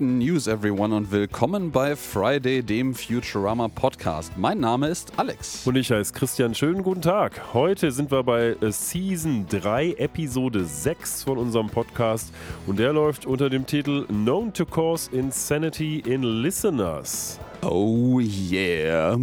Good News, everyone, und willkommen bei Friday, dem Futurama Podcast. Mein Name ist Alex. Und ich heiße Christian. Schönen guten Tag. Heute sind wir bei äh, Season 3, Episode 6 von unserem Podcast. Und der läuft unter dem Titel Known to Cause Insanity in Listeners. Oh yeah.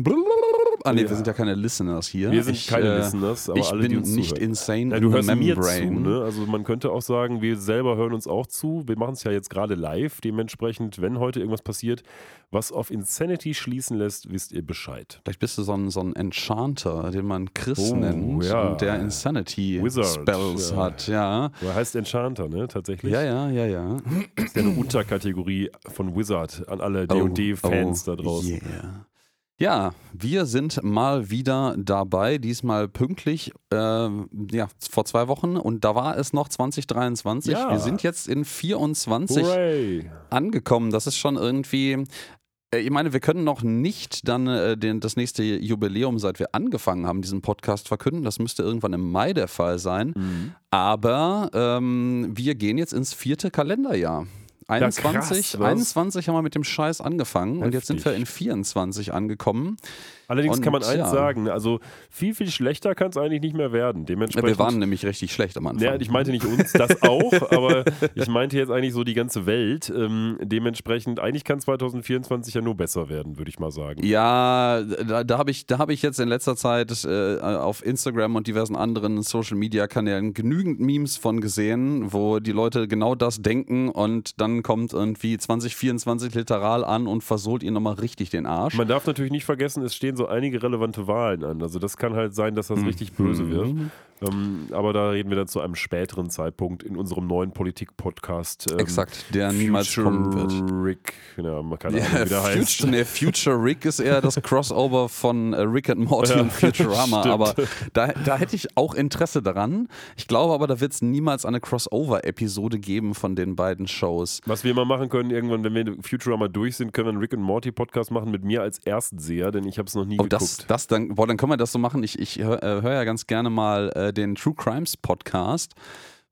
Ah nee, ja. wir sind ja keine Listeners hier. Wir sind ich, keine äh, Listeners, aber ich alle, bin nicht zuhören. insane ja, du in hörst mir zu, ne? Also man könnte auch sagen, wir selber hören uns auch zu. Wir machen es ja jetzt gerade live. Dementsprechend, wenn heute irgendwas passiert, was auf Insanity schließen lässt, wisst ihr Bescheid. Vielleicht bist du so ein, so ein Enchanter, den man Chris Oh, nennt ja. und der Insanity Wizard, Spells hat, ja. Er heißt Enchanter, ne? Tatsächlich. Ja, ja, ja, ja. Das ist ja eine Unterkategorie von Wizard an alle D&D-Fans oh, da draußen. Yeah. Ja, wir sind mal wieder dabei, diesmal pünktlich, äh, ja, vor zwei Wochen und da war es noch 2023. Ja. Wir sind jetzt in 24 Hooray! angekommen. Das ist schon irgendwie. äh, Ich meine, wir können noch nicht dann äh, den, das nächste Jubiläum, seit wir angefangen haben, diesen Podcast verkünden. Das müsste irgendwann im Mai der Fall sein. Mhm. Aber ähm, wir gehen jetzt ins vierte Kalenderjahr. 21, krass, was? 21 haben wir mit dem Scheiß angefangen und jetzt sind wir Heftig. in 24 angekommen. Allerdings Und, kann man eins ja. sagen, also viel, viel schlechter kann es eigentlich nicht mehr werden. Ja, Dementsprechend. wir waren nämlich richtig schlecht am Anfang. Ja, ich meinte nicht uns, das auch, aber ich meinte jetzt eigentlich so die ganze Welt. Ähm, dementsprechend, eigentlich kann 2024 ja nur besser werden, würde ich mal sagen. Ja, da, da habe ich, da hab ich jetzt in letzter Zeit äh, auf Instagram und diversen anderen Social-Media-Kanälen genügend Memes von gesehen, wo die Leute genau das denken und dann kommt irgendwie 2024 literal an und versohlt ihnen nochmal richtig den Arsch. Man darf natürlich nicht vergessen, es stehen so einige relevante Wahlen an. Also das kann halt sein, dass das richtig böse wird. Ähm, aber da reden wir dann zu einem späteren Zeitpunkt in unserem neuen Politik-Podcast. Ähm, Exakt, der niemals Future kommen wird. Rick, ja, man kann Ahnung, Ja, wie der heißt. Future, nee, Future Rick ist eher das Crossover von äh, Rick and Morty Ja, und Futurama, stimmt. aber da, da hätte ich auch Interesse daran. Ich glaube aber, da wird es niemals eine Crossover-Episode geben von den beiden Shows. Was wir mal machen können, irgendwann, wenn wir in Futurama durch sind, können wir einen Rick and Morty Podcast machen mit mir als Erstseher, denn ich habe es noch nie Oh, geguckt. das, das dann, boah, dann können wir das so machen. Ich, ich höre äh, hör ja ganz gerne mal äh, den True Crimes Podcast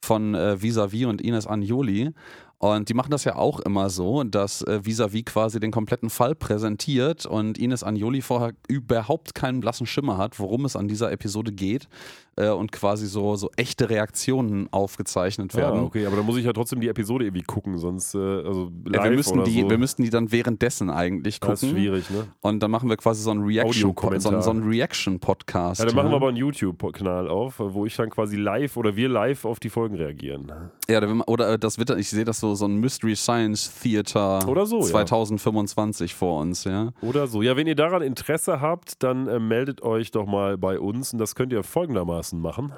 von äh, Visavi und Ines Agnoli. Und die machen das ja auch immer so, dass äh, Visavi quasi den kompletten Fall präsentiert und Ines Agnoli vorher überhaupt keinen blassen Schimmer hat, worum es an dieser Episode geht äh, und quasi so, so echte Reaktionen aufgezeichnet Ah, werden. okay, aber dann muss ich ja trotzdem die Episode irgendwie gucken, sonst äh, also live Ja, wir, müssten oder die, so. wir müssten die dann währenddessen eigentlich gucken. das ist schwierig, ne? Und dann machen wir quasi so einen Reaction, so so einen Reaction-Podcast. Ja, dann machen wir aber einen YouTube-Kanal auf, wo ich dann quasi live oder wir live auf die Folgen reagieren. Ja, oder, äh, das wird, dann- ich sehe das so, so ein Mystery Science Theater Oder so, ja. 2025 vor uns, ja. Oder so. Ja, wenn ihr daran Interesse habt, dann äh, meldet euch doch mal bei uns und das könnt ihr folgendermaßen machen.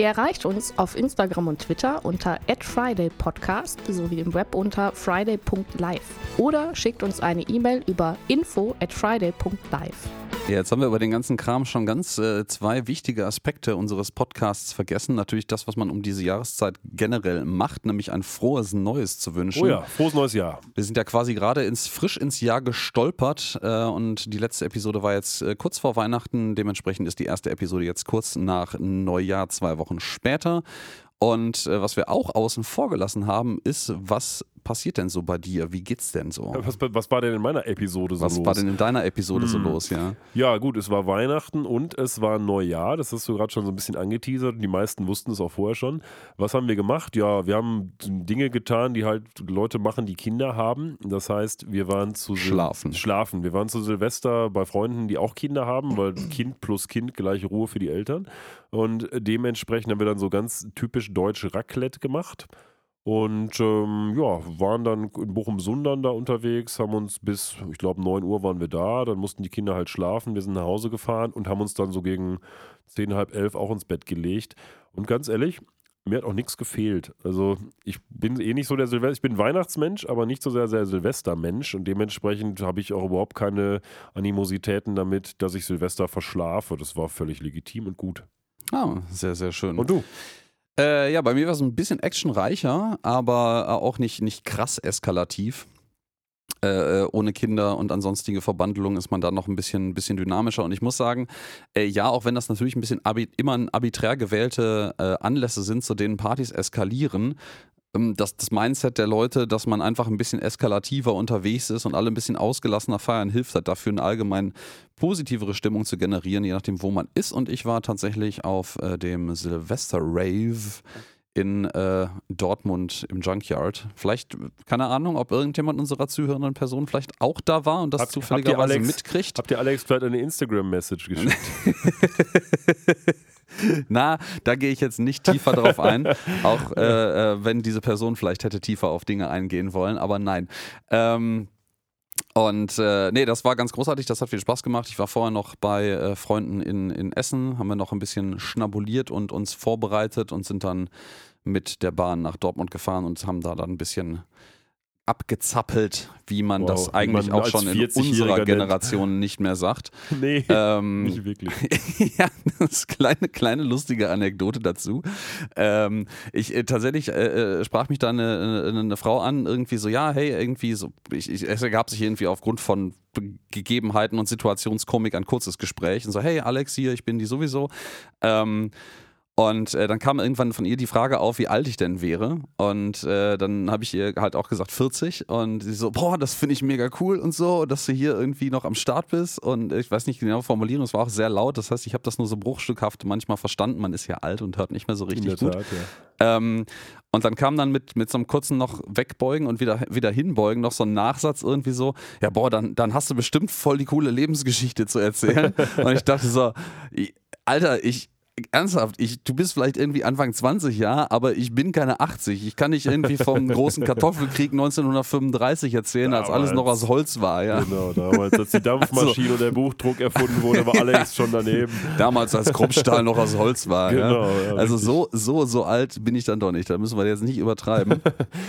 Ihr erreicht uns auf Instagram und Twitter unter @fridaypodcast sowie im Web unter friday.live oder schickt uns eine E-Mail über info at friday.live. Ja, jetzt haben wir über den ganzen Kram schon ganz äh, zwei wichtige Aspekte unseres Podcasts vergessen. Natürlich das, was man um diese Jahreszeit generell macht, nämlich ein frohes Neues zu wünschen. Oh ja, frohes neues Jahr. Wir sind ja quasi gerade ins frisch ins Jahr gestolpert äh, und die letzte Episode war jetzt äh, kurz vor Weihnachten. Dementsprechend ist die erste Episode jetzt kurz nach Neujahr, zwei Wochen später. Und äh, was wir auch außen vor gelassen haben, ist, was passiert denn so bei dir? Wie geht's denn so? Was, was war denn in meiner Episode so Was los? war denn in deiner Episode so Hm. los, ja? Ja, gut, es war Weihnachten und es war Neujahr. Das hast du gerade schon so ein bisschen angeteasert. Die meisten wussten es auch vorher schon. Was haben wir gemacht? Ja, wir haben Dinge getan, die halt Leute machen, die Kinder haben. Das heißt, wir waren zu Sil- Schlafen. Schlafen. Wir waren zu Silvester bei Freunden, die auch Kinder haben, weil Kind plus Kind gleiche Ruhe für die Eltern. Und dementsprechend haben wir dann so ganz typisch deutsch Raclette gemacht. Und ähm, ja, waren dann in Bochum-Sundern da unterwegs, haben uns bis, ich glaube, 9 Uhr waren wir da. Dann mussten die Kinder halt schlafen. Wir sind nach Hause gefahren und haben uns dann so gegen 10, halb elf auch ins Bett gelegt. Und ganz ehrlich, mir hat auch nichts gefehlt. Also ich bin eh nicht so der Silvester, ich bin Weihnachtsmensch, aber nicht so sehr der Silvestermensch und dementsprechend habe ich auch überhaupt keine Animositäten damit, dass ich Silvester verschlafe. Das war völlig legitim und gut. Ah, sehr, sehr schön. Und du? Äh, ja, bei mir war es ein bisschen actionreicher, aber äh, auch nicht, nicht krass eskalativ. Äh, äh, ohne Kinder und ansonstige Verbandelung ist man da noch ein bisschen, bisschen dynamischer. Und ich muss sagen, äh, ja, auch wenn das natürlich ein bisschen immer ein arbiträr gewählte äh, Anlässe sind, zu denen Partys eskalieren, das, das Mindset der Leute, dass man einfach ein bisschen eskalativer unterwegs ist und alle ein bisschen ausgelassener feiern, hilft halt dafür, eine allgemein positivere Stimmung zu generieren, je nachdem, wo man ist. Und ich war tatsächlich auf äh, dem Silvester-Rave in äh, Dortmund im Junkyard. Vielleicht, keine Ahnung, ob irgendjemand unserer zuhörenden Personen vielleicht auch da war und das Habt- zufälligerweise habt Alex- mitkriegt. Habt ihr Alex vielleicht eine Instagram-Message geschickt? Na, da gehe ich jetzt nicht tiefer drauf ein, auch äh, äh, wenn diese Person vielleicht hätte tiefer auf Dinge eingehen wollen, aber nein. Ähm, und äh, nee, das war ganz großartig, das hat viel Spaß gemacht. Ich war vorher noch bei äh, Freunden in, in Essen, haben wir noch ein bisschen schnabuliert und uns vorbereitet und sind dann mit der Bahn nach Dortmund gefahren und haben da dann ein bisschen abgezappelt, wie man Wow, das eigentlich man auch schon in 40-Jähriger unserer nennt. Generation nicht mehr sagt. nee, Ähm, nicht wirklich. ja, das ist kleine, kleine lustige Anekdote dazu. Ähm, ich äh, tatsächlich äh, äh, sprach mich da eine, eine, eine Frau an, irgendwie so, ja, hey, irgendwie so, ich, ich, es ergab sich irgendwie aufgrund von Be- Gegebenheiten und Situationskomik ein kurzes Gespräch und so, hey Alex hier, ich bin die sowieso. Ähm, und äh, dann kam irgendwann von ihr die Frage auf, wie alt ich denn wäre. Und äh, dann habe ich ihr halt auch gesagt 40. Und sie so, boah, das finde ich mega cool und so, dass du hier irgendwie noch am Start bist. Und ich weiß nicht genau formulieren, es war auch sehr laut. Das heißt, ich habe das nur so bruchstückhaft manchmal verstanden. Man ist ja alt und hört nicht mehr so richtig gut. Tat, ja. Ähm, und dann kam dann mit, mit so einem kurzen noch wegbeugen und wieder, wieder hinbeugen noch so ein Nachsatz irgendwie so, ja boah, dann, dann hast du bestimmt voll die coole Lebensgeschichte zu erzählen. und ich dachte so, Alter, ich, ernsthaft, ich, du bist vielleicht irgendwie Anfang 20, ja, aber ich bin keine 80. Ich kann nicht irgendwie vom großen Kartoffelkrieg 1935 erzählen, als alles noch aus Holz war, ja. Genau, damals, als die Dampfmaschine und der Buchdruck erfunden wurde, war Alex schon daneben. Damals, als Kruppstahl noch aus Holz war. Genau, ja. ja, also so, so, so alt bin ich dann doch nicht. Da müssen wir jetzt nicht übertreiben.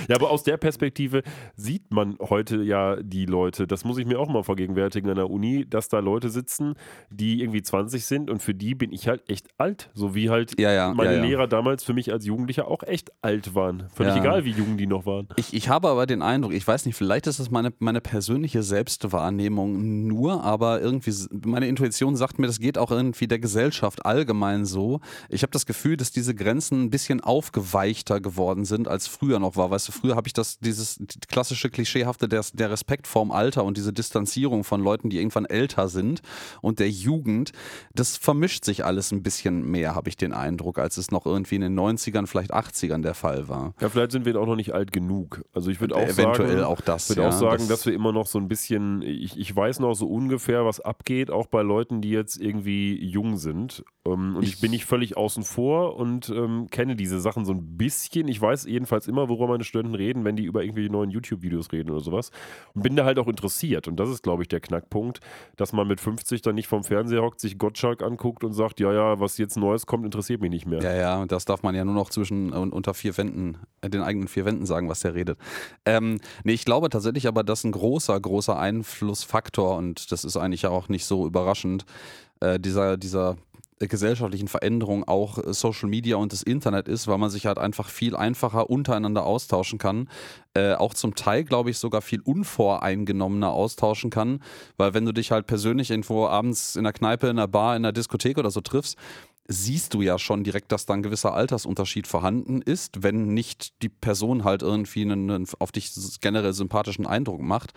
Ja, aber aus der Perspektive sieht man heute ja die Leute, das muss ich mir auch mal vergegenwärtigen an der Uni, dass da Leute sitzen, die irgendwie 20 sind und für die bin ich halt echt alt. So wie halt Ja, ja, meine ja. Lehrer damals für mich als Jugendlicher auch echt alt waren. Völlig egal, wie jung die noch waren. Ich, ich habe aber den Eindruck, ich weiß nicht, vielleicht ist es meine, meine persönliche Selbstwahrnehmung nur, aber irgendwie, meine Intuition sagt mir, das geht auch irgendwie der Gesellschaft allgemein so. Ich habe das Gefühl, dass diese Grenzen ein bisschen aufgeweichter geworden sind, als früher noch war. Weißt du, früher habe ich das, dieses klassische Klischeehafte, der, der Respekt vorm Alter und diese Distanzierung von Leuten, die irgendwann älter sind und der Jugend, das vermischt sich alles ein bisschen mehr, habe ich den Eindruck, als es noch irgendwie in den 90ern, vielleicht 80ern der Fall war. Ja, vielleicht sind wir auch noch nicht alt genug. Also ich würde auch Eventuell sagen, auch das. Ich würde ja, auch sagen, das- dass wir immer noch so ein bisschen, ich, ich weiß noch so ungefähr, was abgeht, auch bei Leuten, die jetzt irgendwie jung sind. Ähm, und ich, Ich- bin nicht völlig außen vor und ähm, kenne diese Sachen so ein bisschen. Ich weiß jedenfalls immer, worüber meine Studenten reden, wenn die über irgendwelche neuen YouTube-Videos reden oder sowas. Und bin da halt auch interessiert. Und das ist, glaube ich, der Knackpunkt, dass man mit 50 dann nicht vom Fernseher hockt, sich Gottschalk anguckt und sagt, ja, ja, was jetzt Neues kommt, interessiert mich nicht mehr. Ja, ja, und das darf man ja nur noch zwischen und unter vier Wänden, äh, den eigenen vier Wänden sagen, was der redet. Ähm, nee, ich glaube tatsächlich aber, dass ein großer, großer Einflussfaktor, und das ist eigentlich ja auch nicht so überraschend, äh, dieser, dieser gesellschaftlichen Veränderung auch äh, Social Media und das Internet ist, weil man sich halt einfach viel einfacher untereinander austauschen kann. Äh, auch zum Teil, glaube ich, sogar viel unvoreingenommener austauschen kann, weil wenn du dich halt persönlich irgendwo abends in der Kneipe, in der Bar, in der Diskothek oder so triffst, siehst du ja schon direkt, dass da ein gewisser Altersunterschied vorhanden ist, wenn nicht die Person halt irgendwie einen, einen auf dich generell sympathischen Eindruck macht.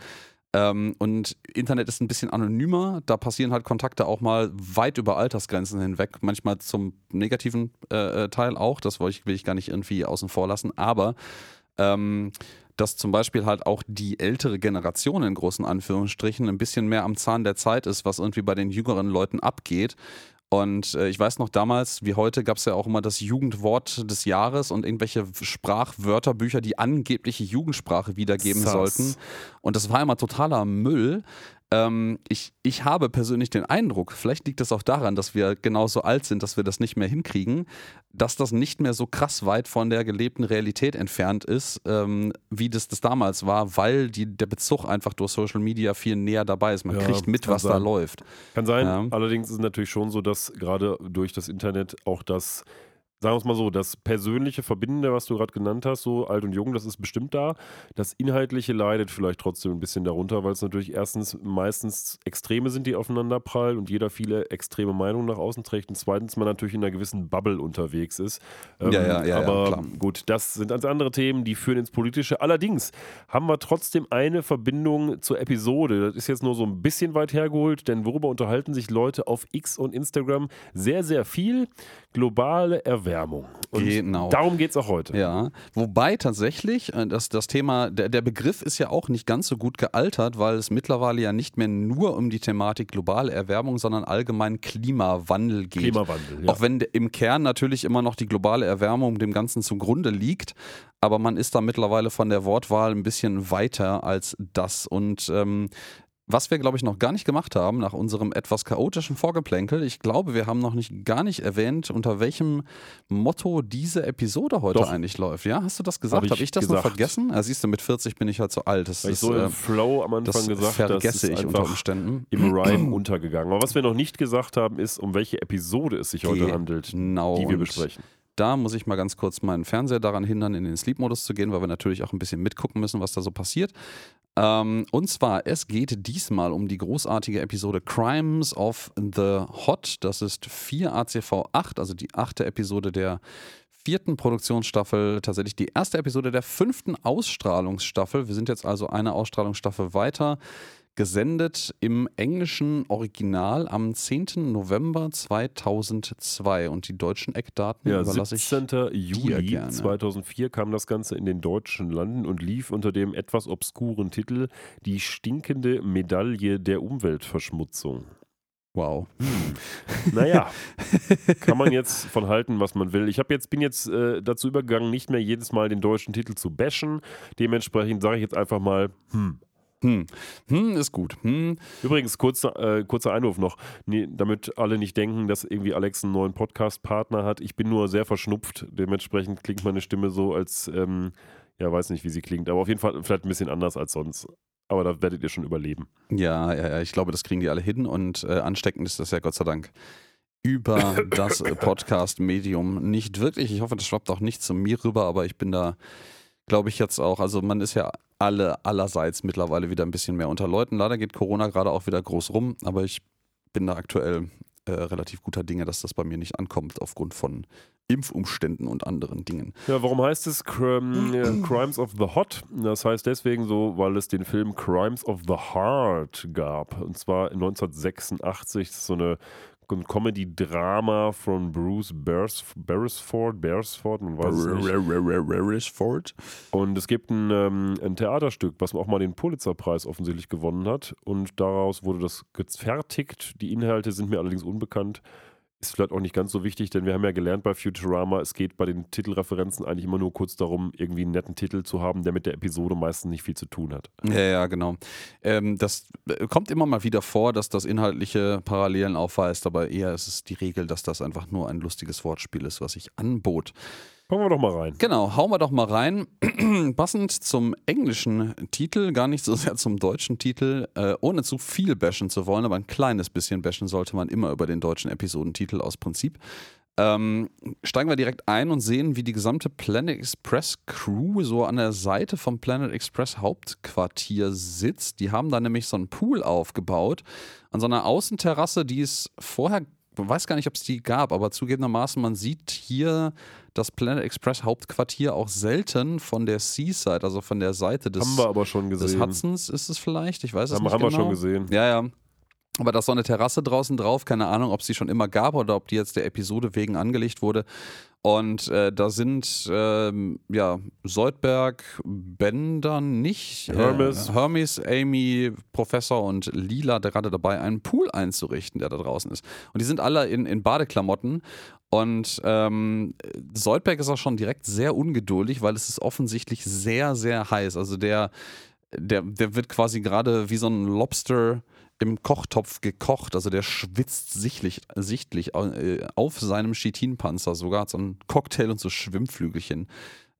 Ähm, und Internet ist ein bisschen anonymer, da passieren halt Kontakte auch mal weit über Altersgrenzen hinweg, manchmal zum negativen äh, äh, Teil auch, das will ich, will ich gar nicht irgendwie außen vor lassen, aber ähm, dass zum Beispiel halt auch die ältere Generation in großen Anführungsstrichen ein bisschen mehr am Zahn der Zeit ist, was irgendwie bei den jüngeren Leuten abgeht. Und äh, ich weiß noch damals, wie heute, gab es ja auch immer das Jugendwort des Jahres und irgendwelche Sprachwörterbücher, die angebliche Jugendsprache wiedergeben Sass. sollten. Und das war immer totaler Müll. Ähm, ich, ich habe persönlich den Eindruck, vielleicht liegt das auch daran, dass wir genauso alt sind, dass wir das nicht mehr hinkriegen, dass das nicht mehr so krass weit von der gelebten Realität entfernt ist, ähm, wie das, das damals war, weil die, der Bezug einfach durch Social Media viel näher dabei ist. Man Ja, kriegt mit, was da sein. läuft. Kann sein. Ja. Allerdings ist es natürlich schon so, dass gerade durch das Internet auch das sagen wir es mal so, das persönliche Verbindende, was du gerade genannt hast, so alt und jung, das ist bestimmt da. Das Inhaltliche leidet vielleicht trotzdem ein bisschen darunter, weil es natürlich erstens meistens Extreme sind, die aufeinander prallen und jeder viele extreme Meinungen nach außen trägt und zweitens man natürlich in einer gewissen Bubble unterwegs ist. Ähm, Ja, ja, ja, ja, aber klar. gut, das sind ganz andere Themen, die führen ins Politische. Allerdings haben wir trotzdem eine Verbindung zur Episode. Das ist jetzt nur so ein bisschen weit hergeholt, denn worüber unterhalten sich Leute auf X und Instagram sehr, sehr viel? Globale Erwärmung. Und Genau. darum geht es auch heute. Ja, wobei tatsächlich äh, das, das Thema, der, der Begriff ist ja auch nicht ganz so gut gealtert, weil es mittlerweile ja nicht mehr nur um die Thematik globale Erwärmung, sondern allgemein Klimawandel geht. Klimawandel, ja. Auch wenn im Kern natürlich immer noch die globale Erwärmung dem Ganzen zugrunde liegt, aber man ist da mittlerweile von der Wortwahl ein bisschen weiter als das. Und ähm, was wir, glaube ich, noch gar nicht gemacht haben, nach unserem etwas chaotischen Vorgeplänkel, ich glaube, wir haben noch nicht gar nicht erwähnt, unter welchem Motto diese Episode heute Doch. eigentlich läuft. Ja, hast du das gesagt? Hab ich Habe ich das noch gesagt. vergessen? Ja, siehst du, mit 40 bin ich halt so alt. Das Weil ich ist, so äh, im Flow am Anfang das gesagt vergesse das ich unter Umständen. im Rhyme untergegangen. Aber was wir noch nicht gesagt haben, ist, um welche Episode es sich heute handelt, Genau. die wir und besprechen. Da muss ich mal ganz kurz meinen Fernseher daran hindern, in den Sleep-Modus zu gehen, weil wir natürlich auch ein bisschen mitgucken müssen, was da so passiert. Ähm, und zwar, es geht diesmal um die großartige Episode Crimes of the Hot. Das ist 4 ACV 8, also die achte Episode der vierten Produktionsstaffel, tatsächlich die erste Episode der fünften Ausstrahlungsstaffel. Wir sind jetzt also eine Ausstrahlungsstaffel weiter. Gesendet im englischen Original am 10. November 2002 und die deutschen Eckdaten Ja, überlasse ich 17. Juli gerne. 2004 kam das Ganze in den deutschen Landen und lief unter dem etwas obskuren Titel Die stinkende Medaille der Umweltverschmutzung. Wow. Naja, kann man jetzt von halten, was man will. Ich hab jetzt, bin jetzt äh, dazu übergegangen, nicht mehr jedes Mal den deutschen Titel zu bashen. Dementsprechend sage ich jetzt einfach mal, hm. Hm. Hm, ist gut. Hm. Übrigens, kurzer, äh, kurzer Einwurf noch, nee, damit alle nicht denken, dass irgendwie Alex einen neuen Podcast-Partner hat. Ich bin nur sehr verschnupft. Dementsprechend klingt meine Stimme so, als, ähm, ja, weiß nicht, wie sie klingt, aber auf jeden Fall vielleicht ein bisschen anders als sonst. Aber da werdet ihr schon überleben. Ja, ja, ja, ich glaube, das kriegen die alle hin und äh, ansteckend ist das ja Gott sei Dank über das Podcast-Medium nicht wirklich. Ich hoffe, das schwappt auch nicht zu mir rüber, aber ich bin da, glaube ich, jetzt auch, also man ist ja alle allerseits mittlerweile wieder ein bisschen mehr unter Leuten. Leider geht Corona gerade auch wieder groß rum, aber ich bin da aktuell äh, relativ guter Dinge, dass das bei mir nicht ankommt aufgrund von Impfumständen und anderen Dingen. Ja, warum heißt es äh, Crimes of the Hot? Das heißt deswegen so, weil es den Film Crimes of the Heart gab. Und zwar 1986. Das ist so eine ein Comedy-Drama von Bruce Beres, Beresford, Beresford, man weiß es nicht. Beresford. Und es gibt ein, ähm, ein Theaterstück, was auch mal den Pulitzerpreis offensichtlich gewonnen hat. Und daraus wurde das gefertigt. Die Inhalte sind mir allerdings unbekannt. Ist vielleicht auch nicht ganz so wichtig, denn wir haben ja gelernt bei Futurama, es geht bei den Titelreferenzen eigentlich immer nur kurz darum, irgendwie einen netten Titel zu haben, der mit der Episode meistens nicht viel zu tun hat. Ja, ja, genau. Ähm, das äh, kommt immer mal wieder vor, dass das inhaltliche Parallelen aufweist, aber eher ist es die Regel, dass das einfach nur ein lustiges Wortspiel ist, was sich anbot. Kommen wir doch mal rein. Genau, hauen wir doch mal rein. Passend zum englischen Titel, gar nicht so sehr zum deutschen Titel, äh, ohne zu viel bashen zu wollen, aber ein kleines bisschen bashen sollte man immer über den deutschen Episodentitel aus Prinzip. Ähm, steigen wir direkt ein und sehen, wie die gesamte Planet Express Crew so an der Seite vom Planet Express Hauptquartier sitzt. Die haben da nämlich so einen Pool aufgebaut an so einer Außenterrasse, die es vorher, weiß gar nicht, ob es die gab, aber zugegebenermaßen, man sieht hier das Planet Express Hauptquartier auch selten von der Seaside, also von der Seite des, haben wir aber schon des gesehen. Hudsons ist es vielleicht, ich weiß es haben nicht haben genau. wir schon gesehen. Ja, ja. Aber da ist so eine Terrasse draußen drauf, keine Ahnung, ob es die schon immer gab oder ob die jetzt der Episode wegen angelegt wurde. Und äh, da sind ähm, ja Soldberg, Bender nicht, Hermes. äh, Hermes, Amy, Professor und Lila gerade dabei, einen Pool einzurichten, der da draußen ist. Und die sind alle in, in Badeklamotten. Und ähm, Soldberg ist auch schon direkt sehr ungeduldig, weil es ist offensichtlich sehr, sehr heiß. Also der, der, der wird quasi gerade wie so ein Lobster im Kochtopf gekocht. Also der schwitzt sichtlich, sichtlich äh, auf seinem Chitinpanzer sogar, hat so einen Cocktail und so Schwimmflügelchen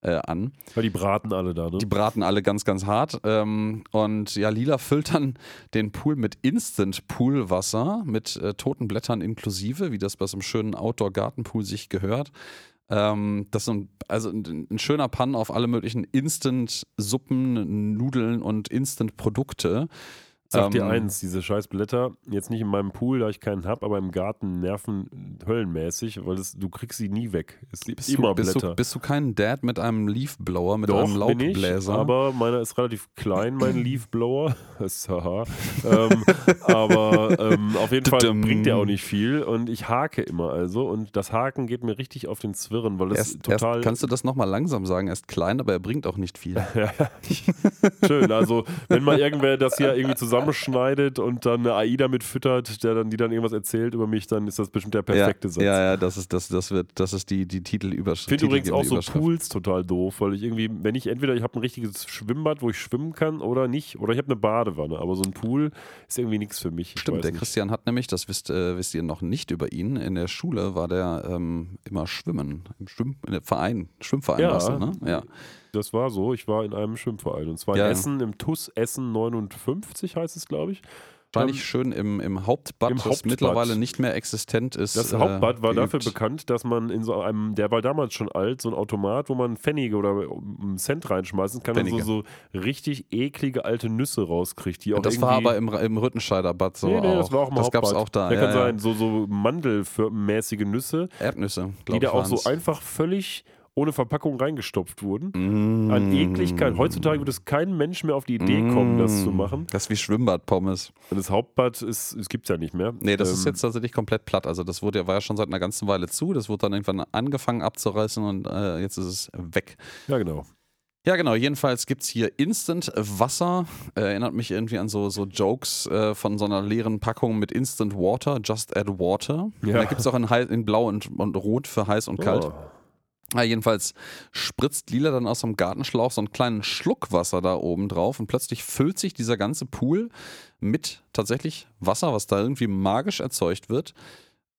äh, an. Weil die braten alle da, ne? Die braten alle ganz, ganz hart. Ähm, und ja, Lila füllt dann den Pool mit Instant-Poolwasser, mit äh, toten Blättern inklusive, wie das bei so einem schönen Outdoor-Gartenpool sich gehört. Ähm, das ist ein, also ein, ein schöner Pan auf alle möglichen Instant-Suppen, Nudeln und Instant-Produkte. Sag dir Ähm, eins, diese scheiß Blätter, jetzt nicht in meinem Pool, da ich keinen hab, aber im Garten nerven höllenmäßig, weil das, du kriegst sie nie weg. Es gibt Bist immer du, bist, Blätter. du, bist du kein Dad mit einem Leafblower, mit einem Doch, bin ich, Laubbläser? aber meiner ist relativ klein, mein Leafblower. Haha. ähm, aber ähm, auf jeden Fall bringt der auch nicht viel und ich hake immer also und das Haken geht mir richtig auf den Zwirn, weil das erst, total erst, kannst du das nochmal langsam sagen? Er ist klein, aber er bringt auch nicht viel. schön. Also wenn mal irgendwer das hier irgendwie zusammenschneidet und dann eine AI damit füttert, der dann die dann irgendwas erzählt über mich, dann ist das bestimmt der perfekte ja, Satz. Ja, ja, das ist, das, das wird, das ist die, die Titelüberschrift. Ich finde übrigens auch so Pools total doof, weil ich irgendwie, wenn ich entweder ich habe ein richtiges Schwimmbad, wo ich schwimmen kann oder nicht, oder ich habe eine Badewanne, aber so ein Pool ist irgendwie nichts für mich. Ich Stimmt, der nicht. Christian hat nämlich, das wisst, äh, wisst ihr noch nicht über ihn, in der Schule war der ähm, immer schwimmen, im Schwimm, Verein, Schwimmverein Ja. warst du, ne? Ja. Das war so, ich war in einem Schwimmverein und zwar Ja, in. Essen, im TUS Essen 59 heißt es, glaube ich. Wahrscheinlich schön im, im Hauptbad, Im das Hauptbad. mittlerweile nicht mehr existent ist. Das äh, Hauptbad war dafür bekannt, dass man in so einem, der war damals schon alt, so ein Automat, wo man Pfennige oder einen Cent reinschmeißen kann und so, Pfennige. so richtig eklige alte Nüsse rauskriegt, die auch Das war aber im, im Rüttenscheider Bad so nee, nee, auch. das war auch im das Hauptbad. gab's auch da. Ja, kann ja. sein, so, so mandelmäßige Nüsse, Erdnüsse, die da auch so einfach völlig ohne Verpackung reingestopft wurden. Mm. An Ekligkeit. Heutzutage würde es kein Mensch mehr auf die Idee kommen, das zu Mm. machen. Das ist wie Schwimmbadpommes. Das Hauptbad ist, es gibt es ja nicht mehr. Nee, das ist Ähm, jetzt tatsächlich komplett platt. Also das wurde, war ja schon seit einer ganzen Weile zu. Das wurde dann irgendwann angefangen abzureißen und äh, jetzt ist es weg. Ja, genau. Ja, genau. Jedenfalls gibt es hier Instant Wasser. Äh, erinnert mich irgendwie an so, so Jokes äh, von so einer leeren Packung mit Instant Water, Just Add Water. Ja. Da gibt es auch in, in Blau und, und Rot für heiß und kalt. Oh. Ja, jedenfalls spritzt Lila dann aus dem Gartenschlauch so einen kleinen Schluck Wasser da oben drauf und plötzlich füllt sich dieser ganze Pool mit tatsächlich Wasser, was da irgendwie magisch erzeugt wird.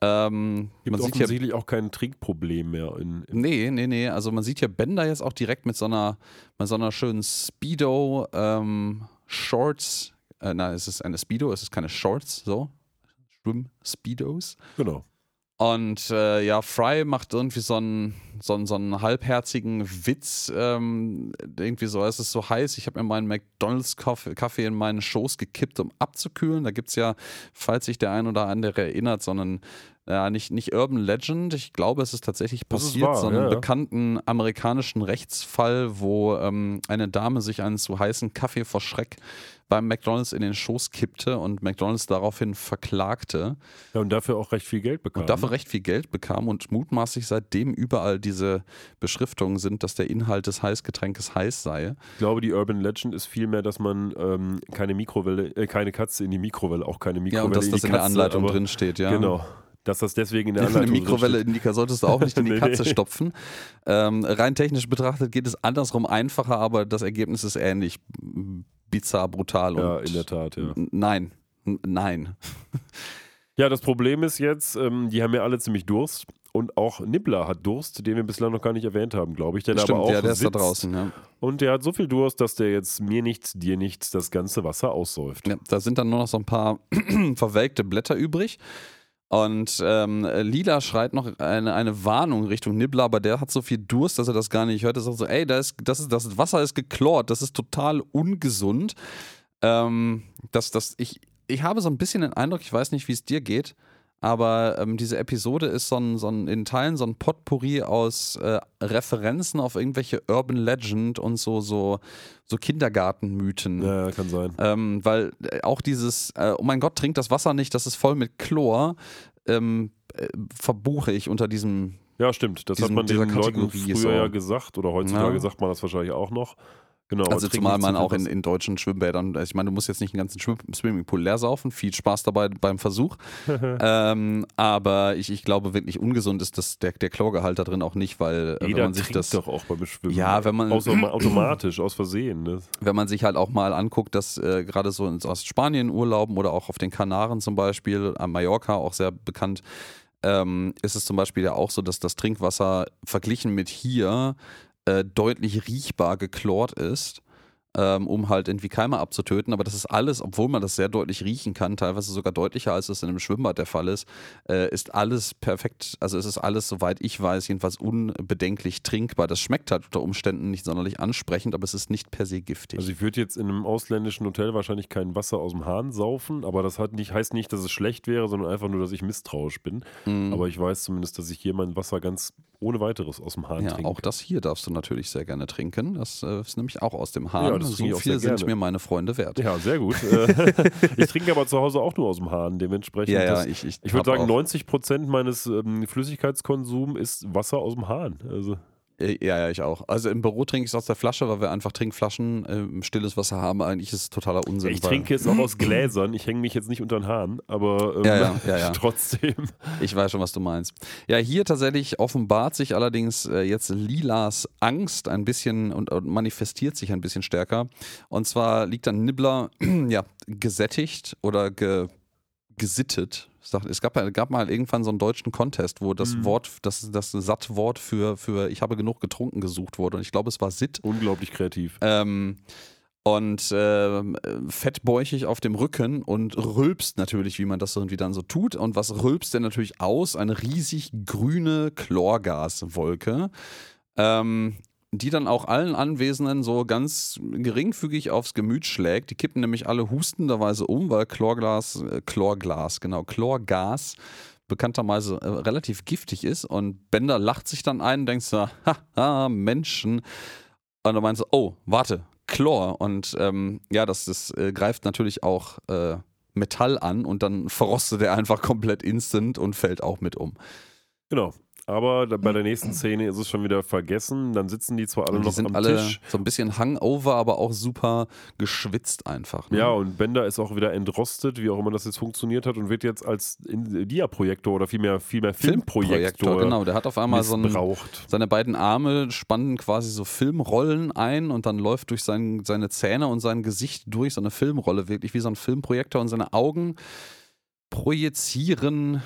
Ähm, Gibt man sieht offensichtlich auch kein Trinkproblem mehr. In, in Nee, nee, nee. Also man sieht hier Bender jetzt auch direkt mit so einer, mit so einer schönen Speedo ähm, Shorts. Äh, nein, es ist eine Speedo, es ist keine Shorts, so. Schwimm-Speedos. genau. Und äh, ja, Fry macht irgendwie so einen, so einen, so einen halbherzigen Witz. Ähm, irgendwie so, es ist so heiß. Ich habe mir meinen McDonalds-Kaffee Kaffee in meinen Schoß gekippt, um abzukühlen. Da gibt es ja, falls sich der ein oder andere erinnert, so einen, ja, nicht, nicht Urban Legend. Ich glaube, es ist tatsächlich Das ist passiert. wahr, so einen ja, bekannten amerikanischen Rechtsfall, wo ähm, eine Dame sich einen zu heißen Kaffee vor Schreck beim McDonalds in den Schoß kippte und McDonalds daraufhin verklagte Ja, und dafür auch recht viel Geld bekam. und dafür recht viel Geld bekam und mutmaßlich seitdem überall diese Beschriftungen sind, dass der Inhalt des Heißgetränkes heiß sei. ich glaube, die Urban Legend ist vielmehr, dass man ähm, keine Mikrowelle, äh, keine Katze in die Mikrowelle, auch keine Mikrowelle Ja, und dass in das in der Anleitung drin steht, ja. Genau. Dass das deswegen in der Eine Anleitung Mikrowelle drin in die solltest du auch nicht in die Katze nee. stopfen. Ähm, rein technisch betrachtet geht es andersrum einfacher, aber das Ergebnis ist ähnlich bizarr, brutal. Ja, in der Tat, ja. Nein, nein. Ja, das Problem ist jetzt, ähm, die haben ja alle ziemlich Durst. Und auch Nibbler hat Durst, den wir bislang noch gar nicht erwähnt haben, glaube ich. Der Stimmt, aber auch ja, der ist da sitzt. draußen. Ja. Und der hat so viel Durst, dass der jetzt mir nichts, dir nichts, das ganze Wasser aussäuft. Ja, da sind dann nur noch so ein paar verwelkte Blätter übrig. Und ähm, Lila schreit noch eine, eine Warnung Richtung Nibbler, aber der hat so viel Durst, dass er das gar nicht hört. Er sagt so, ey, da ist, das, ist, das Wasser ist geklort, das ist total ungesund. Ähm, das, das, ich, ich habe so ein bisschen den Eindruck, ich weiß nicht, wie es dir geht, aber ähm, diese Episode ist so ein, so ein, in Teilen so ein Potpourri aus äh, Referenzen auf irgendwelche Urban Legend und so, so, so Kindergartenmythen. Ja, kann sein. Ähm, weil äh, auch dieses, äh, oh mein Gott, trink das Wasser nicht, das ist voll mit Chlor, ähm, äh, verbuche ich unter diesem. Ja, stimmt. Das Diesem- hat man dieser den Leuten früher so. ja gesagt oder heutzutage Ja. sagt man das wahrscheinlich auch noch. Genau. also zumal man auch in, in deutschen Schwimmbädern, ich meine, du musst jetzt nicht einen ganzen Schwimm Swimmingpool leer saufen, viel Spaß dabei beim Versuch. ähm, aber ich, ich glaube wirklich ungesund ist das, der, der Chlorgehalt da drin auch nicht, weil äh, wenn Jeder man sich das. doch auch beim Schwimmen. Ja, wenn man- Außer automatisch, aus Versehen. Ne? wenn man sich halt auch mal anguckt, dass äh, gerade so in Spanien Urlauben oder auch auf den Kanaren zum Beispiel, am Mallorca auch sehr bekannt, ähm, ist es zum Beispiel ja auch so, dass das Trinkwasser verglichen mit hier äh, deutlich riechbar geklort ist. Ähm, um halt irgendwie Keime abzutöten. Aber das ist alles, obwohl man das sehr deutlich riechen kann, teilweise sogar deutlicher, als es in einem Schwimmbad der Fall ist, äh, ist alles perfekt. Also es ist alles, soweit ich weiß, jedenfalls unbedenklich trinkbar. Das schmeckt halt unter Umständen nicht sonderlich ansprechend, aber es ist nicht per se giftig. Also ich würde jetzt in einem ausländischen Hotel wahrscheinlich kein Wasser aus dem Hahn saufen, aber das nicht, heißt nicht, dass es schlecht wäre, sondern einfach nur, dass ich misstrauisch bin. Mhm. Aber ich weiß zumindest, dass ich hier mein Wasser ganz ohne weiteres aus dem Hahn ja, trinke. auch das hier darfst du natürlich sehr gerne trinken. Das äh, ist nämlich auch aus dem Hahn. Ja, ich so viel sind gerne. mir meine Freunde wert. Ja, sehr gut. Äh, ich trinke aber zu Hause auch nur aus dem Hahn, dementsprechend. Ja, ja, ich, ich, ich würde sagen, auch- 90 Prozent meines ähm, Flüssigkeitskonsums ist Wasser aus dem Hahn. Also, Äh, Ja, ja, ich auch. Also im Büro trinke ich es aus der Flasche, weil wir einfach Trinkflaschen, ähm, stilles Wasser haben. Eigentlich ist es totaler Unsinn. ich trinke es auch aus Gläsern. Ich hänge mich jetzt nicht unter den Hahn, aber ähm, Ja, ja, ja, ja. trotzdem. Ich weiß schon, was du meinst. Ja, hier tatsächlich offenbart sich allerdings äh, jetzt Lilas Angst ein bisschen und, und manifestiert sich ein bisschen stärker. Und zwar liegt dann Nibbler ja, gesättigt oder ge, gesittet. Es gab, gab mal irgendwann so einen deutschen Contest, wo das Mhm. Wort, das, das Sattwort für, für ich habe genug getrunken gesucht wurde. Und ich glaube, es war Sitt. Unglaublich kreativ. Ähm, und ähm, fettbäuchig auf dem Rücken und rülpst natürlich, wie man das irgendwie dann so tut. Und was rülpst denn natürlich aus? Eine riesig grüne Chlorgaswolke, ähm, die dann auch allen Anwesenden so ganz geringfügig aufs Gemüt schlägt. Die kippen nämlich alle hustenderweise um, weil Chlorglas, äh, Chlorglas, genau, Chlorgas bekannterweise äh, relativ giftig ist. Und Bender lacht sich dann ein und denkt so, haha, Menschen. Und dann meinst du, oh, warte, Chlor. Und ähm, ja, das, das äh, greift natürlich auch äh, Metall an und dann verrostet er einfach komplett instant und fällt auch mit um. Genau. Aber bei der nächsten Szene ist es schon wieder vergessen. Dann sitzen die zwar alle die noch am Tisch. so ein bisschen hangover, aber auch super geschwitzt einfach. Ne? Ja, und Bender ist auch wieder entrostet, wie auch immer das jetzt funktioniert hat, und wird jetzt als Dia-Projektor oder vielmehr, vielmehr Filmprojektor genau. Der hat auf einmal so ein, missbraucht. seine beiden Arme spannen quasi so Filmrollen ein und dann läuft durch sein, seine Zähne und sein Gesicht durch so eine Filmrolle, wirklich wie so ein Filmprojektor und seine Augen projizieren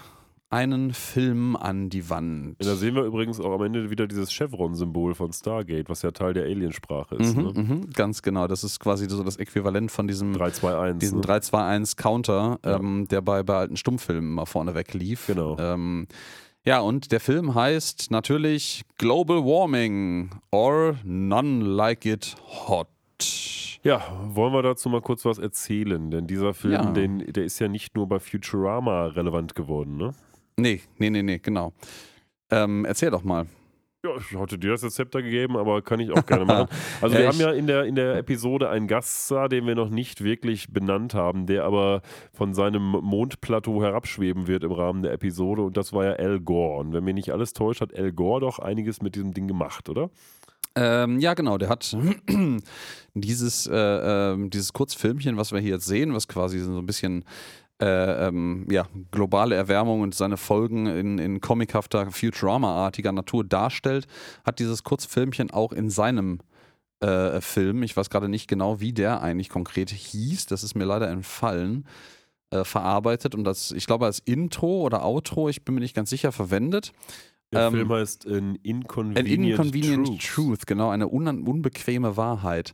einen Film an die Wand. Da sehen wir übrigens auch am Ende wieder dieses Chevron-Symbol von Stargate, was ja Teil der Aliensprache ist. Mhm, ne? mhm, ganz genau. Das ist quasi so das Äquivalent von diesem 321. diesen ne? 3-2-1-Counter, Ja. ähm, der bei, bei alten Stummfilmen mal vorneweg lief. Genau. Ähm, ja, und der Film heißt natürlich Global Warming or None Like It Hot. Ja, wollen wir dazu mal kurz was erzählen? Denn dieser Film, Ja. den, der ist ja nicht nur bei Futurama relevant geworden, ne? Nee, nee, nee, nee, genau. Ähm, erzähl doch mal. Ja, ich hatte dir das Rezepter gegeben, aber kann ich auch gerne machen. Also Ja, wir haben ja in der, in der Episode einen Gaststar, den wir noch nicht wirklich benannt haben, der aber von seinem Mondplateau herabschweben wird im Rahmen der Episode und das war ja Al Gore. Und wenn mir nicht alles täuscht, hat Al Gore doch einiges mit diesem Ding gemacht, oder? Ähm, ja, genau, der hat dieses, äh, ähm, dieses Kurzfilmchen, was wir hier jetzt sehen, was quasi so ein bisschen äh, ähm, ja, globale Erwärmung und seine Folgen in, in comichafter, Futurama-artiger Natur darstellt, hat dieses Kurzfilmchen auch in seinem äh, Film, ich weiß gerade nicht genau, wie der eigentlich konkret hieß, das ist mir leider entfallen, äh, verarbeitet und das, ich glaube, als Intro oder Outro, ich bin mir nicht ganz sicher, verwendet. Der Ähm, Film heißt An An Inconvenient, Inconvenient Truth. Truth. genau, eine un unbequeme Wahrheit.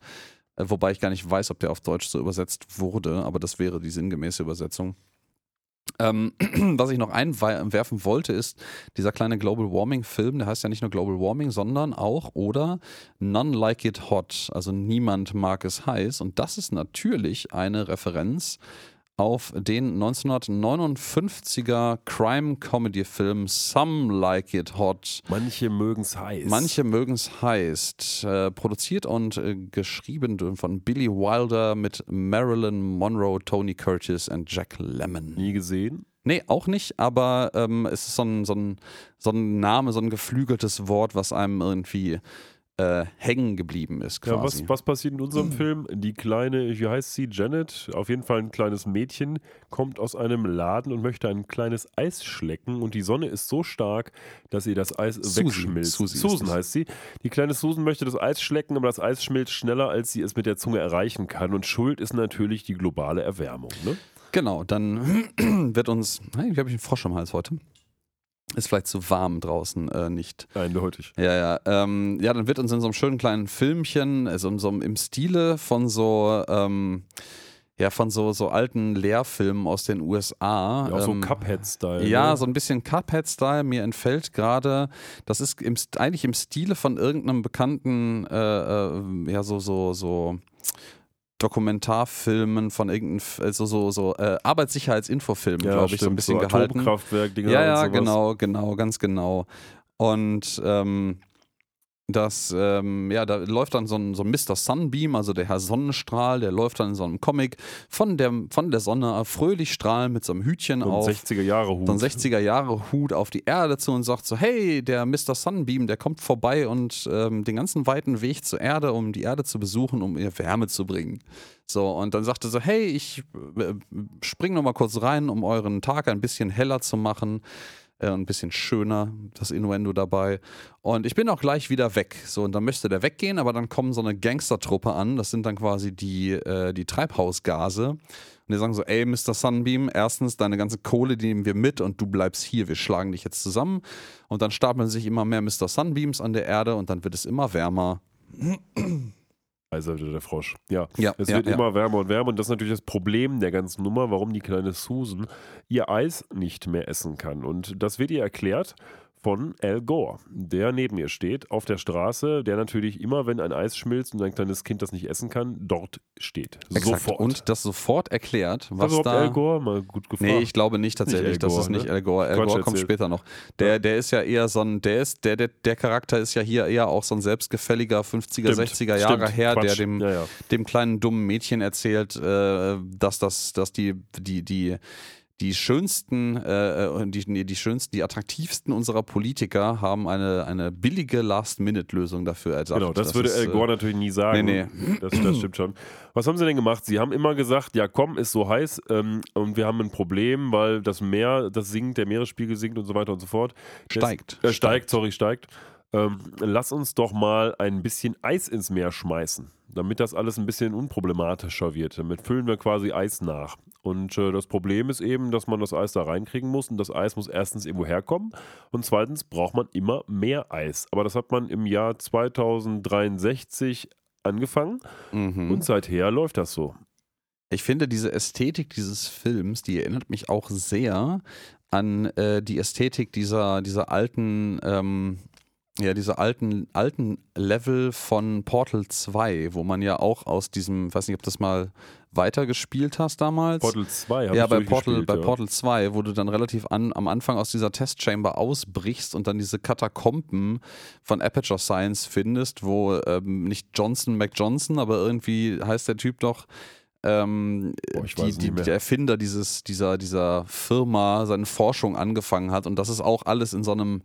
Äh, wobei ich gar nicht weiß, ob der auf Deutsch so übersetzt wurde, aber das wäre die sinngemäße Übersetzung. Ähm, was ich noch einwerfen wollte, ist dieser kleine Global Warming Film, der heißt ja nicht nur Global Warming, sondern auch oder None Like It Hot, also niemand mag es heiß. Und das ist natürlich eine Referenz auf den 1959er Crime-Comedy-Film Some Like It Hot. Manche mögen es heiß. Manche mögen es heißt. Äh, produziert und äh, geschrieben von Billy Wilder mit Marilyn Monroe, Tony Curtis und Jack Lemmon. Nie gesehen? Nee, auch nicht, aber ähm, es ist so ein, so, ein, so ein Name, so ein geflügeltes Wort, was einem irgendwie äh, hängen geblieben ist Ja, quasi. was, was passiert in unserem Film? Die kleine, wie heißt sie, Janet, auf jeden Fall ein kleines Mädchen, kommt aus einem Laden und möchte ein kleines Eis schlecken und die Sonne ist so stark, dass ihr das Eis Susan. wegschmilzt. Susi Susan heißt sie. Die kleine Susan möchte das Eis schlecken, aber das Eis schmilzt schneller, als sie es mit der Zunge erreichen kann und schuld ist natürlich die globale Erwärmung. Ne? Genau, dann wird uns. Hey, habe ich einen Frosch am Hals heute? Ist vielleicht zu warm draußen äh, nicht. Eindeutig. Ja, ja. Ähm, ja, dann wird uns in so einem schönen kleinen Filmchen, also in so einem, im Stile von so, ähm, ja, von so, so alten Lehrfilmen aus den USA. Ja, auch so ähm, Cuphead-Style. ja, ne? so ein bisschen Cuphead-Style. Mir entfällt gerade, das ist im, eigentlich im Stile von irgendeinem bekannten, äh, äh, ja, so, so, so Dokumentarfilmen von irgendeinem, also so, so äh, Arbeitssicherheitsinfofilm, ja, glaube ich, so ein bisschen so gehalten. Atomkraftwerk-Dinger Ja, und ja, sowas. genau, genau, ganz genau. Und ähm, das, ähm, ja, da läuft dann so ein, so ein Mr. Sunbeam, also der Herr Sonnenstrahl, der läuft dann in so einem Comic von der, von der Sonne fröhlich strahlend mit so einem Hütchen So ein auf. 60er-Jahre-Hut. So ein 60er-Jahre-Hut auf die Erde zu und sagt so: Hey, der Mr. Sunbeam, der kommt vorbei und ähm, den ganzen weiten Weg zur Erde, um die Erde zu besuchen, um ihr Wärme zu bringen. So, und dann sagte so: Hey, ich äh, spring noch mal kurz rein, um euren Tag ein bisschen heller zu machen. Äh, ein bisschen schöner, das Innuendo dabei. Und ich bin auch gleich wieder weg. So, und dann möchte der weggehen, aber dann kommen so eine Gangstertruppe an. Das sind dann quasi die, äh, die Treibhausgase. Und die sagen so, ey, Mr. Sunbeam, erstens, deine ganze Kohle, die nehmen wir mit und du bleibst hier. Wir schlagen dich jetzt zusammen. Und dann stapeln sich immer mehr Mr. Sunbeams an der Erde und dann wird es immer wärmer. Also der Frosch. Ja. Ja, Es ja, wird ja. immer wärmer und wärmer und das ist natürlich das Problem der ganzen Nummer, warum die kleine Susan ihr Eis nicht mehr essen kann. Und das wird ihr erklärt von Al Gore, der neben ihr steht auf der Straße, der natürlich immer, wenn ein Eis schmilzt und ein kleines Kind das nicht essen kann, dort steht. Exakt. Sofort. Und das sofort erklärt, was überhaupt da... Al Gore? Mal gut gefragt. Nee, ich glaube nicht tatsächlich. Nicht das ist nicht ne? Al Gore. Al Quatsch Gore kommt erzählt. später noch. Der, der ist ja eher so ein, der ist, der, der, der Charakter ist ja hier eher auch so ein selbstgefälliger 50er, Stimmt, 60er Jahre stimmt. her, der Quatsch. dem, Ja, ja. dem kleinen dummen Mädchen erzählt, äh, dass das, dass die, die, die, die schönsten, äh, die, nee, die schönsten, die attraktivsten unserer Politiker haben eine, eine billige Last-Minute-Lösung dafür erdacht. Genau, das, würde ist, Al äh, Gore natürlich nie sagen. nee, Das, das stimmt schon. Was haben sie denn gemacht? Sie haben immer gesagt, ja komm, ist so heiß ähm, und wir haben ein Problem, weil das Meer, das sinkt, der Meeresspiegel sinkt und so weiter und so fort. Steigt. Äh, steigt, sorry, steigt. Ähm, lass uns doch mal ein bisschen Eis ins Meer schmeißen, damit das alles ein bisschen unproblematischer wird. Damit füllen wir quasi Eis nach. Und äh, das Problem ist eben, dass man das Eis da reinkriegen muss und das Eis muss erstens irgendwo herkommen und zweitens braucht man immer mehr Eis. Aber das hat man im Jahr 2063 angefangen Mhm. und seither läuft das so. Ich finde, diese Ästhetik dieses Films, die erinnert mich auch sehr an äh, die Ästhetik dieser, dieser alten, ähm, ja, dieser alten, alten Level von Portal 2, wo man ja auch aus diesem, weiß nicht, ob das mal weitergespielt hast damals. Portal 2 habe ja, ich bei Portal, bei ja. Portal 2, wo du dann relativ an, am Anfang aus dieser Testchamber ausbrichst und dann diese Katakomben von Aperture Science findest, wo ähm, nicht Johnson McJohnson, aber irgendwie heißt der Typ doch, ähm, Boah, die, die, der Erfinder dieses, dieser, dieser Firma seine Forschung angefangen hat. Und das ist auch alles in so einem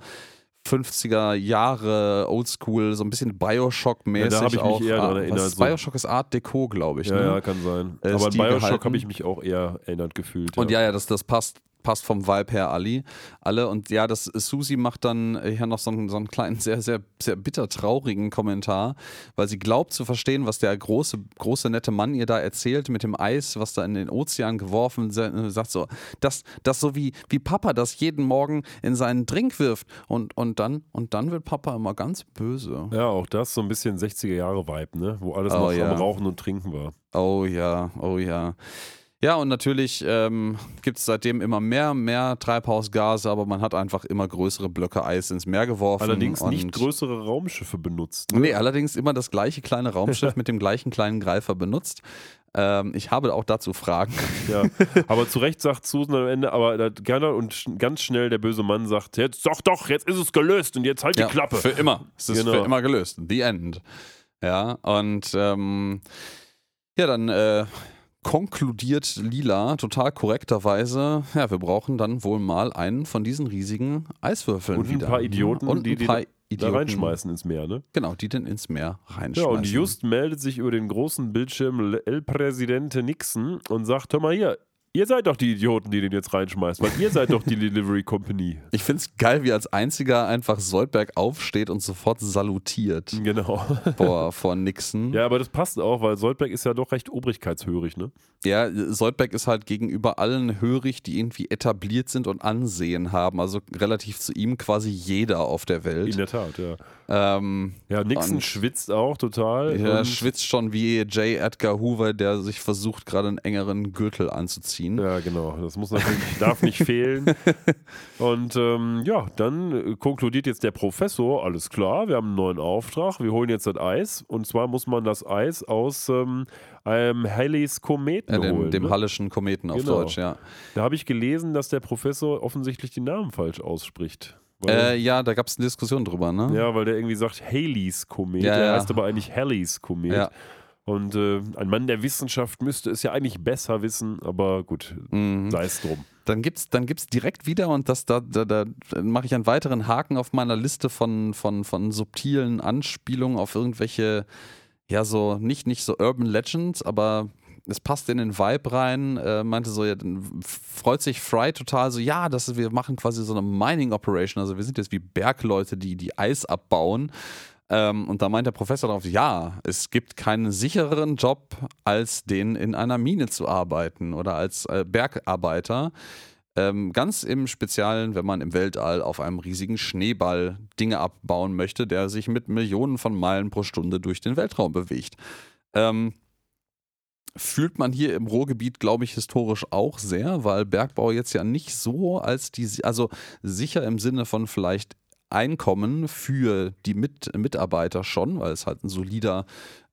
50er Jahre Oldschool, so ein bisschen Bioshock-mäßig Ja, da hab ich mich auch. eher dran Ah, erinnert, ist so. Bioshock ist Art Deco, glaube ich. Ja, ne? ja, kann sein. Äh, Aber an Bioshock habe ich mich auch eher erinnert gefühlt. Und ja, ja, das, das passt, passt vom Vibe her Ali, alle. Und ja, das Susi macht dann hier noch so einen, so einen kleinen, sehr, sehr, sehr bitter traurigen Kommentar, weil sie glaubt zu verstehen, was der große, große, nette Mann ihr da erzählt mit dem Eis, was da in den Ozean geworfen se- sagt so, das, das so wie, wie Papa das jeden Morgen in seinen Drink wirft. Und, und, dann, und dann wird Papa immer ganz böse. Ja, auch das so ein bisschen 60er Jahre Vibe, ne? Wo alles Oh, noch ja. am Rauchen und Trinken war. Oh ja, oh ja. Ja, und natürlich ähm, gibt es seitdem immer mehr, mehr Treibhausgase, aber man hat einfach immer größere Blöcke Eis ins Meer geworfen. Allerdings und nicht größere Raumschiffe benutzt. Ne? Nee, allerdings immer das gleiche kleine Raumschiff mit dem gleichen kleinen Greifer benutzt. Ähm, ich habe auch dazu Fragen. Ja. Aber zu Recht sagt Susan am Ende, aber gerne und ganz schnell der böse Mann sagt, jetzt doch, doch, jetzt ist es gelöst und jetzt halt die Klappe. Für immer. Es ist Genau. für immer gelöst. The end. Ja, und ähm, ja, dann äh, konkludiert Lila total korrekterweise, ja, wir brauchen dann wohl mal einen von diesen riesigen Eiswürfeln Und ein wieder. paar Idioten, und die ein paar Da Idioten, reinschmeißen ins Meer, ne? Genau, die den ins Meer Ja, reinschmeißen. und just meldet sich über den großen Bildschirm El Presidente Nixon und sagt, hör mal hier, Ihr seid doch die Idioten, die den jetzt reinschmeißt, weil ihr seid doch die Delivery Company. Ich finde es geil, wie als einziger einfach Soldberg aufsteht und sofort salutiert Genau. vor, vor Nixon. Ja, aber das passt auch, weil Soldberg ist ja doch recht obrigkeitshörig, ne? Ja, Soldberg ist halt gegenüber allen hörig, die irgendwie etabliert sind und Ansehen haben. Also relativ zu ihm quasi jeder auf der In Welt. der Tat, ja. Ähm, Ja, Nixon schwitzt auch total. er schwitzt schon wie J. Edgar Hoover, der sich versucht, gerade einen engeren Gürtel anzuziehen. Ja, genau. Das muss natürlich, darf nicht fehlen. Und ähm, ja, dann äh, konkludiert jetzt der Professor, alles klar, wir haben einen neuen Auftrag, wir holen jetzt das Eis. Und zwar muss man das Eis aus ähm, einem Halley's Kometen Äh, dem, holen. dem ne? Hallischen Kometen auf Genau. Deutsch, ja. Da habe ich gelesen, dass der Professor offensichtlich die Namen falsch ausspricht. Äh, ja, da gab es eine Diskussion drüber, ne? ja, weil der irgendwie sagt Halley's Komet. Ja, der ja. heißt aber eigentlich Halley's Komet. Ja. Und äh, ein Mann der Wissenschaft müsste es ja eigentlich besser wissen, aber gut, Mhm. sei es drum. Dann gibt's, dann gibt's direkt wieder, und das, da, da, da mache ich einen weiteren Haken auf meiner Liste von, von, von subtilen Anspielungen auf irgendwelche, ja, so, nicht, nicht so Urban Legends, aber es passt in den Vibe rein, äh, meinte so, ja, dann freut sich Fry total so, ja, das wir machen quasi so eine Mining Operation, also wir sind jetzt wie Bergleute, die, die Eis abbauen. Ähm, und da meint der Professor darauf, ja, es gibt keinen sichereren Job, als den in einer Mine zu arbeiten oder als äh, Bergarbeiter. Ähm, ganz im Speziellen, wenn man im Weltall auf einem riesigen Schneeball Dinge abbauen möchte, der sich mit Millionen von Meilen pro Stunde durch den Weltraum bewegt. Ähm, fühlt man hier im Ruhrgebiet, glaube ich, historisch auch sehr, weil Bergbau jetzt ja nicht so als die, also sicher im Sinne von vielleicht Einkommen für die Mit Mitarbeiter schon, weil es halt ein solider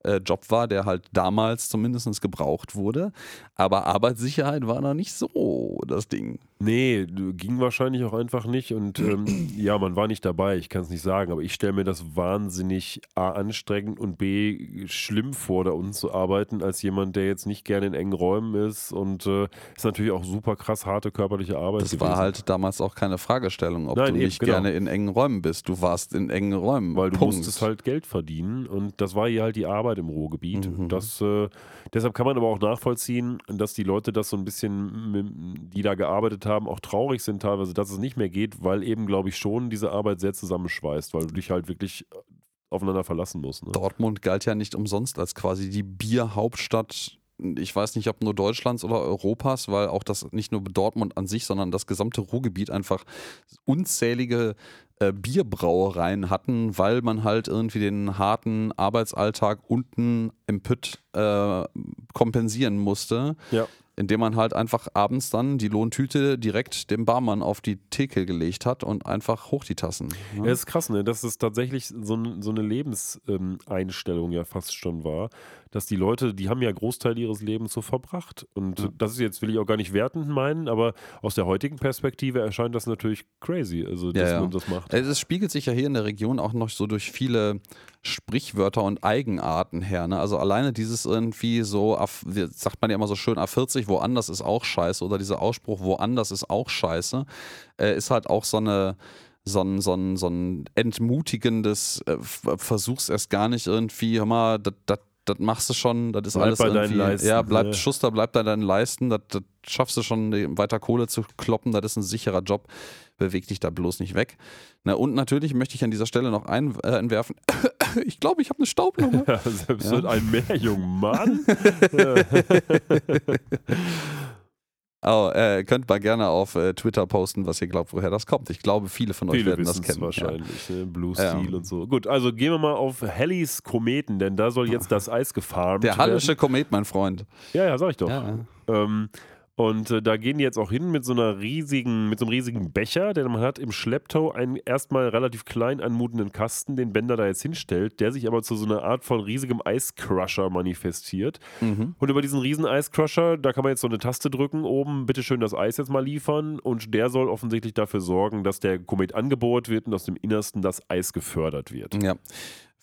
äh, Job war, der halt damals zumindest gebraucht wurde. Aber Arbeitssicherheit war noch nicht so das Ding. Nee, ging wahrscheinlich auch einfach nicht. Und ähm, ja, man war nicht dabei, ich kann es nicht sagen, aber ich stelle mir das wahnsinnig A anstrengend und B schlimm vor, da unten zu arbeiten, als jemand, der jetzt nicht gerne in engen Räumen ist. Und äh, ist natürlich auch super krass harte körperliche Arbeit. Das gewesen. war halt damals auch keine Fragestellung, ob Nein, du eben, nicht genau. gerne in engen Räumen bist. Du warst in engen Räumen. Weil du Punkt. musstest halt Geld verdienen und das war hier halt die Arbeit im Ruhrgebiet. Mhm. Das, äh, deshalb kann man aber auch nachvollziehen, dass die Leute das so ein bisschen, die da gearbeitet haben, auch traurig sind teilweise, dass es nicht mehr geht, weil eben, glaube ich, schon diese Arbeit sehr zusammenschweißt, weil du dich halt wirklich äh, aufeinander verlassen musst. Ne? Dortmund galt ja nicht umsonst als quasi die Bierhauptstadt. Ich weiß nicht, ob nur Deutschlands oder Europas, weil auch das nicht nur Dortmund an sich, sondern das gesamte Ruhrgebiet einfach unzählige äh, Bierbrauereien hatten, weil man halt irgendwie den harten Arbeitsalltag unten im Pütt äh, kompensieren musste. Ja. Indem man halt einfach abends dann die Lohntüte direkt dem Barmann auf die Theke gelegt hat und einfach hoch die Tassen. ne? Ja, ist krass, ne? dass es tatsächlich so, so eine Lebenseinstellung ja fast schon war, dass die Leute, die haben ja Großteil ihres Lebens so verbracht. Und Ja. das ist jetzt, will ich auch gar nicht wertend meinen, aber aus der heutigen Perspektive erscheint das natürlich crazy, also dass Ja, ja. man das macht. Es spiegelt sich ja hier in der Region auch noch so durch viele Sprichwörter und Eigenarten her. Ne? Also alleine dieses irgendwie so, sagt man ja immer so schön, A40, woanders ist auch scheiße, oder dieser Ausspruch, woanders ist auch scheiße, äh, ist halt auch so eine so ein, so ein, so ein entmutigendes äh, Versuch's erst gar nicht irgendwie, hör mal, das das machst du schon, das ist Bleib alles bei irgendwie, Leisten, ja, bleib ja. Schuster, bleib bei deinen Leisten, das, das schaffst du schon, weiter Kohle zu kloppen, das ist ein sicherer Job, beweg dich da bloß nicht weg. Na, und natürlich möchte ich an dieser Stelle noch ein, äh, entwerfen, ich glaube, ich habe eine Staublunge. Ja, selbst Ja. mit einem Meerjungen Mann. Oh, äh, könnt mal gerne auf äh, Twitter posten, was ihr glaubt, woher das kommt. Ich glaube, viele von euch Viele werden das kennen. Ja. wahrscheinlich, ne? Blue Ja. Steel und so. Gut, also gehen wir mal auf Halley's Kometen, denn da soll jetzt das Eis gefarmt Der werden. Hallische Komet, mein Freund. Ja, ja, sag ich doch. Ja. Ähm, und äh, da gehen die jetzt auch hin mit so einer riesigen, mit so einem riesigen Becher, denn man hat im Schlepptau einen erstmal relativ klein anmutenden Kasten, den Bender da jetzt hinstellt, der sich aber zu so einer Art von riesigem Eiscrusher manifestiert. Mhm. Und über diesen riesen Eiscrusher, da kann man jetzt so eine Taste drücken, oben, bitteschön das Eis jetzt mal liefern. Und der soll offensichtlich dafür sorgen, dass der Komet angebohrt wird und aus dem Innersten das Eis gefördert wird. Ja.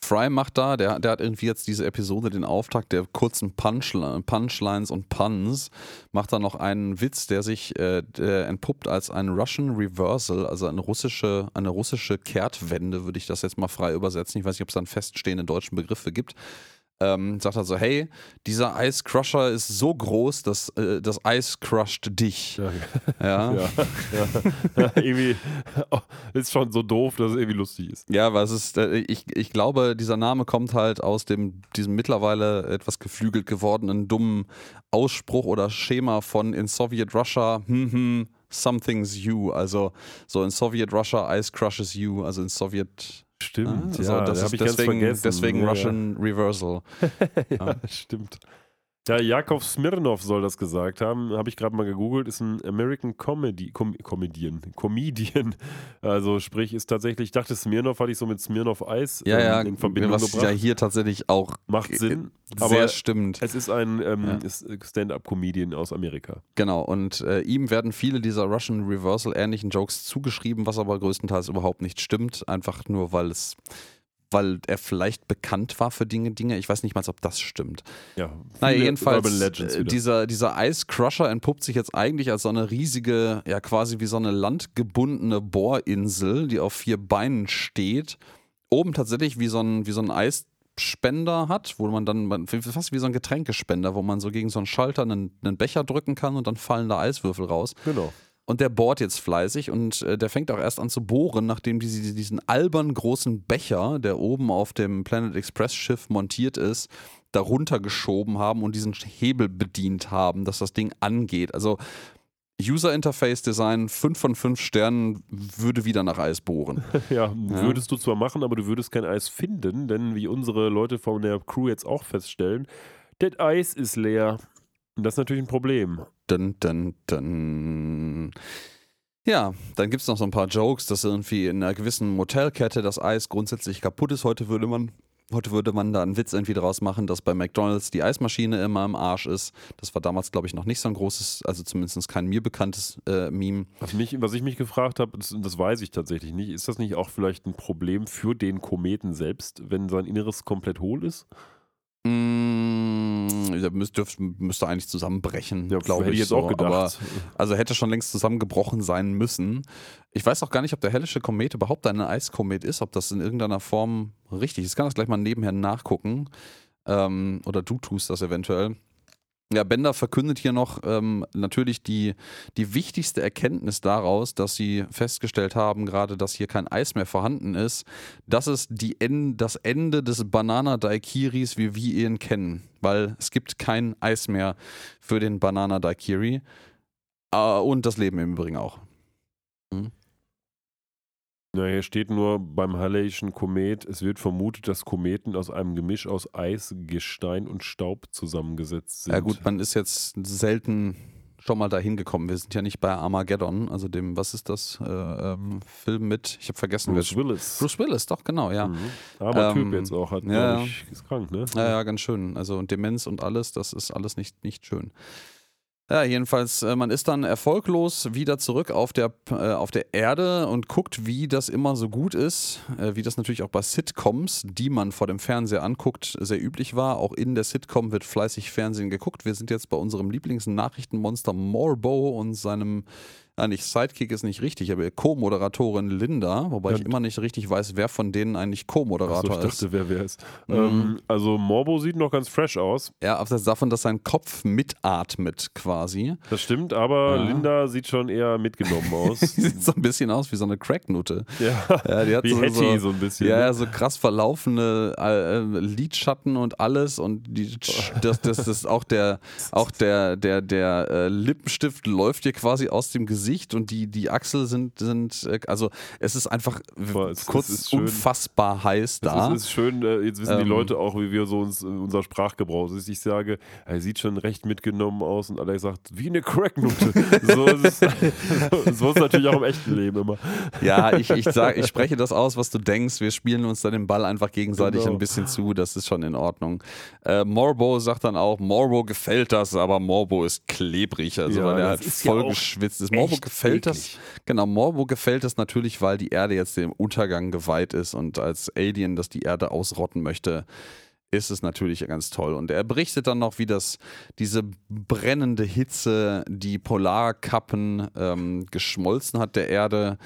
Fry macht da, der, der hat irgendwie jetzt diese Episode den Auftakt der kurzen Punchli- Punchlines und Puns, macht da noch einen Witz, der sich äh, der entpuppt als ein Russian Reversal, also eine russische, eine russische Kehrtwende, würde ich das jetzt mal frei übersetzen. Ich weiß nicht, ob es da einen feststehenden deutschen Begriff gibt. Ähm, sagt er so, hey, dieser Ice Crusher ist so groß, dass äh, das Eis crusht dich. Ja, Ja, ja. ja, ja. irgendwie oh, ist schon so doof, dass es irgendwie lustig ist. aber es ist, äh, ich, ich glaube, dieser Name kommt halt aus dem, diesem mittlerweile etwas geflügelt gewordenen dummen Ausspruch oder Schema von in Soviet Russia, hm, hm, something's you. Also so in Soviet Russia, Ice crushes you. Also in Sowjet Stimmt, also ja, das hab ist ich ganz deswegen, vergessen. deswegen ja, Russian Reversal. Ja, ja stimmt. Ja, Jakov Smirnov soll das gesagt haben. Habe ich gerade mal gegoogelt. Ist ein American Comedy, Com Comedian. Comedian. Also, sprich, ist tatsächlich, ich dachte, Smirnov hatte ich so mit Smirnov Eis Ja, ähm, ja, in Verbindung was gebracht. ja hier tatsächlich auch Macht Sinn. sehr Aber stimmt. es ist ein ähm, Ja. Stand-up-Comedian aus Amerika. Genau, und äh, ihm werden viele dieser Russian Reversal ähnlichen Jokes zugeschrieben, was aber größtenteils überhaupt nicht stimmt, einfach nur weil es weil er vielleicht bekannt war für Dinge, Dinge. Ich weiß nicht mal, ob das stimmt. Ja, Naja, jedenfalls, äh, dieser, dieser Ice Crusher entpuppt sich jetzt eigentlich als so eine riesige, ja quasi wie so eine landgebundene Bohrinsel, die auf vier Beinen steht. Oben tatsächlich wie so ein, wie so ein Eisspender hat, wo man dann, fast wie so ein Getränkespender, wo man so gegen so einen Schalter einen, einen Becher drücken kann und dann fallen da Eiswürfel raus. Genau. Und der bohrt jetzt fleißig und äh, der fängt auch erst an zu bohren, nachdem die, die, diesen albern großen Becher, der oben auf dem Planet Express Schiff montiert ist, darunter geschoben haben und diesen Hebel bedient haben, dass das Ding angeht. Also User Interface Design 5 von 5 Sternen würde wieder nach Eis bohren. Ja, würdest du zwar machen, aber du würdest kein Eis finden, denn wie unsere Leute von der Crew jetzt auch feststellen, das Eis ist leer. Und das ist natürlich ein Problem. Dun, dun, dun. Ja, dann gibt es noch so ein paar Jokes, dass irgendwie in einer gewissen Motelkette das Eis grundsätzlich kaputt ist. Heute würde man, heute würde man da einen Witz irgendwie draus machen, dass bei McDonalds die Eismaschine immer im Arsch ist. Das war damals, glaube ich, noch nicht so ein großes, also zumindest kein mir bekanntes äh, Meme. Was, mich, was ich mich gefragt habe, das, das weiß ich tatsächlich nicht, ist das nicht auch vielleicht ein Problem für den Kometen selbst, wenn sein Inneres komplett hohl ist? Mm, der müsste, müsste eigentlich zusammenbrechen, glaube hätte ich. jetzt so. auch Aber gedacht. Also hätte schon längst zusammengebrochen sein müssen. Ich weiß auch gar nicht, ob der hellische Komet überhaupt ein Eiskomet ist, ob das in irgendeiner Form richtig ist. Ich kann das gleich mal nebenher nachgucken. Ähm, oder du tust das eventuell. Ja, Bender verkündet hier noch ähm, natürlich die, die wichtigste Erkenntnis daraus, dass sie festgestellt haben, gerade dass hier kein Eis mehr vorhanden ist. Das ist die en das Ende des Banana Daiquiris, wie wir ihn kennen. Weil es gibt kein Eis mehr für den Banana Daiquiri. Äh, und das Leben im Übrigen auch. Ja, hier steht nur beim Halleischen Komet, es wird vermutet, dass Kometen aus einem Gemisch aus Eis, Gestein und Staub zusammengesetzt sind. Ja gut, man ist jetzt selten schon mal dahin gekommen. Wir sind ja nicht bei Armageddon, also dem, was ist das, äh, ähm, Film mit, ich habe vergessen, Bruce Willis. Bruce Willis, doch, genau, ja. Mhm. Armer Ähm, Typ jetzt auch, hat, ja. ich, ist krank, ne? Ja, ja, ganz schön. Also und Demenz und alles, das ist alles nicht, nicht schön. Ja, jedenfalls, äh, man ist dann erfolglos wieder zurück auf der, äh, auf der Erde und guckt, wie das immer so gut ist, äh, wie das natürlich auch bei Sitcoms, die man vor dem Fernseher anguckt, sehr üblich war. Auch in der Sitcom wird fleißig Fernsehen geguckt. Wir sind jetzt bei unserem Lieblingsnachrichtenmonster Morbo und seinem, nicht Sidekick ist nicht richtig, aber Co-Moderatorin Linda, wobei Ja, ich immer nicht richtig weiß, wer von denen eigentlich Co-Moderator ich ist. dachte, wer wer ist. Mhm. Ähm, also Morbo sieht noch ganz fresh aus. Ja, abseits davon, dass sein Kopf mitatmet quasi. Das stimmt, aber Ja. Linda sieht schon eher mitgenommen aus. Sieht so ein bisschen aus wie so eine Cracknutte. ja, Ja, die hat wie so, Hattie so, so ein bisschen. ja, so krass verlaufene äh, äh, Lidschatten und alles und die, das, das, das ist auch der, auch der, der, der äh, Lippenstift läuft dir quasi aus dem Gesicht und die, die Achsel sind, sind äh, also es ist einfach Aber es- kurz es unfassbar heiß da. Es ist schön, äh, jetzt wissen die Ähm. Leute auch, wie wir so uns, äh, unser Sprachgebrauch ist. Ich sage, er sieht schon recht mitgenommen aus und Alex sagt, wie eine Cracknutte. so ist es so ist natürlich auch im echten Leben immer. Ja, ich, ich, sag, ich spreche das aus, was du denkst. Wir spielen uns dann den Ball einfach gegenseitig Genau. ein bisschen zu. Das ist schon in Ordnung. Äh, Morbo sagt dann auch, Morbo gefällt das, aber Morbo ist klebrig, also Ja, weil er halt ja voll geschwitzt ist. Morbo echt gefällt das. eklig. Genau, Morbo gefällt das natürlich, weil die Erde jetzt dem Untergang geweiht ist und als Alien, das die Erde ausrotten möchte, ist es natürlich ganz toll. Und er berichtet dann noch, wie das diese brennende Hitze die Polarkappen ähm, geschmolzen hat der Erde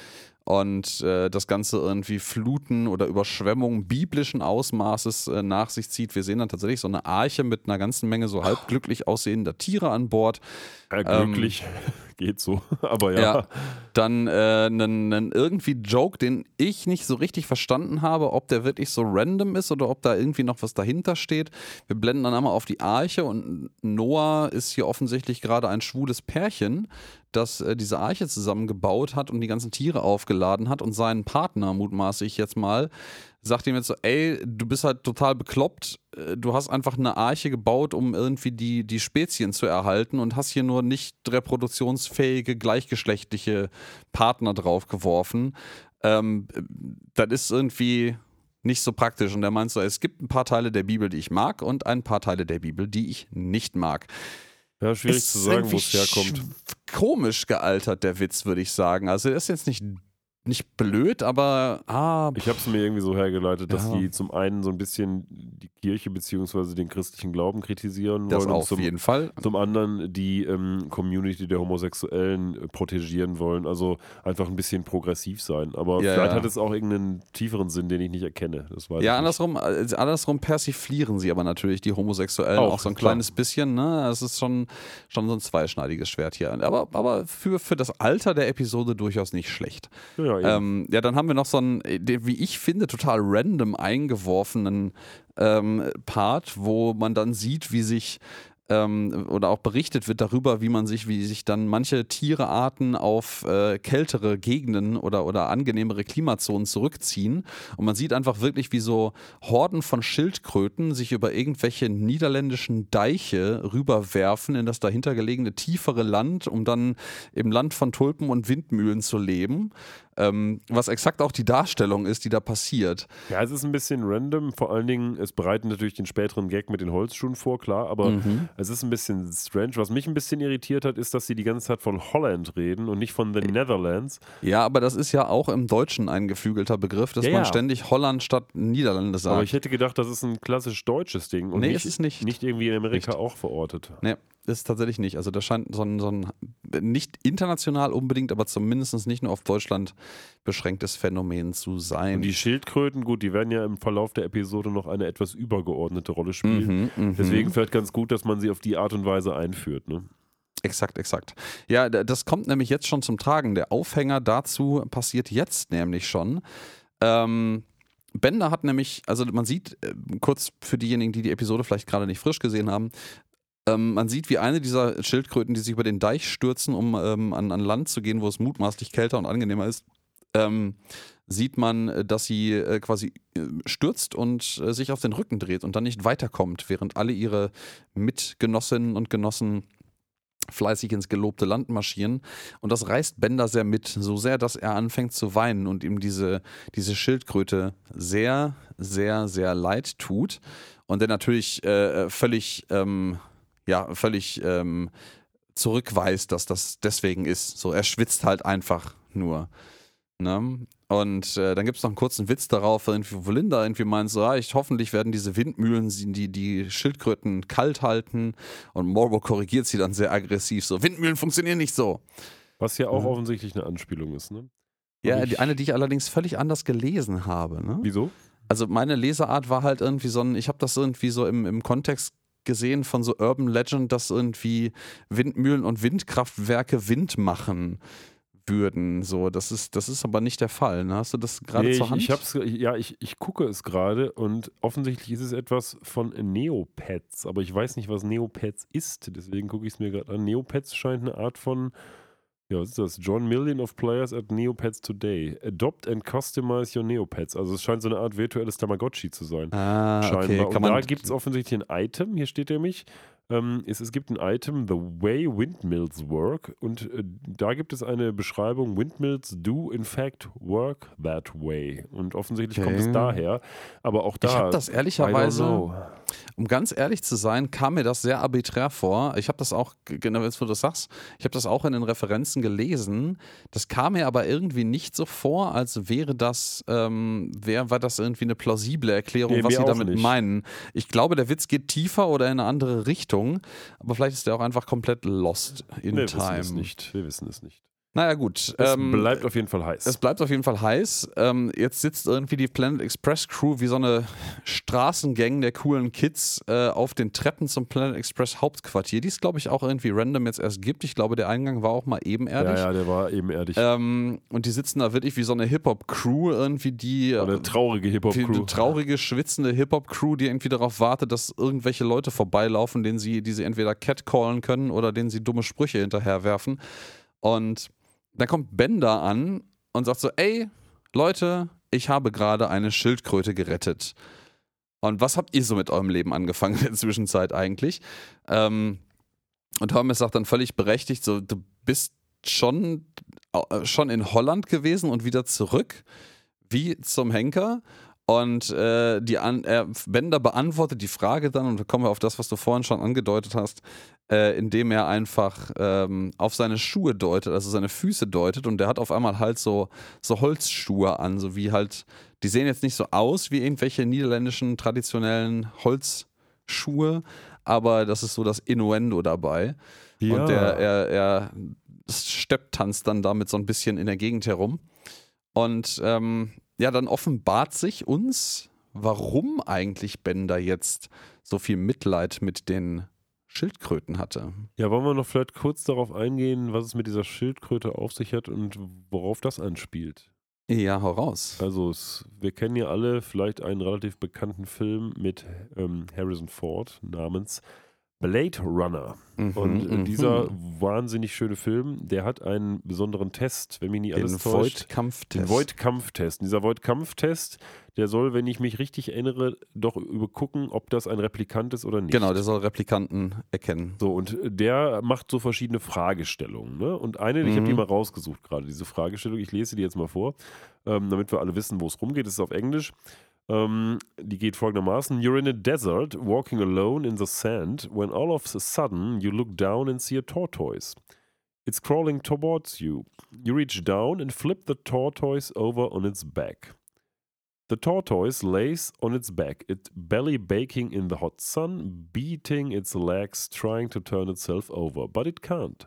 und äh, das Ganze irgendwie Fluten oder Überschwemmungen biblischen Ausmaßes äh, nach sich zieht. Wir sehen dann tatsächlich so eine Arche mit einer ganzen Menge so halb glücklich aussehender Tiere an Bord. Glücklich ähm, geht so, aber ja. ja dann äh, irgendwie Joke, den ich nicht so richtig verstanden habe, ob der wirklich so random ist oder ob da irgendwie noch was dahinter steht. Wir blenden dann einmal auf die Arche und Noah ist hier offensichtlich gerade ein schwules Pärchen, das äh, diese Arche zusammengebaut hat und die ganzen Tiere aufgeladen hat und seinen Partner, mutmaßlich jetzt mal, sagt ihm jetzt so, ey, du bist halt total bekloppt, äh, du hast einfach eine Arche gebaut, um irgendwie die, die Spezien zu erhalten und hast hier nur nicht reproduktionsfähige, gleichgeschlechtliche Partner draufgeworfen. Ähm, das ist irgendwie nicht so praktisch. Und er meint so, es gibt ein paar Teile der Bibel, die ich mag und ein paar Teile der Bibel, die ich nicht mag. Ja, schwierig ist zu sagen, wo es herkommt. Komisch gealtert, der Witz, würde ich sagen. Also er ist jetzt nicht nicht blöd, aber ah, ich habe es mir irgendwie so hergeleitet, dass ja. die zum einen so ein bisschen die Kirche bzw. den christlichen Glauben kritisieren das wollen. Auf zum, jeden Fall. Zum anderen die ähm, Community der Homosexuellen äh, protegieren wollen. Also einfach ein bisschen progressiv sein. Aber ja, vielleicht ja. hat es auch irgendeinen tieferen Sinn, den ich nicht erkenne. Das weiß ja, andersrum, äh, andersrum persiflieren sie aber natürlich die Homosexuellen auch, auch so ein klar. kleines bisschen. Ne? Das ist schon, schon so ein zweischneidiges Schwert hier. Aber, aber für, für das Alter der Episode durchaus nicht schlecht. Ja, ähm, ja, dann haben wir noch so einen, äh, wie ich finde, total random eingeworfenen ähm, Part, wo man dann sieht, wie sich ähm, oder auch berichtet wird darüber, wie man sich, wie sich dann manche Tierearten auf äh, kältere Gegenden oder, oder angenehmere Klimazonen zurückziehen. Und man sieht einfach wirklich, wie so Horden von Schildkröten sich über irgendwelche niederländischen Deiche rüberwerfen in das dahintergelegene tiefere Land, um dann im Land von Tulpen und Windmühlen zu leben. Ähm, was exakt auch die Darstellung ist, die da passiert. Ja, es ist ein bisschen random. Vor allen Dingen, es bereitet natürlich den späteren Gag mit den Holzschuhen vor, klar, aber mhm. es ist ein bisschen strange. Was mich ein bisschen irritiert hat, ist, dass sie die ganze Zeit von Holland reden und nicht von the Netherlands. Ja, aber das ist ja auch im Deutschen ein geflügelter Begriff, dass ja, man ja. ständig Holland statt Niederlande sagt. Aber ich hätte gedacht, das ist ein klassisch deutsches Ding und nee, nicht, ist nicht. nicht irgendwie in Amerika nicht. auch verortet. Nee ist tatsächlich nicht. Also das scheint so ein, so ein nicht international unbedingt, aber zumindest nicht nur auf Deutschland beschränktes Phänomen zu sein. Und die Schildkröten, gut, die werden ja im Verlauf der Episode noch eine etwas übergeordnete Rolle spielen. Mhm, mhm. Deswegen vielleicht ganz gut, dass man sie auf die Art und Weise einführt. Ne? Exakt, exakt. Ja, das kommt nämlich jetzt schon zum Tragen. Der Aufhänger dazu passiert jetzt nämlich schon. Ähm, Bender hat nämlich, also man sieht, äh, kurz für diejenigen, die die Episode vielleicht gerade nicht frisch gesehen haben, ähm, man sieht, wie eine dieser Schildkröten, die sich über den Deich stürzen, um ähm, an, an Land zu gehen, wo es mutmaßlich kälter und angenehmer ist, ähm, sieht man, dass sie äh, quasi äh, stürzt und äh, sich auf den Rücken dreht und dann nicht weiterkommt, während alle ihre Mitgenossinnen und Genossen fleißig ins gelobte Land marschieren. Und das reißt Bender sehr mit, so sehr, dass er anfängt zu weinen und ihm diese, diese Schildkröte sehr, sehr, sehr leid tut. Und der natürlich äh, völlig ähm, ja völlig ähm, zurückweist, dass das deswegen ist. So, er schwitzt halt einfach nur. Ne? Und äh, dann gibt es noch einen kurzen Witz darauf, wo Linda irgendwie meint, so, ja, ich, hoffentlich werden diese Windmühlen die, die Schildkröten kalt halten. Und Morbo korrigiert sie dann sehr aggressiv, so, Windmühlen funktionieren nicht so. Was ja auch mhm. offensichtlich eine Anspielung ist, ne? Ja, die, eine, die ich allerdings völlig anders gelesen habe. Ne? Wieso? Also meine Leseart war halt irgendwie so ein, ich habe das irgendwie so im, im Kontext gesehen von so Urban Legend, dass irgendwie Windmühlen und Windkraftwerke Wind machen würden. So, das ist, das ist aber nicht der Fall. Ne? Hast du das gerade nee, zur Hand? Ich, hab's, ja, ich, ich gucke es gerade und offensichtlich ist es etwas von Neopets, aber ich weiß nicht, was Neopets ist. Deswegen gucke ich es mir gerade an. Neopets scheint eine Art von ja, was ist das? John Million of Players at Neopets Today. Adopt and customize your Neopets. Also es scheint so eine Art virtuelles Tamagotchi zu sein. Ah, scheinbar. Okay. Und da gibt es offensichtlich ein Item, hier steht nämlich, ähm, es, es, gibt ein Item, The Way Windmills Work, und äh, da gibt es eine Beschreibung, Windmills do in fact work that way. Und offensichtlich okay. kommt es daher. Aber auch da. Ich habe das ehrlicherweise, um ganz ehrlich zu sein, kam mir das sehr arbiträr vor. Ich habe das auch, genau jetzt, wo du das sagst, ich habe das auch in den Referenzen gelesen. Das kam mir aber irgendwie nicht so vor, als wäre das, ähm, wäre, war das irgendwie eine plausible Erklärung, nee, was sie damit nicht. meinen. Ich glaube, der Witz geht tiefer oder in eine andere Richtung. Richtung, aber vielleicht ist der auch einfach komplett lost in Wir time. Wir wissen es nicht. Wir wissen es nicht. Naja, gut. Es ähm, bleibt auf jeden Fall heiß. Es bleibt auf jeden Fall heiß. Ähm, jetzt sitzt irgendwie die Planet Express Crew wie so eine Straßengang der coolen Kids äh, auf den Treppen zum Planet Express Hauptquartier, die es, glaube ich, auch irgendwie random jetzt erst gibt. Ich glaube, der Eingang war auch mal ebenerdig. ja, ja, der war ebenerdig. Ähm, und die sitzen da wirklich wie so eine Hip-Hop-Crew irgendwie, die. Eine äh, traurige wie Hip-Hop-Crew. eine traurige, schwitzende Hip-Hop-Crew, die irgendwie darauf wartet, dass irgendwelche Leute vorbeilaufen, denen sie, die sie entweder catcallen können oder denen sie dumme Sprüche hinterherwerfen. Und dann kommt Ben da an und sagt so: Ey, Leute, ich habe gerade eine Schildkröte gerettet. Und was habt ihr so mit eurem Leben angefangen in der Zwischenzeit eigentlich? Ähm, und Hermes sagt dann völlig berechtigt: so, du bist schon, äh, schon in Holland gewesen und wieder zurück, wie zum Henker. Und äh, die An äh, Bender beantwortet die Frage dann, und da kommen wir auf das, was du vorhin schon angedeutet hast, äh, indem er einfach ähm, auf seine Schuhe deutet, also seine Füße deutet. Und der hat auf einmal halt so, so Holzschuhe an, so wie halt, die sehen jetzt nicht so aus wie irgendwelche niederländischen traditionellen Holzschuhe, aber das ist so das Innuendo dabei. ja. Und der, er, er stepptanzt dann damit so ein bisschen in der Gegend herum. Und ähm, ja, dann offenbart sich uns, warum eigentlich Bender jetzt so viel Mitleid mit den Schildkröten hatte. ja, wollen wir noch vielleicht kurz darauf eingehen, was es mit dieser Schildkröte auf sich hat und worauf das anspielt? Ja, hau raus. Also, es, wir kennen ja alle vielleicht einen relativ bekannten Film mit ähm, Harrison Ford namens Blade Runner. Mhm, Und mhm. dieser wahnsinnig schöne Film, der hat einen besonderen Test, wenn mich nicht alles den täuscht. Den Void-Kampftest. Dieser Void-Kampftest, der soll, wenn ich mich richtig erinnere, doch übergucken, ob das ein Replikant ist oder nicht. Genau, der soll Replikanten erkennen. So, und der macht so verschiedene Fragestellungen. Ne? Und eine, ich habe die Mhm. mal rausgesucht gerade, diese Fragestellung, ich lese die jetzt mal vor, ähm, damit wir alle wissen, wo es rumgeht. Das ist auf Englisch. Ähm, die geht folgendermaßen: You're in a desert, walking alone in the sand, when all of a sudden you look down and see a tortoise. It's crawling towards you. You reach down and flip the tortoise over on its back. The tortoise lays on its back, it belly baking in the hot sun, beating its legs, trying to turn itself over, but it can't.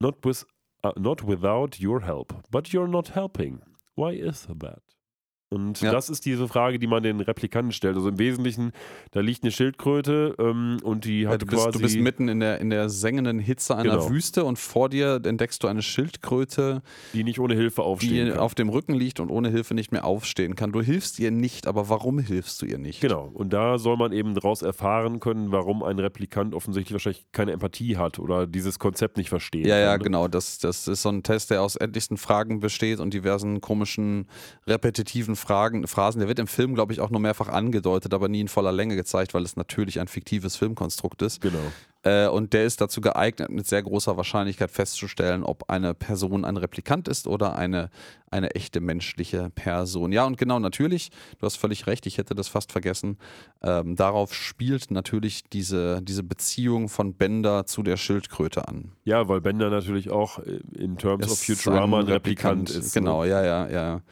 Not with, uh, not without your help. But you're not helping. Why is that? Und Ja. das ist diese Frage, die man den Replikanten stellt. Also im Wesentlichen, da liegt eine Schildkröte ähm, und die Ja, hat du, bist, quasi. du bist mitten in der, in der sengenden Hitze einer Genau. Wüste und vor dir entdeckst du eine Schildkröte, die nicht ohne Hilfe die aufstehen kann. auf dem Rücken liegt und ohne Hilfe nicht mehr aufstehen kann. Du hilfst ihr nicht, aber warum hilfst du ihr nicht? Genau, und da soll man eben daraus erfahren können, warum ein Replikant offensichtlich wahrscheinlich keine Empathie hat oder dieses Konzept nicht versteht. Ja, ja, kann, ne? genau. Das, das ist so ein Test, der aus endlichsten Fragen besteht und diversen komischen, repetitiven Fragen, Phrasen. Der wird im Film, glaube ich, auch nur mehrfach angedeutet, aber nie in voller Länge gezeigt, weil es natürlich ein fiktives Filmkonstrukt ist. Genau. Äh, und der ist dazu geeignet, mit sehr großer Wahrscheinlichkeit festzustellen, ob eine Person ein Replikant ist oder eine, eine echte menschliche Person. Ja, und genau, natürlich, du hast völlig recht, ich hätte das fast vergessen. Ähm, darauf spielt natürlich diese, diese Beziehung von Bender zu der Schildkröte an. Ja, weil Bender natürlich auch äh, in Terms of Ist Futurama ein Replikant, ist. Genau, Ne? ja, ja, ja.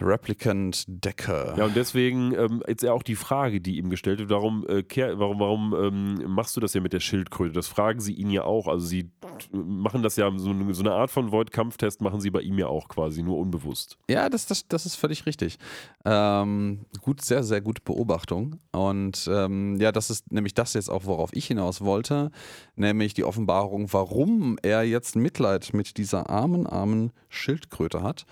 Replicant Decker. Ja, und deswegen ähm, jetzt ja auch die Frage, die ihm gestellt wird, warum, äh, warum, warum ähm, machst du das ja mit der Schildkröte? Das fragen sie ihn ja auch. Also sie machen das ja, so, eine- so eine Art von Void-Kampftest machen sie bei ihm ja auch quasi, nur unbewusst. Ja, das, das, das ist völlig richtig. Ähm, gut, sehr, sehr gute Beobachtung. Und ähm, ja, das ist nämlich das jetzt auch, worauf ich hinaus wollte, nämlich die Offenbarung, warum er jetzt Mitleid mit dieser armen, armen Schildkröte hat.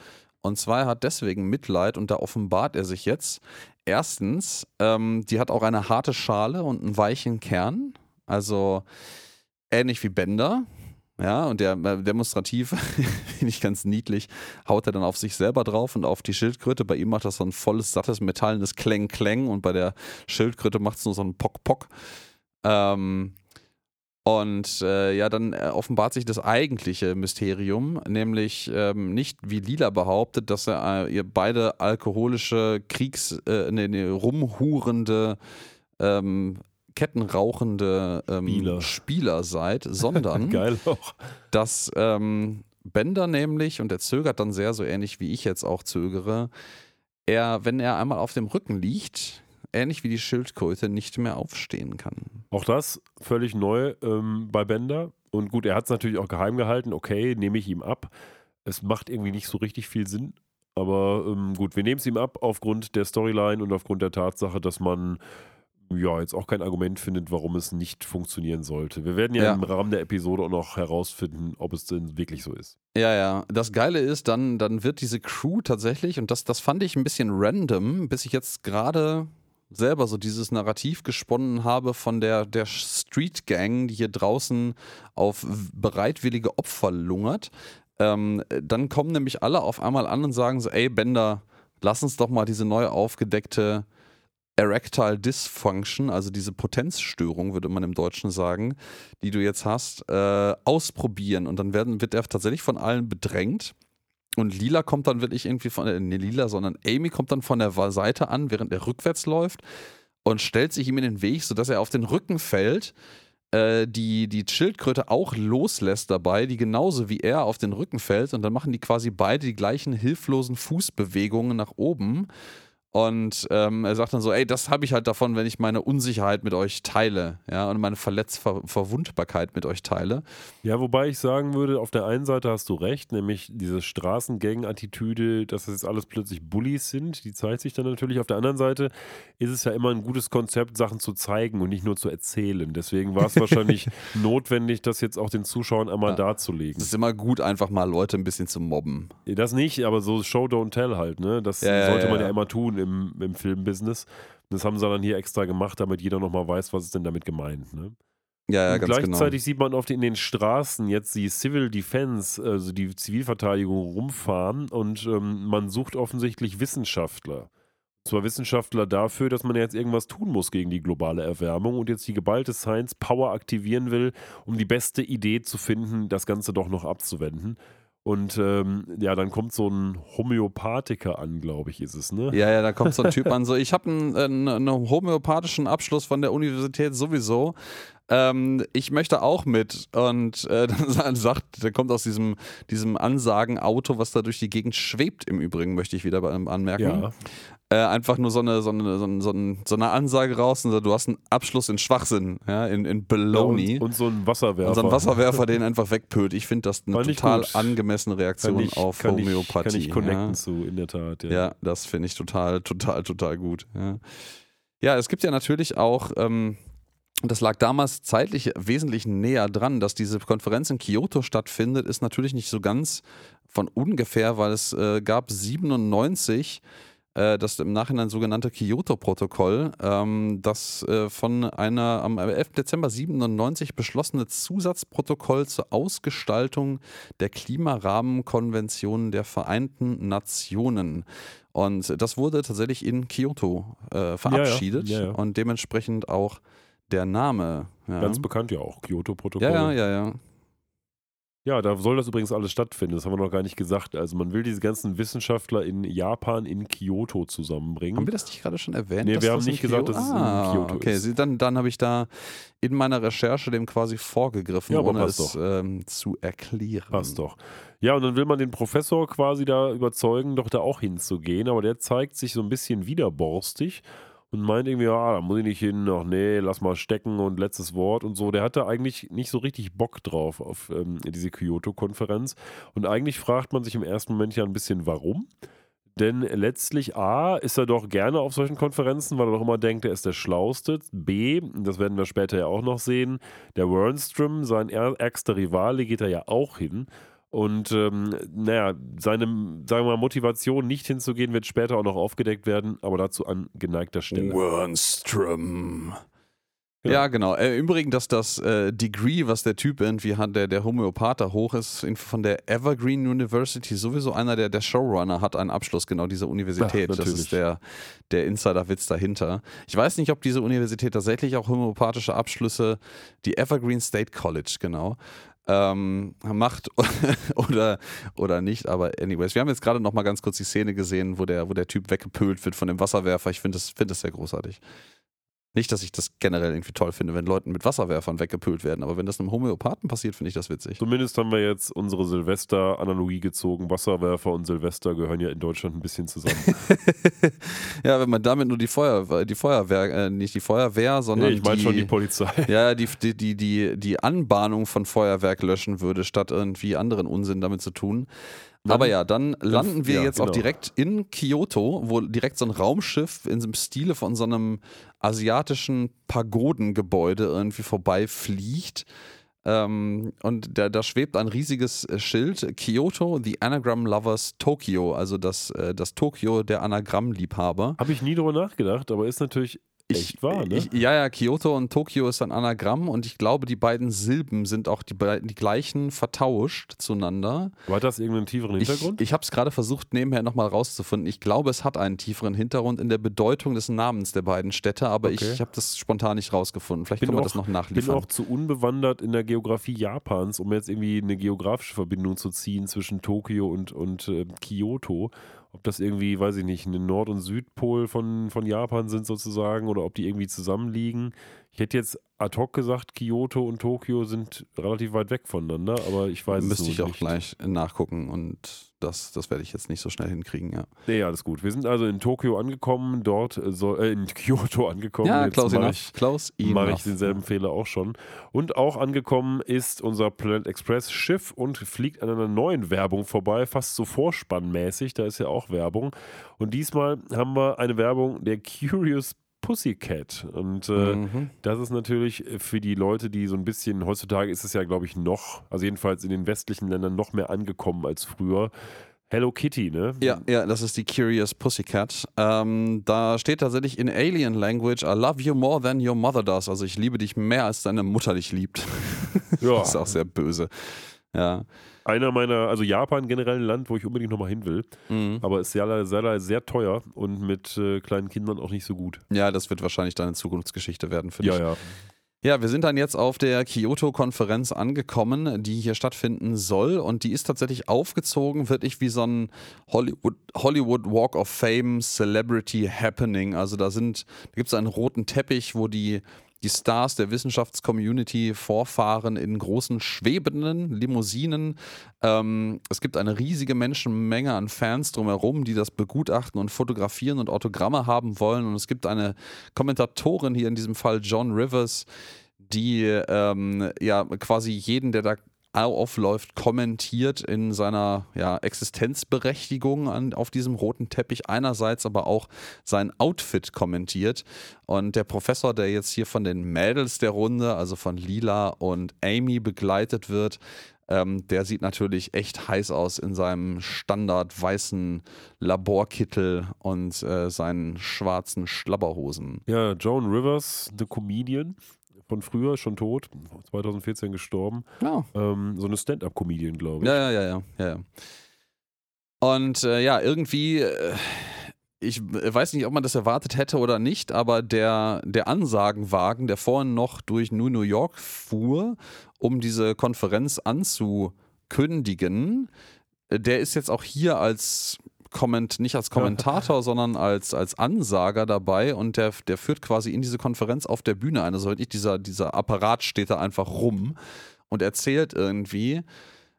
Und zwar hat deswegen Mitleid und da offenbart er sich jetzt. Erstens, ähm, die hat auch eine harte Schale und einen weichen Kern. Also ähnlich wie Bender. Ja, und der äh, demonstrativ, finde ich ganz niedlich, haut er dann auf sich selber drauf und auf die Schildkröte. Bei ihm macht das so ein volles, sattes, metallenes Kläng-Kläng und bei der Schildkröte macht es nur so ein Pock-Pock. Ähm, und äh, ja, dann äh, offenbart sich das eigentliche Mysterium, nämlich ähm, nicht wie Lila behauptet, dass er äh, ihr beide alkoholische, Kriegs-, äh, nee, nee, rumhurende, ähm, kettenrauchende ähm, Spieler. Spieler seid, sondern dass ähm, Bender nämlich, und er zögert dann sehr, so ähnlich wie ich jetzt auch zögere, er, wenn er einmal auf dem Rücken liegt, ähnlich wie die Schildkröte, nicht mehr aufstehen kann. Auch das völlig neu ähm, bei Bender. Und gut, er hat es natürlich auch geheim gehalten. Okay, nehme ich ihm ab. Es macht irgendwie nicht so richtig viel Sinn. Aber ähm, gut, wir nehmen es ihm ab aufgrund der Storyline und aufgrund der Tatsache, dass man ja jetzt auch kein Argument findet, warum es nicht funktionieren sollte. Wir werden ja, Ja. im Rahmen der Episode auch noch herausfinden, ob es denn wirklich so ist. Ja, ja. Das Geile ist, dann, dann wird diese Crew tatsächlich, und das, das fand ich ein bisschen random, bis ich jetzt gerade selber so dieses Narrativ gesponnen habe von der, der Street Gang, die hier draußen auf bereitwillige Opfer lungert. Ähm, dann kommen nämlich alle auf einmal an und sagen so, ey Bender, lass uns doch mal diese neu aufgedeckte Erectile Dysfunction, also diese Potenzstörung, würde man im Deutschen sagen, die du jetzt hast, äh, ausprobieren. Und dann werden, wird er tatsächlich von allen bedrängt. Und Lila kommt dann wirklich irgendwie von, äh, nee, Lila, sondern Amy kommt dann von der Seite an, während er rückwärts läuft und stellt sich ihm in den Weg, sodass er auf den Rücken fällt. Äh, die, die Schildkröte auch loslässt dabei, die genauso wie er auf den Rücken fällt. Und dann machen die quasi beide die gleichen hilflosen Fußbewegungen nach oben. Und ähm, er sagt dann so, ey, das habe ich halt davon, wenn ich meine Unsicherheit mit euch teile, ja, und meine Verletz Ver Verwundbarkeit mit euch teile. Ja, wobei ich sagen würde, auf der einen Seite hast du recht, nämlich diese Straßengang-Attitüde, dass das jetzt alles plötzlich Bullies sind, die zeigt sich dann natürlich. Auf der anderen Seite ist es ja immer ein gutes Konzept, Sachen zu zeigen und nicht nur zu erzählen. Deswegen war es wahrscheinlich notwendig, das jetzt auch den Zuschauern einmal Ja. darzulegen. Es ist immer gut, einfach mal Leute ein bisschen zu mobben. Das nicht, aber so Show, don't tell halt, ne? Das Ja, sollte ja, man ja. immer tun im, im Filmbusiness. Das haben sie dann hier extra gemacht, damit jeder nochmal weiß, was ist denn damit gemeint, ne? Ja, ja, Und ganz genau. gleichzeitig sieht man oft in den Straßen jetzt die Civil Defense, also die Zivilverteidigung rumfahren und ähm, man sucht offensichtlich Wissenschaftler. Und zwar Wissenschaftler dafür, dass man jetzt irgendwas tun muss gegen die globale Erwärmung und jetzt die geballte Science Power aktivieren will, um die beste Idee zu finden, das Ganze doch noch abzuwenden. Und ähm, ja, dann kommt so ein Homöopathiker an, glaube ich, ist es, ne? Ja, ja, da kommt so ein Typ an, so, ich habe einen, einen, einen homöopathischen Abschluss von der Universität sowieso. Ähm, ich möchte auch mit. Und äh, dann sagt, der kommt aus diesem, diesem Ansagen-Auto, was da durch die Gegend schwebt, im Übrigen, möchte ich wieder bei- anmerken. Ja. Äh, einfach nur so eine, so, eine, so, eine, so, eine, Ansage raus und so, du hast einen Abschluss in Schwachsinn, ja, in, in Baloney. und, und so ein Wasserwerfer. Und so ein Wasserwerfer, den einfach wegpölt. Ich finde das eine total gut. angemessene Reaktion ich, auf kann Homöopathie. Ich, kann ich connecten ja. zu, in der Tat. Ja. Ja, das finde ich total, total, total gut. Ja, ja es gibt ja natürlich auch, ähm, das lag damals zeitlich wesentlich näher dran, dass diese Konferenz in Kyoto stattfindet, ist natürlich nicht so ganz von ungefähr, weil es äh, gab 97 äh, das im Nachhinein sogenannte Kyoto-Protokoll, ähm, das äh, von einer am 11. Dezember 97 beschlossene Zusatzprotokoll zur Ausgestaltung der Klimarahmenkonvention der Vereinten Nationen. Und das wurde tatsächlich in Kyoto äh, verabschiedet Ja, ja. und dementsprechend auch der Name. Ja, Ganz bekannt ja auch, Kyoto-Protokoll. ja, ja, ja, ja. Ja, da soll das übrigens alles stattfinden, das haben wir noch gar nicht gesagt. Also man will diese ganzen Wissenschaftler in Japan, in Kyoto zusammenbringen. Haben wir das nicht gerade schon erwähnt? Nee, wir haben nicht gesagt, dass es in ah, Kyoto okay. ist. Sie- Dann, dann habe ich da in meiner Recherche dem quasi vorgegriffen, Ja, ohne es doch. ähm, zu erklären. Passt doch. Ja, und dann will man den Professor quasi da überzeugen, doch da auch hinzugehen, aber der zeigt sich so ein bisschen widerborstig und meint irgendwie, ja, da muss ich nicht hin, ach nee, lass mal stecken und letztes Wort und so. Der hatte eigentlich nicht so richtig Bock drauf auf ähm, diese Kyoto-Konferenz und eigentlich fragt man sich im ersten Moment ja ein bisschen, warum? Denn letztlich A, ist er doch gerne auf solchen Konferenzen, weil er doch immer denkt, er ist der Schlauste. B, das werden wir später ja auch noch sehen, der Wernström, sein är- ärgster Rivale, geht er ja auch hin. Und ähm, naja, seine, sagen wir mal, Motivation, nicht hinzugehen, wird später auch noch aufgedeckt werden, aber dazu an geneigter Stelle. Wernström. Genau. Ja, genau. Äh, Im Übrigen, dass das äh, Degree, was der Typ irgendwie hat, der, der Homöopath da hoch ist, in, von der Evergreen University, sowieso einer der, der Showrunner hat einen Abschluss genau dieser Universität. Ach, das ist der, der Insider-Witz dahinter. Ich weiß nicht, ob diese Universität tatsächlich auch homöopathische Abschlüsse, die Evergreen State College, genau, ähm, macht oder, oder nicht. Aber anyways, wir haben jetzt gerade noch mal ganz kurz die Szene gesehen, wo der, wo der Typ weggepölt wird von dem Wasserwerfer. Ich finde das, find das sehr großartig. Nicht, dass ich das generell irgendwie toll finde, wenn Leuten mit Wasserwerfern weggepült werden, aber wenn das einem Homöopathen passiert, finde ich das witzig. Zumindest haben wir jetzt unsere Silvester-Analogie gezogen. Wasserwerfer und Silvester gehören ja in Deutschland ein bisschen zusammen. ja, wenn man damit nur die Feuerwehr, die Feuerwehr, äh, nicht die Feuerwehr, sondern Nee, ich meine schon die Polizei. ja, die, die, die, die, die Anbahnung von Feuerwerk löschen würde, statt irgendwie anderen Unsinn damit zu tun. Aber ja, dann landen wir ja, jetzt auch genau. direkt in Kyoto, wo direkt so ein Raumschiff in so einem Stile von so einem asiatischen Pagodengebäude irgendwie vorbeifliegt. Ähm, und da, da schwebt ein riesiges äh, Schild: Kyoto, the Anagram Lovers Tokyo, also das, äh, das Tokio der Anagrammliebhaber. Habe ich nie drüber nachgedacht, aber ist natürlich echt wahr, ne? Ich, ja, ja, Kyoto und Tokio ist ein Anagramm und ich glaube, die beiden Silben sind auch die, die gleichen vertauscht zueinander. Aber hat das irgendeinen tieferen Hintergrund? Ich, ich habe es gerade versucht, nebenher nochmal rauszufinden. Ich glaube, es hat einen tieferen Hintergrund in der Bedeutung des Namens der beiden Städte, aber Okay. ich habe das spontan nicht rausgefunden. Vielleicht Bin können wir das noch bin nachliefern. auch zu unbewandert in der Geografie Japans, um jetzt irgendwie eine geografische Verbindung zu ziehen zwischen Tokio und, und äh, Kyoto. Ob das irgendwie, weiß ich nicht, ein Nord- und Südpol von, von Japan sind sozusagen oder ob die irgendwie zusammenliegen. Ich hätte jetzt ad hoc gesagt, Kyoto und Tokio sind relativ weit weg voneinander, aber ich weiß es Müsste nur ich auch nicht. gleich nachgucken und das, das werde ich jetzt nicht so schnell hinkriegen, ja. Nee, alles gut. Wir sind also in Tokio angekommen, dort äh, soll, äh, in Kyoto angekommen. Ja, Jetzt Klaus mach enough. ich, Klaus mache ich denselben Fehler auch schon. Und auch angekommen ist unser Planet Express Schiff und fliegt an einer neuen Werbung vorbei, fast so vorspannmäßig, da ist ja auch Werbung. Und diesmal haben wir eine Werbung der Curious Pussycat. Und äh, Mhm. das ist natürlich für die Leute, die so ein bisschen, heutzutage ist es ja, glaube ich, noch, also jedenfalls in den westlichen Ländern noch mehr angekommen als früher. Hello Kitty, ne? Ja, ja, das ist die Curious Pussycat. Ähm, da steht tatsächlich in Alien Language, I love you more than your mother does. Also ich liebe dich mehr, als deine Mutter dich liebt. Ja. Das ist auch sehr böse. Ja. Einer meiner, also Japan generell ein Land, wo ich unbedingt nochmal hin will, Mhm. aber ist sehr, sehr, sehr teuer und mit äh, kleinen Kindern auch nicht so gut. Ja, das wird wahrscheinlich deine Zukunftsgeschichte werden für dich. Ja, ja. Ja, wir sind dann jetzt auf der Kyoto-Konferenz angekommen, die hier stattfinden soll. Und die ist tatsächlich aufgezogen, wirklich wie so ein Hollywood, Hollywood Walk of Fame Celebrity Happening. Also da sind, da gibt es einen roten Teppich, wo die, die Stars der Wissenschaftscommunity vorfahren in großen schwebenden Limousinen. Ähm, es gibt eine riesige Menschenmenge an Fans drumherum, die das begutachten und fotografieren und Autogramme haben wollen. Und es gibt eine Kommentatorin hier in diesem Fall, John Rivers, die ähm, ja quasi jeden, der da aufläuft, kommentiert in seiner ja, Existenzberechtigung an, auf diesem roten Teppich. Einerseits aber auch sein Outfit kommentiert. Und der Professor, der jetzt hier von den Mädels der Runde, also von Lila und Amy begleitet wird, ähm, der sieht natürlich echt heiß aus in seinem standard weißen Laborkittel und äh, seinen schwarzen Schlabberhosen. Ja, Joan Rivers, The Comedian, von früher, schon tot, 2014 gestorben. Ja, Ähm, so eine Stand-Up-Comedian, glaube ich. Ja, ja, ja, ja, ja. Und äh, ja, irgendwie, äh, ich weiß nicht, ob man das erwartet hätte oder nicht, aber der, der Ansagenwagen, der vorhin noch durch New New York fuhr, um diese Konferenz anzukündigen, äh, der ist jetzt auch hier als Komment, nicht als Kommentator, sondern als, als Ansager dabei und der, der führt quasi in diese Konferenz auf der Bühne ein. Also wirklich dieser, dieser Apparat steht da einfach rum und erzählt irgendwie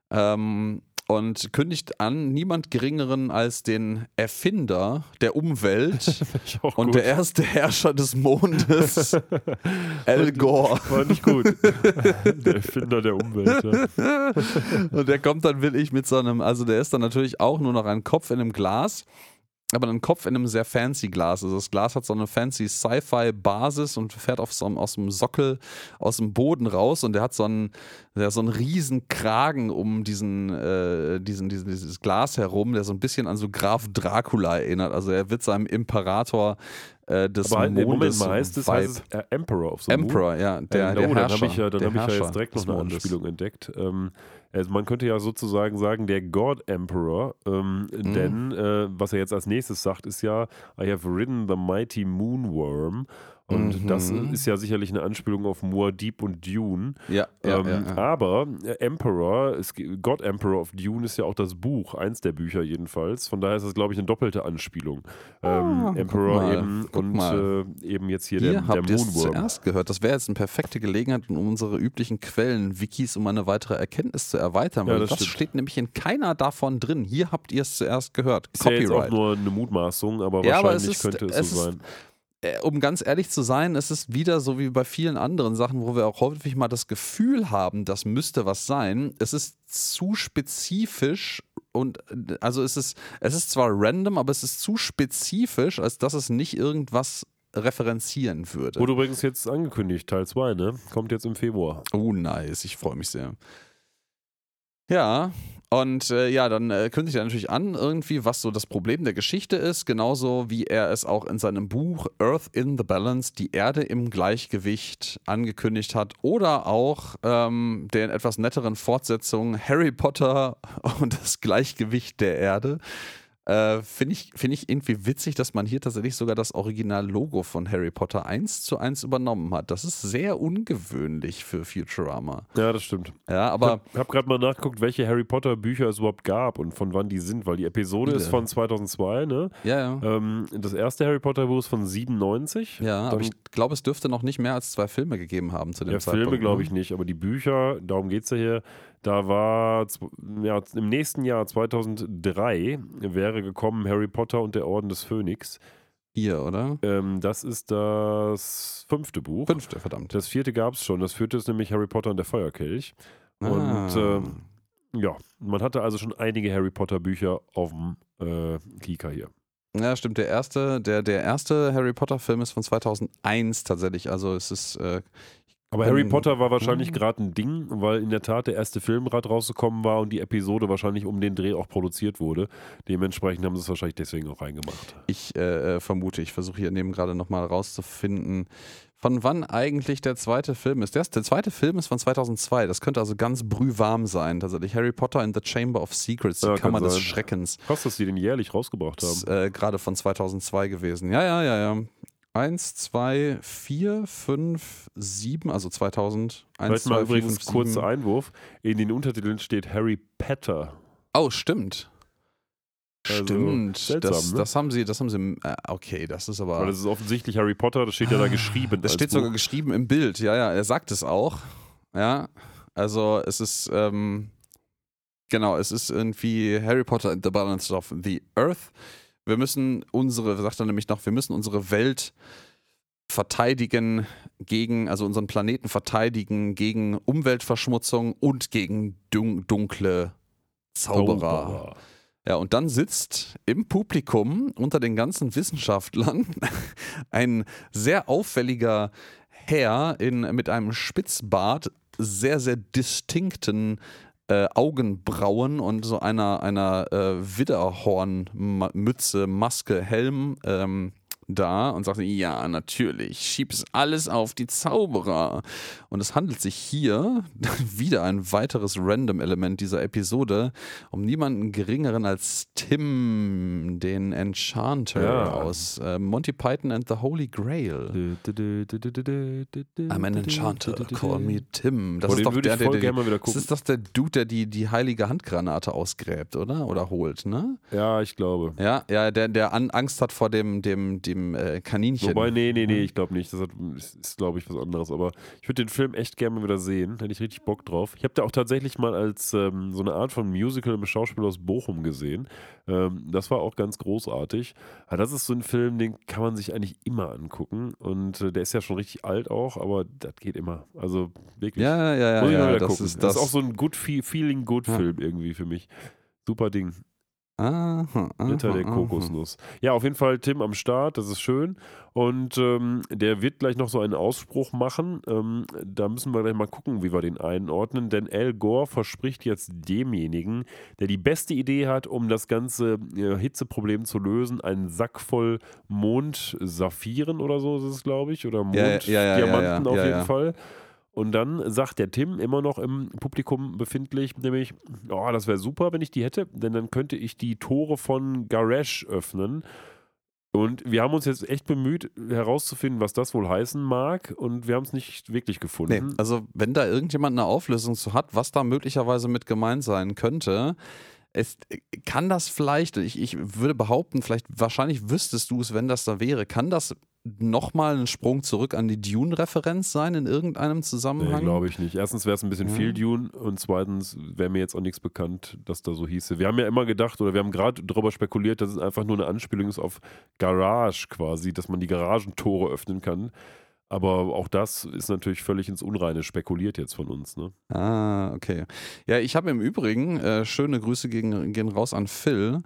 ähm, und kündigt an, niemand geringeren als den Erfinder der Umwelt Ich und gut. der erste Herrscher des Mondes, Al Gore. War nicht gut. der Erfinder der Umwelt. Ja. Und der kommt dann wirklich mit so einem, also der ist dann natürlich auch nur noch ein Kopf in einem Glas, aber ein Kopf in einem sehr fancy Glas. Also das Glas hat so eine fancy Sci-Fi-Basis und fährt auf so einem, aus dem Sockel, aus dem Boden raus und der hat so einen, der hat so einen riesen Kragen um diesen, äh, diesen, diesen, dieses Glas herum, der so ein bisschen an so Graf Dracula erinnert. Also er wird seinem Imperator äh, des Aber halt, nee, Moment Mondes mal, heißt Vibe. heißt es äh, Emperor of the Moon? Emperor, ja, der, äh, der oh, dann Herrscher. habe ich ja, dann hab ich ja Herrscher jetzt direkt noch eine Mondes. Anspielung entdeckt. Ähm, also man könnte ja sozusagen sagen, der God Emperor, ähm, Mhm. denn äh, was er jetzt als nächstes sagt, ist ja, I have ridden the mighty moonworm. Und Mhm. das ist ja sicherlich eine Anspielung auf Muad'Dib und Dune. Ja, ja, ähm, ja, ja. Aber äh, Emperor, es, God Emperor of Dune ist ja auch das Buch, eins der Bücher jedenfalls. Von daher ist das, glaube ich, eine doppelte Anspielung. Ah, ähm, Emperor mal, eben und äh, eben jetzt hier, Hier der, der habt ihr es Moonworm. zuerst gehört. Das wäre jetzt eine perfekte Gelegenheit, um unsere üblichen Quellen-Wikis um eine weitere Erkenntnis zu erweitern. Ja, Weil das das, steht nämlich in keiner davon drin. Hier habt ihr es zuerst gehört. Ist ja jetzt auch Copyright. nur eine Mutmaßung, aber aber wahrscheinlich es ist- könnte es, es so sein. Um ganz ehrlich zu sein, es ist wieder so wie bei vielen anderen Sachen, wo wir auch häufig mal das Gefühl haben, das müsste was sein. Es ist zu spezifisch und äh, also es ist, es ist zwar random, aber es ist zu spezifisch, als dass es nicht irgendwas referenzieren würde. Wurde übrigens jetzt angekündigt, Teil 2, ne? Kommt jetzt im Februar. Oh, nice. Ich freue mich sehr. Ja, und äh, ja, dann äh, kündigt er natürlich an, irgendwie, was so das Problem der Geschichte ist, genauso wie er es auch in seinem Buch Earth in the Balance, die Erde im Gleichgewicht angekündigt hat, oder auch ähm, den etwas netteren Fortsetzungen Harry Potter und das Gleichgewicht der Erde. Äh, Finde ich, find ich irgendwie witzig, dass man hier tatsächlich sogar das Original-Logo von Harry Potter eins zu eins übernommen hat. Das ist sehr ungewöhnlich für Futurama. Ja, das stimmt. Ja, Aber aber ich habe gerade mal nachgeguckt, welche Harry Potter Bücher es überhaupt gab und von wann die sind, weil die Episode Viele. ist von 2002, ne? ja, ja. Ähm, das erste Harry Potter Buch ist von 97. Ja, aber Dann- ich glaube, es dürfte noch nicht mehr als zwei Filme gegeben haben zu dem Ja, Zeitpunkt. Filme glaube ich ne? nicht, aber die Bücher, darum geht es ja hier, da war ja, im nächsten Jahr 2003 wäre gekommen Harry Potter und der Orden des Phönix. Hier, oder? Ähm, das ist das fünfte Buch. Fünfte, verdammt. Das vierte gab es schon. Das vierte ist nämlich Harry Potter und der Feuerkelch. Und Ah. ähm, ja, man hatte also schon einige Harry Potter Bücher auf dem äh, Kika hier. Ja, stimmt. Der erste, der, der erste Harry Potter-Film ist von 2001 tatsächlich. Also es ist. Äh, Aber Harry Potter war wahrscheinlich hm. gerade ein Ding, weil in der Tat der erste Film gerade rausgekommen war und die Episode wahrscheinlich um den Dreh auch produziert wurde. Dementsprechend haben sie es wahrscheinlich deswegen auch reingemacht. ich äh, äh, vermute, ich versuche hier neben gerade nochmal rauszufinden, von wann eigentlich der zweite Film ist. Der, der zweite Film ist von 2002. Das könnte also ganz brühwarm sein. Tatsächlich Harry Potter in the Chamber of Secrets, die Ja, Kammer des. Schreckens. Krass, dass die den jährlich rausgebracht Das ist haben. äh, gerade von 2002 gewesen. Ja, ja, ja, ja. Eins, zwei, vier, fünf, sieben, also 2000. Eins, Vielleicht mal zwei, vier, übrigens fünf, kurzer sieben. Einwurf. In den Untertiteln steht Harry Potter. Oh, stimmt. Also, Stimmt. seltsam, das, ne? das haben sie, das haben sie, äh, okay, das ist aber. Weil das ist offensichtlich Harry Potter, das steht ja da geschrieben. Das steht Buch. sogar geschrieben im Bild, ja, ja, er sagt es auch. Ja, also es ist, ähm, genau, es ist irgendwie Harry Potter and the Balance of the Earth. Wir müssen unsere, sagt er nämlich noch, wir müssen unsere Welt verteidigen gegen, also unseren Planeten verteidigen gegen Umweltverschmutzung und gegen dun dunkle Zauberer. Ja, und dann sitzt im Publikum unter den ganzen Wissenschaftlern ein sehr auffälliger Herr in, mit einem Spitzbart, sehr, sehr distinkten äh, Augenbrauen und so einer, einer äh, Widderhornmütze, Maske, Helm ähm, da und sagte, ja, natürlich, schieb es alles auf die Zauberer. Und es handelt sich hier, wieder ein weiteres Random-Element dieser Episode, um niemanden geringeren als Tim, den Enchanter Ja. aus äh, Monty Python and the Holy Grail. I'm an Enchanter, call me Tim. Das ist doch der, der, der, das ist doch der Dude, der die, die heilige Handgranate ausgräbt, oder? Oder holt, ne? Ja, ich glaube. Ja, ja, der, der an Angst hat vor dem, dem, dem äh, Kaninchen. Wobei, nee, nee, nee, ich glaube nicht. Das hat, ist, ist glaube ich, was anderes. Aber ich würde den Film echt gerne mal wieder sehen. Hätte ich richtig Bock drauf. Ich habe da auch tatsächlich mal als ähm, so eine Art von Musical im Schauspiel aus Bochum gesehen. Ähm, das war auch ganz großartig. Aber das ist so ein Film, den kann man sich eigentlich immer angucken. Und äh, der ist ja schon richtig alt auch, aber das geht immer. Also wirklich. Ja, ja, ja, ja, wieder das ist das das. ist auch so ein good fe Feeling Good Ja. Film irgendwie für mich. Super Ding. Aha, Hinter aha, der aha. Kokosnuss. Ja, auf jeden Fall Tim am Start, das ist schön. Und ähm, der wird gleich noch so einen Ausspruch machen. Ähm, da müssen wir gleich mal gucken, wie wir den einordnen. Denn Al Gore verspricht jetzt demjenigen, der die beste Idee hat, um das ganze äh, Hitzeproblem zu lösen, einen Sack voll Mondsaphiren oder so ist es, glaube ich. Oder Ja, ja, ja, ja, Monddiamanten ja, auf ja, jeden ja. Fall. Und dann sagt der Tim, immer noch im Publikum befindlich, nämlich, oh, das wäre super, wenn ich die hätte, denn dann könnte ich die Tore von Garage öffnen. Und wir haben uns jetzt echt bemüht, herauszufinden, was das wohl heißen mag. Und wir haben es nicht wirklich gefunden. Nee, also wenn da irgendjemand eine Auflösung zu hat, was da möglicherweise mit gemeint sein könnte, es kann das vielleicht, ich, ich würde behaupten, vielleicht wahrscheinlich wüsstest du es, wenn das da wäre, kann das nochmal ein Sprung zurück an die Dune-Referenz sein in irgendeinem Zusammenhang? Nee, glaube ich nicht. Erstens wäre es ein bisschen Ja. viel Dune und zweitens wäre mir jetzt auch nichts bekannt, dass da so hieße. Wir haben ja immer gedacht oder wir haben gerade darüber spekuliert, dass es einfach nur eine Anspielung ist auf Garage quasi, dass man die Garagentore öffnen kann. Aber auch das ist natürlich völlig ins Unreine spekuliert jetzt von uns. Ne? Ah, okay. Ja, ich habe im Übrigen, äh, schöne Grüße gehen, gehen raus an Phil,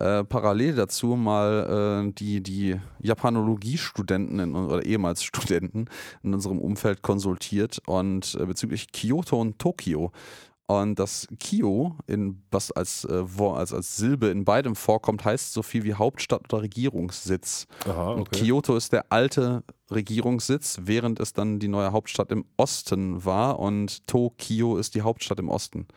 äh, parallel dazu mal äh, die, die Japanologie-Studenten oder ehemals Studenten in unserem Umfeld konsultiert und äh, bezüglich Kyoto und Tokio. Und das Kyo, in, was als, äh, als, als Silbe in beidem vorkommt, heißt so viel wie Hauptstadt oder Regierungssitz. Aha, Und Kyoto ist der alte Regierungssitz, während es dann die neue Hauptstadt im Osten war und Tokio ist die Hauptstadt im Osten.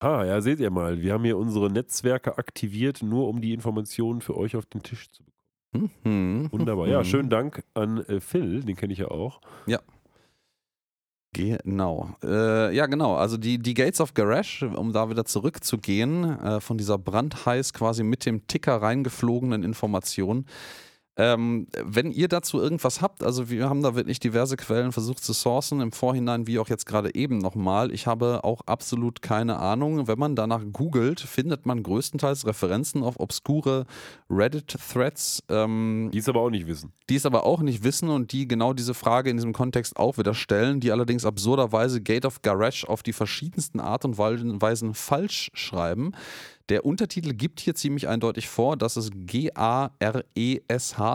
Ah, ja, seht ihr mal, wir haben hier unsere Netzwerke aktiviert, nur um die Informationen für euch auf den Tisch zu bekommen. Mhm. Wunderbar. Ja, schönen Dank an äh, Phil, den kenne ich ja auch. Genau. Äh, ja, genau. Also die, die Gates of Garage, um da wieder zurückzugehen, äh, von dieser brandheiß quasi mit dem Ticker reingeflogenen Information. Ähm, wenn ihr dazu irgendwas habt, also wir haben da wirklich diverse Quellen versucht zu sourcen, im Vorhinein wie auch jetzt gerade eben nochmal. Ich habe auch absolut keine Ahnung. Wenn man danach googelt, findet man größtenteils Referenzen auf obskure Reddit-Threads. Ähm, Die es aber auch nicht wissen. die es aber auch nicht wissen und die genau diese Frage in diesem Kontext auch wieder stellen, die allerdings absurderweise Gate of Garage auf die verschiedensten Art und Weisen falsch schreiben. Der Untertitel gibt hier ziemlich eindeutig vor, dass es G-A-R-E-S-H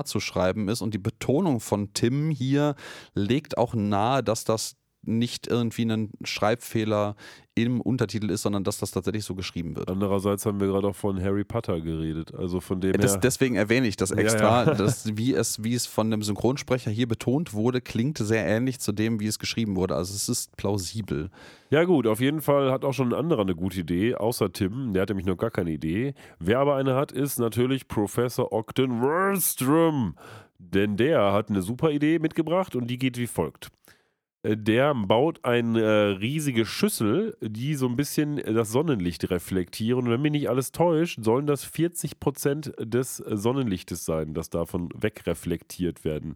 zu schreiben ist. Und die Betonung von Tim hier legt auch nahe, dass das nicht irgendwie ein Schreibfehler im Untertitel ist, sondern dass das tatsächlich so geschrieben wird. Andererseits haben wir gerade auch von Harry Potter geredet. Also von dem Das, her. deswegen erwähne ich das Ja, extra. ja. Das, wie, es, wie es von dem Synchronsprecher hier betont wurde, klingt sehr ähnlich zu dem, wie es geschrieben wurde. Also es ist plausibel. Ja gut, auf jeden Fall hat auch schon ein anderer eine gute Idee, außer Tim, der hat nämlich noch gar keine Idee. Wer aber eine hat, ist natürlich Professor Ogden Wernstrom. Denn der hat eine super Idee mitgebracht und die geht wie folgt. Äh, Der baut eine äh, riesige Schüssel, die so ein bisschen das Sonnenlicht reflektieren. Und wenn mich nicht alles täuscht, sollen das 40% des Sonnenlichtes sein, das davon wegreflektiert werden.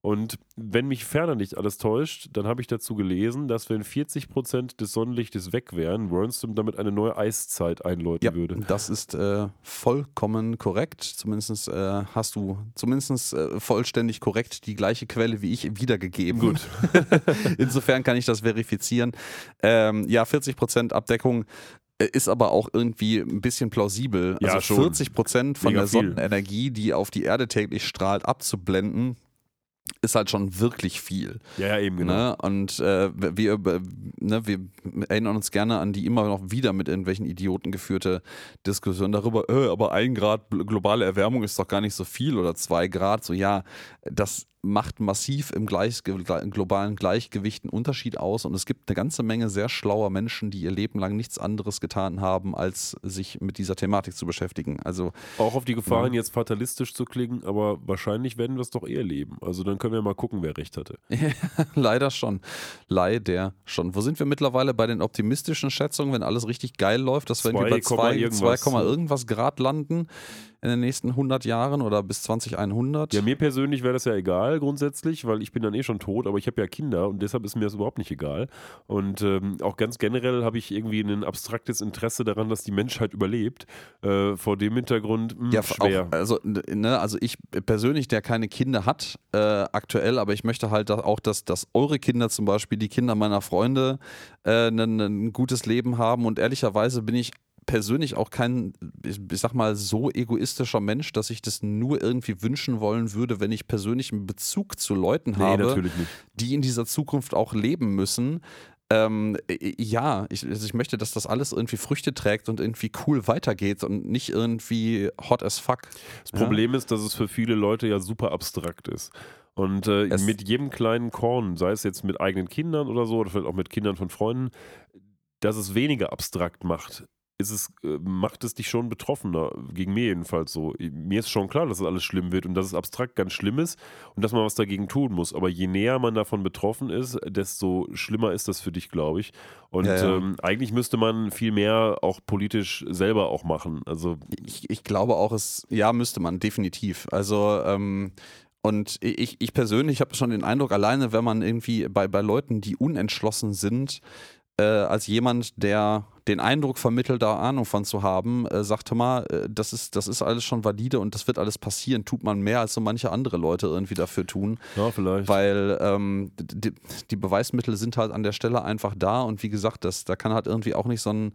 Und wenn mich ferner nicht alles täuscht, dann habe ich dazu gelesen, dass wenn 40% des Sonnenlichtes weg wären, Wernstrom damit eine neue Eiszeit einläuten Ja, würde. das ist äh, vollkommen korrekt. Zumindest äh, hast du zumindest äh, vollständig korrekt die gleiche Quelle wie ich wiedergegeben. Gut. Insofern kann ich das verifizieren. Ähm, ja, 40% Abdeckung äh, ist aber auch irgendwie ein bisschen plausibel. Ja, also schon. 40 Prozent von Mega der. Sonnenenergie, die auf die Erde täglich strahlt, abzublenden, ist halt schon wirklich viel. Ja, ja, eben, genau. Ne? Und äh, wir, ne, wir erinnern uns gerne an die immer noch wieder mit irgendwelchen Idioten geführte Diskussion darüber, äh, aber ein Grad globale Erwärmung ist doch gar nicht so viel oder zwei Grad. So ja, das macht massiv im Gleich, globalen Gleichgewicht einen Unterschied aus und es gibt eine ganze Menge sehr schlauer Menschen, die ihr Leben lang nichts anderes getan haben, als sich mit dieser Thematik zu beschäftigen. Also Auch auf die Gefahr Ja. hin, jetzt fatalistisch zu klingen, aber wahrscheinlich werden wir es doch eher leben. Also dann können wir mal gucken, wer recht hatte. Leider schon. Leider schon. Wo sind wir mittlerweile bei den optimistischen Schätzungen, wenn alles richtig geil läuft, dass wir bei 2, 2, irgendwas. 2, irgendwas Grad landen in den nächsten 100 Jahren oder bis 2100? Ja, mir persönlich wäre das ja egal grundsätzlich, weil ich bin dann eh schon tot, aber ich habe ja Kinder und deshalb ist mir das überhaupt nicht egal. Und ähm, auch ganz generell habe ich irgendwie ein abstraktes Interesse daran, dass die Menschheit überlebt. Äh, vor dem Hintergrund mh, Ja, schwer. Auch, also, ne, also ich persönlich, der keine Kinder hat, äh, aktuell, aber ich möchte halt auch, dass, dass eure Kinder zum Beispiel, die Kinder meiner Freunde, äh, ein, ein gutes Leben haben. Und ehrlicherweise bin ich persönlich auch kein, ich, ich sag mal, so egoistischer Mensch, dass ich das nur irgendwie wünschen wollen würde, wenn ich persönlich einen Bezug zu Leuten nee, habe, die in dieser Zukunft auch leben müssen. Ähm, äh, ja, ich, also ich möchte, dass das alles irgendwie Früchte trägt und irgendwie cool weitergeht und nicht irgendwie hot as fuck. Das Problem ist, dass es für viele Leute ja super abstrakt ist. Und äh, mit jedem kleinen Korn, sei es jetzt mit eigenen Kindern oder so, oder vielleicht auch mit Kindern von Freunden, dass es weniger abstrakt macht. Ist es, äh, macht es dich schon betroffener, gegen mir jedenfalls so. Mir ist schon klar, dass es alles schlimm wird und dass es abstrakt ganz schlimm ist und dass man was dagegen tun muss. Aber je näher man davon betroffen ist, desto schlimmer ist das für dich, glaube ich. Und Ja, ja. Ähm, eigentlich müsste man viel mehr auch politisch selber auch machen. Also Ich, ich glaube auch, es, ja, müsste man, definitiv. Also, ähm, und ich, ich persönlich habe schon den Eindruck, alleine wenn man irgendwie bei, bei Leuten, die unentschlossen sind, äh, als jemand, der den Eindruck vermittelt, da Ahnung von zu haben, äh, sagt, hör mal, äh, das ist, das ist alles schon valide und das wird alles passieren, tut man mehr als so manche andere Leute irgendwie dafür tun. ja, vielleicht. Weil ähm, die, die Beweismittel sind halt an der Stelle einfach da und wie gesagt, das, da kann halt irgendwie auch nicht so ein,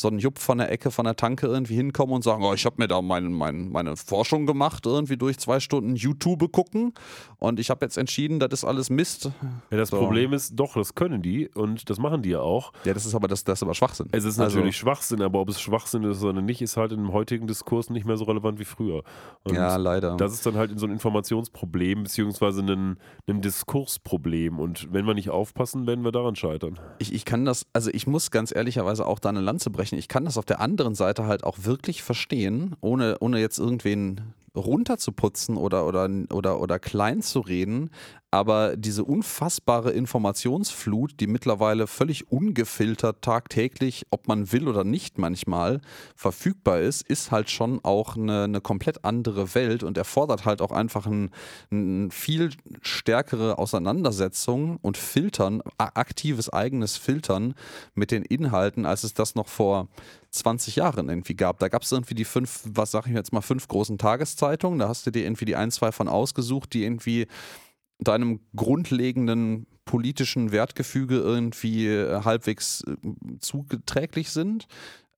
so ein Jupp von der Ecke, von der Tanke irgendwie hinkommen und sagen, oh, ich habe mir da mein, mein, meine Forschung gemacht, irgendwie durch zwei Stunden YouTube gucken und ich habe jetzt entschieden, das ist alles Mist. ja, das so. Problem ist, doch, das können die und das machen die ja auch. Ja, das ist aber das, das ist aber Schwachsinn. Es ist Also- natürlich Schwachsinn, aber ob es Schwachsinn ist oder nicht, ist halt im heutigen Diskurs nicht mehr so relevant wie früher. Und ja, leider. Das ist dann halt so ein Informationsproblem, beziehungsweise ein, ein Diskursproblem. Und wenn wir nicht aufpassen, werden wir daran scheitern. ich, ich kann das, also ich muss ganz ehrlicherweise auch da eine Lanze brechen. Ich kann das auf der anderen Seite halt auch wirklich verstehen, ohne, ohne jetzt irgendwen runterzuputzen oder, oder, oder, oder klein zu reden. Aber diese unfassbare Informationsflut, die mittlerweile völlig ungefiltert tagtäglich, ob man will oder nicht manchmal, verfügbar ist, ist halt schon auch eine, eine komplett andere Welt und erfordert halt auch einfach ein, ein viel stärkere Auseinandersetzung und Filtern, aktives eigenes Filtern mit den Inhalten, als es das noch vor 20 Jahren irgendwie gab. Da gab es irgendwie die fünf, was sag ich jetzt mal, fünf großen Tageszeitungen. Da hast du dir irgendwie die ein, zwei von ausgesucht, die irgendwie deinem grundlegenden politischen Wertgefüge irgendwie äh, halbwegs äh, zuträglich sind.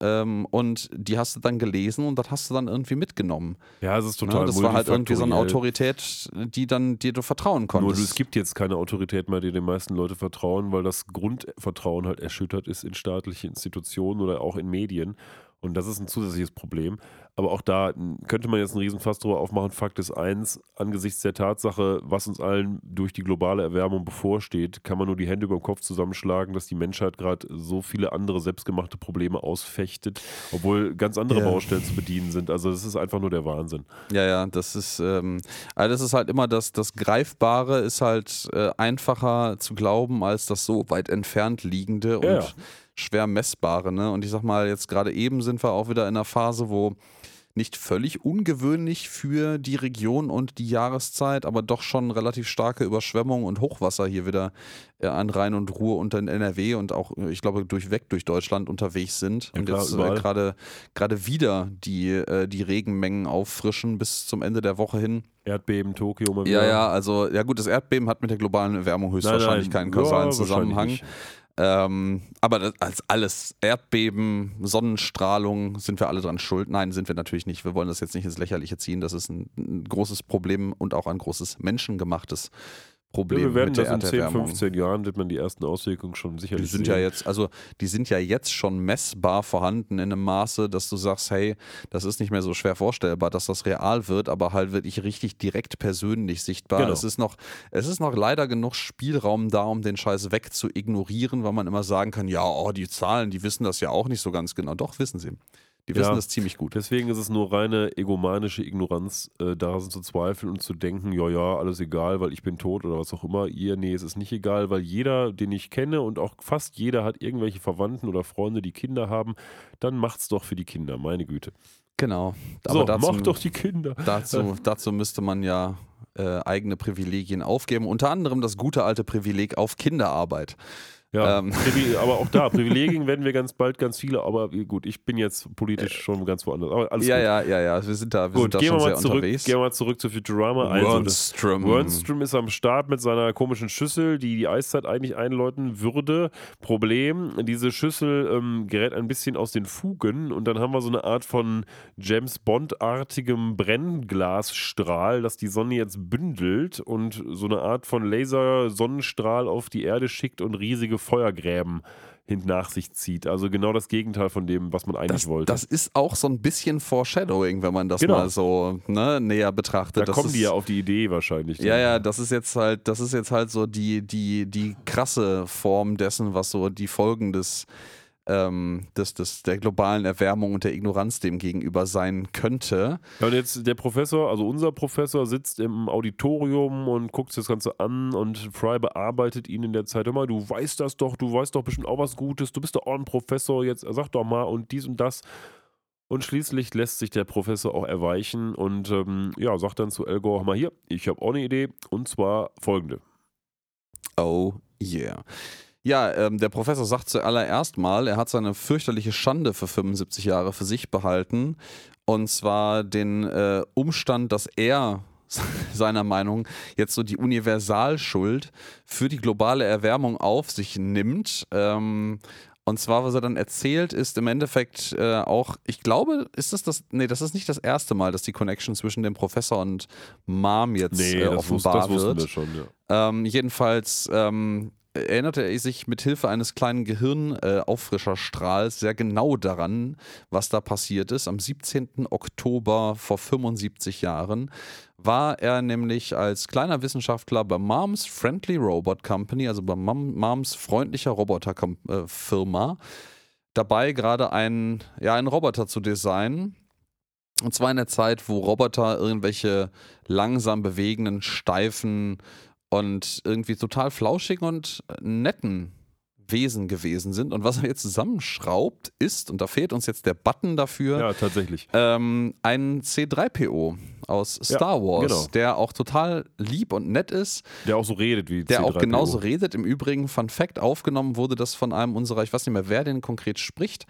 Ähm, und die hast du dann gelesen und das hast du dann irgendwie mitgenommen. Ja, es ist Ne? total Das war halt irgendwie so eine. Autorität, die dann dir du vertrauen Nur konntest. du, es gibt jetzt keine Autorität mehr, die den meisten Leute vertrauen, weil das Grundvertrauen halt erschüttert ist in staatliche Institutionen oder auch in Medien. Und das ist ein zusätzliches Problem. Aber auch da m, könnte man jetzt einen Riesenfass drüber aufmachen. Fakt ist eins, angesichts der Tatsache, was uns allen durch die globale Erwärmung bevorsteht, kann man nur die Hände über den Kopf zusammenschlagen, dass die Menschheit gerade so viele andere selbstgemachte Probleme ausfechtet, obwohl ganz andere Ja. Baustellen zu bedienen sind. Also das ist einfach nur der Wahnsinn. Ja, ja, das ist, ähm, also das ist halt immer das, das Greifbare ist halt äh, einfacher zu glauben als das so weit entfernt liegende und ja. Schwer messbare. Ne? Und ich sag mal, jetzt gerade eben sind wir auch wieder in einer Phase, wo nicht völlig ungewöhnlich für die Region und die Jahreszeit, aber doch schon relativ starke Überschwemmungen und Hochwasser hier wieder äh, an Rhein und Ruhr und in NRW und auch, äh, ich glaube, durchweg durch Deutschland unterwegs sind. Ja, und klar, jetzt äh, gerade gerade wieder die, die Regenmengen auffrischen bis zum Ende der Woche hin. Erdbeben, Tokio mal Ja, wieder. ja, also ja gut, das Erdbeben hat mit der globalen Erwärmung höchstwahrscheinlich keinen kausalen ja, Zusammenhang. Ähm, aber das, als alles, Erdbeben, Sonnenstrahlung, sind wir alle dran schuld? Nein, sind wir natürlich nicht. Wir wollen das jetzt nicht ins Lächerliche ziehen. Das ist ein, ein großes Problem und auch ein großes menschengemachtes Ja, Problem wir werden mit der das in 10, Erderwärmung. 15 Jahren, wird man die ersten Auswirkungen schon Die sicherlich sind sehen. ja jetzt, also die sind ja jetzt schon messbar vorhanden in einem Maße, dass du sagst, hey, das ist nicht mehr so schwer vorstellbar, dass das real wird, aber halt wirklich richtig direkt persönlich sichtbar. Genau. Es ist noch, es ist noch leider genug Spielraum da, um den Scheiß weg zu ignorieren, weil man immer sagen kann, ja, oh, die Zahlen, die wissen das ja auch nicht so ganz genau. Doch, wissen sie. Die wissen Ja. das ziemlich gut. Deswegen ist es nur reine egomanische Ignoranz, äh, daran zu zweifeln und zu denken, ja, ja, alles egal, weil ich bin tot oder was auch immer. Ihr, nee, es ist nicht egal, weil jeder, den ich kenne und auch fast jeder hat irgendwelche Verwandten oder Freunde, die Kinder haben, dann macht's doch für die Kinder, meine Güte. Genau. so, dazu, mach doch die Kinder. Dazu, dazu müsste man ja äh, eigene Privilegien aufgeben. Unter anderem das gute alte Privileg auf Kinderarbeit. Ja, Ähm. Aber auch da, Privilegien werden wir ganz bald ganz viele, aber gut, ich bin jetzt politisch schon ganz woanders. Aber alles ja, gut. ja, ja, ja. Wir sind da, wir Gut, sind da gehen schon wir sehr mal zurück, unterwegs. gehen wir mal zurück zu Futurama. Also. Wernstrom ist am Start mit seiner komischen Schüssel, die die Eiszeit eigentlich einläuten würde. Problem, diese Schüssel ähm, gerät ein bisschen aus den Fugen und dann haben wir so eine Art von James Bond-artigem Brennglasstrahl, das die Sonne jetzt bündelt und so eine Art von Laser-Sonnenstrahl auf die Erde schickt und riesige Feuergräben nach sich zieht. Also genau das Gegenteil von dem, was man eigentlich das, wollte. das ist auch so ein bisschen Foreshadowing, wenn man das Genau. mal so ne, näher betrachtet. da das kommen ist, die ja auf die Idee wahrscheinlich. Ja, ja, das ist jetzt halt, das ist jetzt halt so die, die, die krasse Form dessen, was so die Folgen des ähm, des, des, der globalen Erwärmung und der Ignoranz dem gegenüber sein könnte. Ja, und jetzt der Professor, also unser Professor, sitzt im Auditorium und guckt sich das Ganze an und Fry bearbeitet ihn in der Zeit. Mal, du weißt das doch, du weißt doch bestimmt auch was Gutes, du bist doch auch ein Professor, jetzt sag doch mal und dies und das. Und schließlich lässt sich der Professor auch erweichen und ähm, ja, sagt dann zu Elgor, mal hier, ich habe auch eine Idee und zwar folgende. Oh yeah. Ja, ähm, der Professor sagt zuallererst mal, er hat seine fürchterliche Schande für 75 Jahre für sich behalten. Und zwar den äh, Umstand, dass er seiner Meinung jetzt so die Universalschuld für die globale Erwärmung auf sich nimmt. Ähm, und zwar, was er dann erzählt, ist im Endeffekt äh, auch, ich glaube, ist das das, nee, das ist nicht das erste Mal, dass die Connection zwischen dem Professor und Mom jetzt nee, äh, offenbar das wird. Wir schon, ja. ähm, jedenfalls ähm, erinnerte er sich mit Hilfe eines kleinen Gehirnauffrischerstrahls äh, sehr genau daran, was da passiert ist. Am 17. Oktober vor 75 Jahren war er nämlich als kleiner Wissenschaftler bei Moms Friendly Robot Company, also bei Moms freundlicher Roboterfirma, äh, dabei gerade einen, ja, einen Roboter zu designen. Und zwar in der Zeit, wo Roboter irgendwelche langsam bewegenden, steifen und irgendwie total flauschigen und netten Wesen gewesen sind. Und was er jetzt zusammenschraubt, ist, und da fehlt uns jetzt der Button dafür, ja, tatsächlich. Ähm, ein C3PO aus Star ja, Wars, genau. der auch total lieb und nett ist. Der auch so redet wie Der C3PO. auch genauso redet. Im Übrigen, Fun Fact, aufgenommen wurde das von einem unserer, ich weiß nicht mehr, wer den konkret spricht,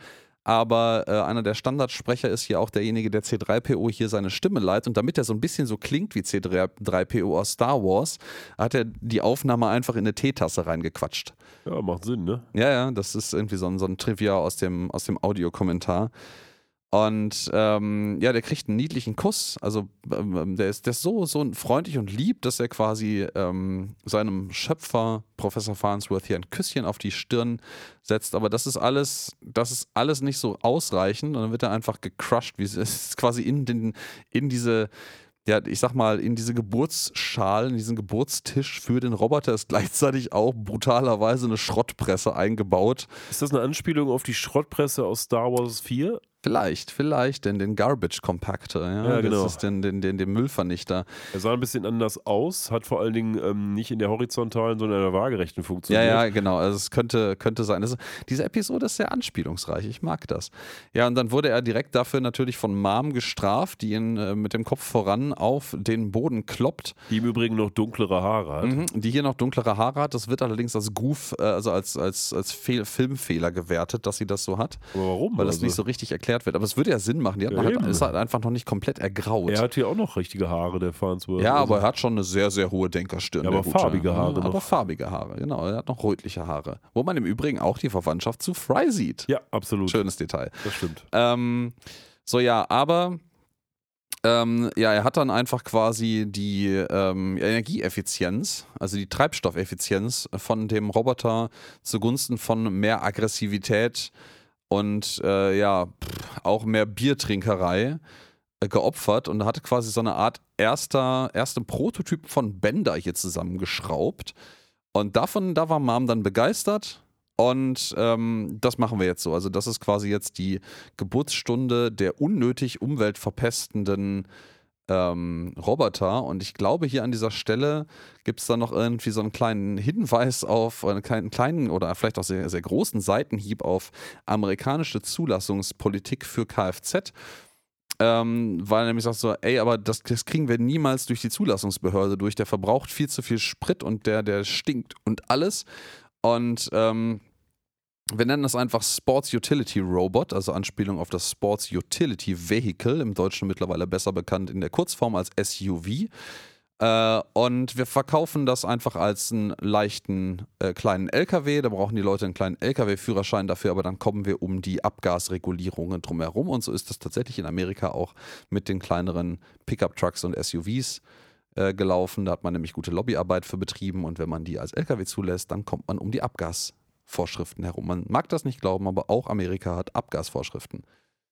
aber äh, einer der Standardsprecher ist hier auch derjenige, der C3PO hier seine Stimme leitet. Und damit er so ein bisschen so klingt wie C3PO aus Star Wars, hat er die Aufnahme einfach in eine Teetasse reingequatscht. Ja, macht Sinn, ne? Ja, ja, das ist irgendwie so ein, so ein Trivia aus dem, aus dem Audiokommentar. Und ähm, ja, der kriegt einen niedlichen Kuss. Also ähm, der, ist, der ist so, so freundlich und lieb, dass er quasi ähm, seinem Schöpfer, Professor Farnsworth, hier ein Küsschen auf die Stirn setzt. Aber das ist alles, das ist alles nicht so ausreichend. Und dann wird er einfach gecrushed, wie es ist quasi in, den, in diese ja, ich sag mal, in diese Geburtsschale, in diesen Geburtstisch für den Roboter ist gleichzeitig auch brutalerweise eine Schrottpresse eingebaut. Ist das eine Anspielung auf die Schrottpresse aus Star Wars 4? Vielleicht, vielleicht, denn den Garbage Compactor, ja, ja genau. das ist den, den, den, den Müllvernichter. Er sah ein bisschen anders aus, hat vor allen Dingen ähm, nicht in der horizontalen, sondern in der waagerechten funktioniert. Ja, ja, genau. Also es könnte, könnte sein. Das, diese Episode ist sehr anspielungsreich. Ich mag das. Ja, und dann wurde er direkt dafür natürlich von Mom gestraft, die ihn äh, mit dem Kopf voran auf den Boden kloppt. Die im Übrigen noch dunklere Haare hat. Mhm, die hier noch dunklere Haare hat. Das wird allerdings als Goof, äh, also als, als, als Fehl Filmfehler gewertet, dass sie das so hat. Aber warum? Weil das also? nicht so richtig erklärt erklärt wird. Aber es würde ja Sinn machen. Die hat ja, halt, ist halt einfach noch nicht komplett ergraut. Er hat hier auch noch richtige Haare, der Farnsworth. Ja, aber er hat schon eine sehr, sehr hohe Denkerstirn. Ja, aber farbige Haare. Ja, aber farbige Haare, genau. Er hat noch rötliche Haare. Wo man im Übrigen auch die Verwandtschaft zu Fry sieht. Ja, absolut. Schönes Detail. Das stimmt. Ähm, so, ja, aber. Ähm, ja, er hat dann einfach quasi die ähm, Energieeffizienz, also die Treibstoffeffizienz von dem Roboter zugunsten von mehr Aggressivität und äh, ja, auch mehr Biertrinkerei äh, geopfert und hatte quasi so eine Art erster, ersten Prototyp von Bender hier zusammengeschraubt. Und davon, da war Mom dann begeistert. Und ähm, das machen wir jetzt so. Also, das ist quasi jetzt die Geburtsstunde der unnötig umweltverpestenden ähm, Roboter. Und ich glaube, hier an dieser Stelle gibt es dann noch irgendwie so einen kleinen Hinweis auf, einen kleinen, oder vielleicht auch sehr, sehr großen Seitenhieb auf amerikanische Zulassungspolitik für Kfz. Ähm, weil nämlich sagt so, ey, aber das, das, kriegen wir niemals durch die Zulassungsbehörde durch. Der verbraucht viel zu viel Sprit und der, der stinkt und alles. Und ähm, wir nennen das einfach Sports Utility Robot, also Anspielung auf das Sports Utility Vehicle, im Deutschen mittlerweile besser bekannt in der Kurzform als SUV. Äh, und wir verkaufen das einfach als einen leichten äh, kleinen LKW. Da brauchen die Leute einen kleinen LKW-Führerschein dafür, aber dann kommen wir um die Abgasregulierungen drumherum. Und so ist das tatsächlich in Amerika auch mit den kleineren Pickup-Trucks und SUVs äh, gelaufen. Da hat man nämlich gute Lobbyarbeit für betrieben und wenn man die als LKW zulässt, dann kommt man um die Abgas Vorschriften herum. Man mag das nicht glauben, aber auch Amerika hat Abgasvorschriften.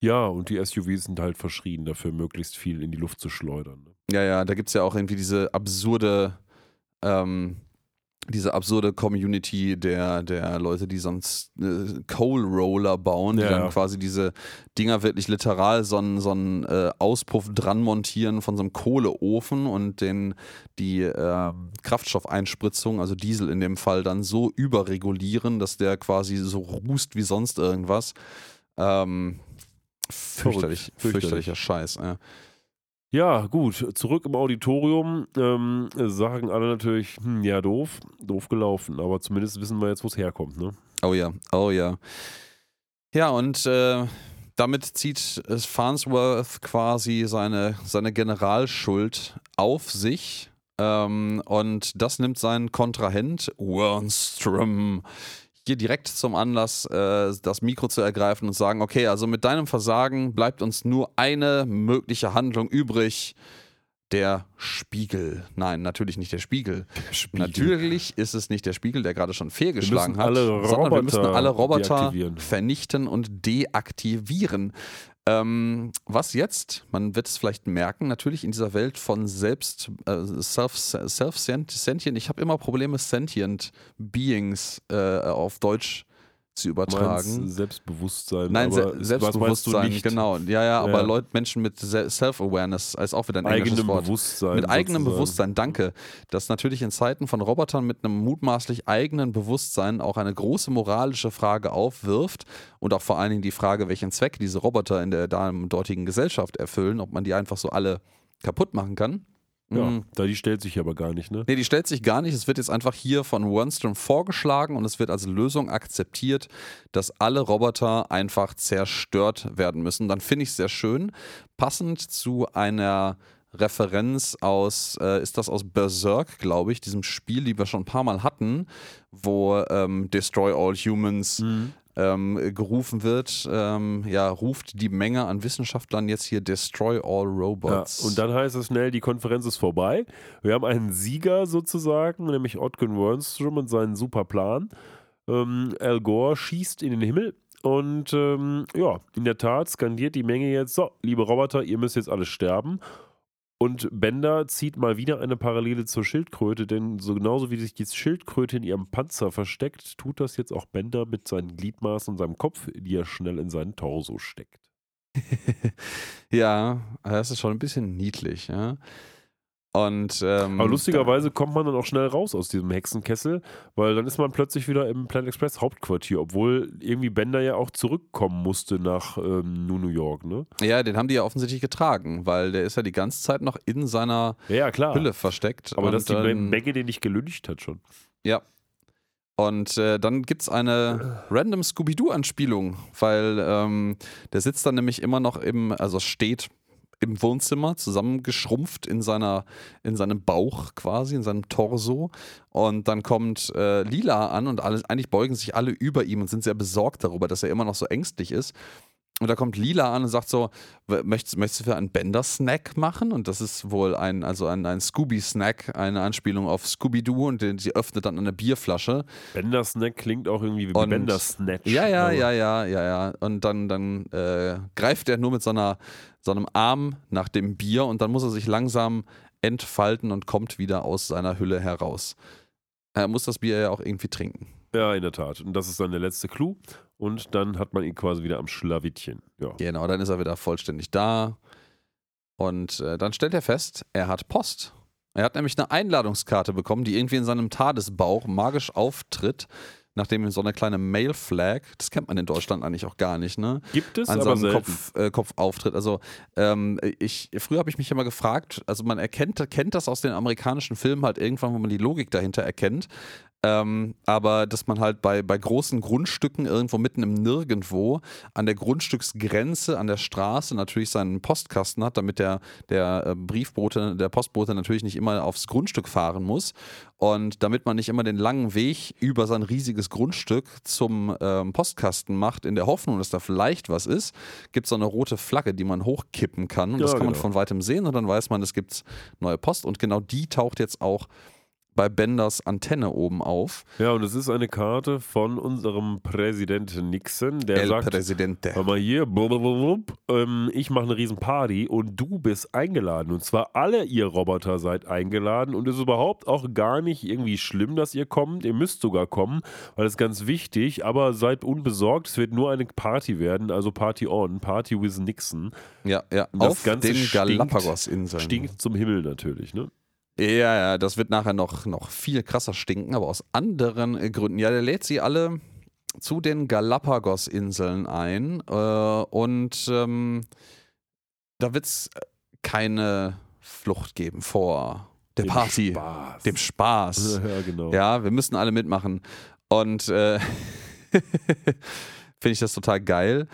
Ja, und die SUVs sind halt verschrien dafür, möglichst viel in die Luft zu schleudern. Ne? Ja, ja, da gibt es ja auch irgendwie diese absurde, ähm, diese absurde Community der, der Leute, die sonst äh, Coal Roller bauen, die Ja, dann ja. quasi diese Dinger wirklich literal so einen, so einen äh, Auspuff dran montieren von so einem Kohleofen und den die ähm, Kraftstoffeinspritzung, also Diesel in dem Fall, dann so überregulieren, dass der quasi so rußt wie sonst irgendwas. Ähm, fürchterlich, Fürchterlich. fürchterlicher Scheiß. Ja. Ja, gut, zurück im Auditorium ähm, sagen alle natürlich, hm, ja, doof, doof gelaufen, aber zumindest wissen wir jetzt, wo es herkommt, ne? Oh ja, oh ja. Ja, und äh, damit zieht es Farnsworth quasi seine, seine Generalschuld auf sich. Ähm, und das nimmt sein Kontrahent Wernstrom hier direkt zum Anlass, äh, das Mikro zu ergreifen und sagen, okay, also mit deinem Versagen bleibt uns nur eine mögliche Handlung übrig. Der Spiegel. Nein, natürlich nicht der Spiegel. Natürlich ist es nicht der Spiegel, der gerade schon fehlgeschlagen hat, sondern wir müssen alle Roboter vernichten und deaktivieren. Ähm, was jetzt? Man wird es vielleicht merken, natürlich in dieser Welt von selbst äh, self, self. Ich habe immer Probleme, sentient Beings äh, auf Deutsch zu übertragen. Selbstbewusstsein. Nein, Se Selbstbewusstsein, genau. Ja, ja, aber Ja. Leute, Menschen mit Se- Self-Awareness ist auch wieder ein englisches Eigenem Wort. Bewusstsein. Mit eigenem sozusagen. Bewusstsein, danke. Dass natürlich in Zeiten von Robotern mit einem mutmaßlich eigenen Bewusstsein auch eine große moralische Frage aufwirft und auch vor allen Dingen die Frage, welchen Zweck diese Roboter in der dortigen Gesellschaft erfüllen, ob man die einfach so alle kaputt machen kann. Ja, Mm. da die stellt sich aber gar nicht, ne? Nee, die stellt sich gar nicht. Es wird jetzt einfach hier von Wernstrom vorgeschlagen und es wird als Lösung akzeptiert, dass alle Roboter einfach zerstört werden müssen. Dann finde ich es sehr schön. Passend zu einer Referenz aus, äh, ist das aus Berserk, glaube ich, diesem Spiel, die wir schon ein paar Mal hatten, wo ähm, Destroy All Humans ähm, gerufen wird. Ähm, ja, ruft die Menge an Wissenschaftlern jetzt hier Destroy All Ja, Robots. und dann heißt es schnell, die Konferenz ist vorbei. Wir haben einen Sieger sozusagen, nämlich Otgen Wernstrom und seinen super Plan. Ähm, Al Gore schießt in den Himmel und ähm, ja, in der Tat skandiert die Menge jetzt, so, liebe Roboter, ihr müsst jetzt alle sterben. Und Bender zieht mal wieder eine Parallele zur Schildkröte, denn so genauso wie sich die Schildkröte in ihrem Panzer versteckt, tut das jetzt auch Bender mit seinen Gliedmaßen und seinem Kopf, die er schnell in seinen Torso steckt. Ja, das ist schon ein bisschen niedlich, ja. Und ähm, Aber lustigerweise kommt man dann auch schnell raus aus diesem Hexenkessel, weil dann ist man plötzlich wieder im Planet Express Hauptquartier, obwohl irgendwie Bender ja auch zurückkommen musste nach ähm, New York, ne? ja, den haben die ja offensichtlich getragen, weil der ist ja die ganze Zeit noch in seiner Ja. Hülle versteckt. Aber dass die dann, Menge den nicht gelüncht hat schon. Ja. Und äh, dann gibt es eine random Scooby-Doo-Anspielung, weil ähm, der sitzt dann nämlich immer noch im, also steht im Wohnzimmer, zusammengeschrumpft in, seiner, in seinem Bauch quasi, in seinem Torso. Und dann kommt äh, Lila an und alle, eigentlich beugen sich alle über ihm und sind sehr besorgt darüber, dass er immer noch so ängstlich ist. Und da kommt Lila an und sagt so, "W- möchtest, möchtest du für einen Bender-Snack machen? Und das ist wohl ein, also ein, ein Scooby-Snack, eine Anspielung auf Scooby-Doo und den, sie öffnet dann eine Bierflasche. Bender Snack klingt auch irgendwie wie Und- Bender Snatch. Ja, ja, aber- ja, ja, ja, ja. Und dann, dann äh, greift er nur mit so, einer, so einem Arm nach dem Bier und dann muss er sich langsam entfalten und kommt wieder aus seiner Hülle heraus. Er muss das Bier ja auch irgendwie trinken. Ja, in der Tat. Und das ist dann der letzte Clou. Und dann hat man ihn quasi wieder am Schlawittchen. Ja. Genau, dann ist er wieder vollständig da. Und äh, dann stellt er fest, er hat Post. Er hat nämlich eine Einladungskarte bekommen, die irgendwie in seinem Tadesbauch magisch auftritt, nachdem ihm so eine kleine Mail-Flag, das kennt man in Deutschland eigentlich auch gar nicht, ne? Gibt es, an seinem selten. Kopf, äh, Kopf auftritt. Also ähm, ich, früher habe ich mich immer gefragt, also man erkennt kennt das aus den amerikanischen Filmen halt irgendwann, wo man die Logik dahinter erkennt. Ähm, aber dass man halt bei, bei großen Grundstücken irgendwo mitten im Nirgendwo an der Grundstücksgrenze, an der Straße natürlich seinen Postkasten hat, damit der, der äh, Briefbote, der Postbote natürlich nicht immer aufs Grundstück fahren muss. Und damit man nicht immer den langen Weg über sein riesiges Grundstück zum ähm, Postkasten macht, in der Hoffnung, dass da vielleicht was ist, gibt es so eine rote Flagge, die man hochkippen kann. Und Ja, das kann man genau. von weitem sehen und dann weiß man, es gibt neue Post. Und genau die taucht jetzt auch bei Benders Antenne oben auf. Ja, und es ist eine Karte von unserem Präsidenten Nixon, der El sagt, Presidente. hör mal hier, blub, ähm, ich mache eine riesen Party und du bist eingeladen. Und zwar alle ihr Roboter seid eingeladen und es ist überhaupt auch gar nicht irgendwie schlimm, dass ihr kommt. Ihr müsst sogar kommen, weil das ist ganz wichtig, aber seid unbesorgt, es wird nur eine Party werden, also Party on, Party with Nixon. Ja, ja. Das auf Ganze den Galapagos-Inseln. Stinkt zum Himmel natürlich, ne? Ja, ja, das wird nachher noch, noch viel krasser stinken, aber aus anderen Gründen. Ja, der lädt sie alle zu den Galapagos-Inseln ein äh, und ähm, da wird es keine Flucht geben vor der Dem Party, Spaß. dem Spaß. Ja, genau. Ja, wir müssen alle mitmachen. Und äh, finde ich das total geil,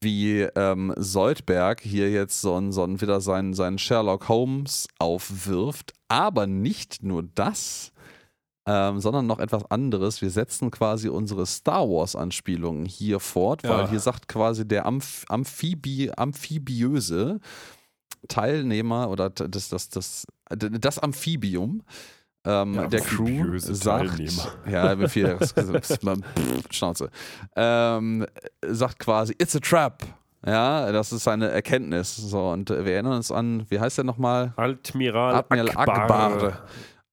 wie ähm, Soldberg hier jetzt so, ein, so ein, wieder seinen, seinen Sherlock Holmes aufwirft. Aber nicht nur das, ähm, sondern noch etwas anderes. Wir setzen quasi unsere Star Wars-Anspielungen hier fort, weil Ja. hier sagt quasi der Amph Amphibi amphibiöse Teilnehmer oder das, das, das, das Amphibium ähm, Der der Crew sagt, ja, das, das, Schnauze, ähm, sagt quasi, it's a trap. Ja, das ist eine Erkenntnis. So, und wir erinnern uns an, wie heißt der nochmal? Admiral, Admiral Akbar. Akbar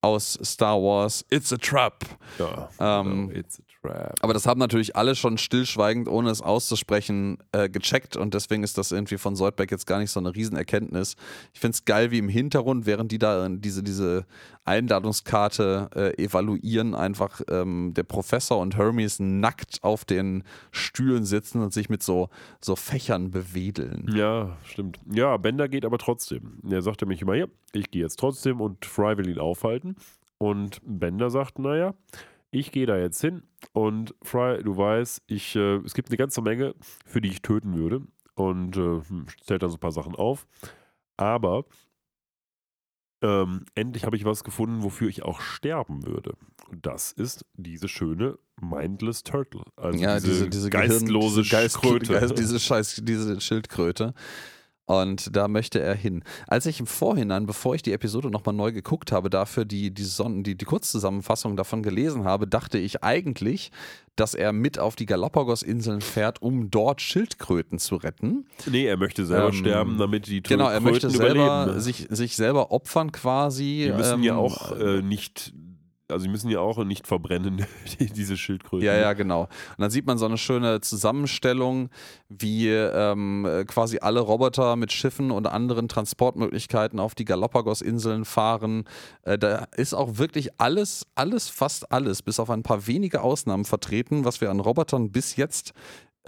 aus Star Wars, it's a trap. Ja, Ähm, genau, it's a trap. Aber das haben natürlich alle schon stillschweigend, ohne es auszusprechen, äh, gecheckt und deswegen ist das irgendwie von Soldberg jetzt gar nicht so eine Riesenerkenntnis. Ich finde es geil, wie im Hintergrund, während die da äh, diese, diese Einladungskarte äh, evaluieren, einfach ähm, der Professor und Hermes nackt auf den Stühlen sitzen und sich mit so, so Fächern bewedeln. Ja, stimmt. Ja, Bender geht aber trotzdem. Er sagte mich immer, ja, ich gehe jetzt trotzdem und Fry will ihn aufhalten. Und Bender sagt, naja, ich gehe da jetzt hin und Fry, du weißt, ich, äh, es gibt eine ganze Menge, für die ich töten würde. Und äh, hm, stellt dann so ein paar Sachen auf. Aber ähm, endlich habe ich was gefunden, wofür ich auch sterben würde. Und das ist diese schöne Mindless Turtle. Also ja, diese, diese Gehirn- geistlose diese Geist- Kröte. Geist- diese scheiß, diese Schildkröte. Und da möchte er hin. Als ich im Vorhinein, bevor ich die Episode nochmal neu geguckt habe, dafür die, die, Son die, die Kurzzusammenfassung davon gelesen habe, dachte ich eigentlich, dass er mit auf die Galapagos-Inseln fährt, um dort Schildkröten zu retten. Nee, er möchte selber Ähm, sterben, damit die Genau, er möchte selber sich, sich selber opfern quasi. Die müssen ähm, ja auch äh, nicht, also die müssen ja auch nicht verbrennen, die, diese Schildkröten. Ja, ja, genau. Und dann sieht man so eine schöne Zusammenstellung, wie ähm, äh, quasi alle Roboter mit Schiffen und anderen Transportmöglichkeiten auf die Galapagos-Inseln fahren. Äh, da ist auch wirklich alles, alles, fast alles, bis auf ein paar wenige Ausnahmen vertreten, was wir an Robotern bis jetzt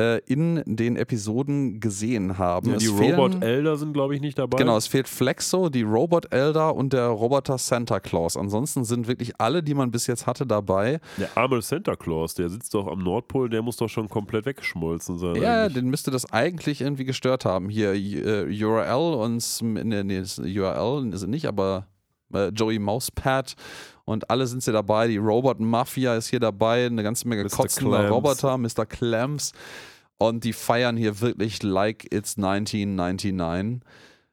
äh, in den Episoden gesehen haben. Ja, die fehlen- Robot-Elder sind, glaube ich, nicht dabei. Genau, es fehlt Flexo, die Robot Elder und der Roboter Santa Claus. Ansonsten sind wirklich alle, die man bis jetzt hatte, dabei. Der arme Santa Claus, der sitzt doch am Nordpol, der muss doch schon komplett weggeschmolzen sein. Ja, eigentlich. den müsste das eigentlich irgendwie gestört haben. Hier äh, URL und nee, nee, ist URL ist nicht, aber äh, Joey Mousepad und alle sind hier dabei. Die Robot Mafia ist hier dabei, eine ganze Menge Mr. kotzender Clams. Roboter, Mr. Clams. Und die feiern hier wirklich like it's 1999.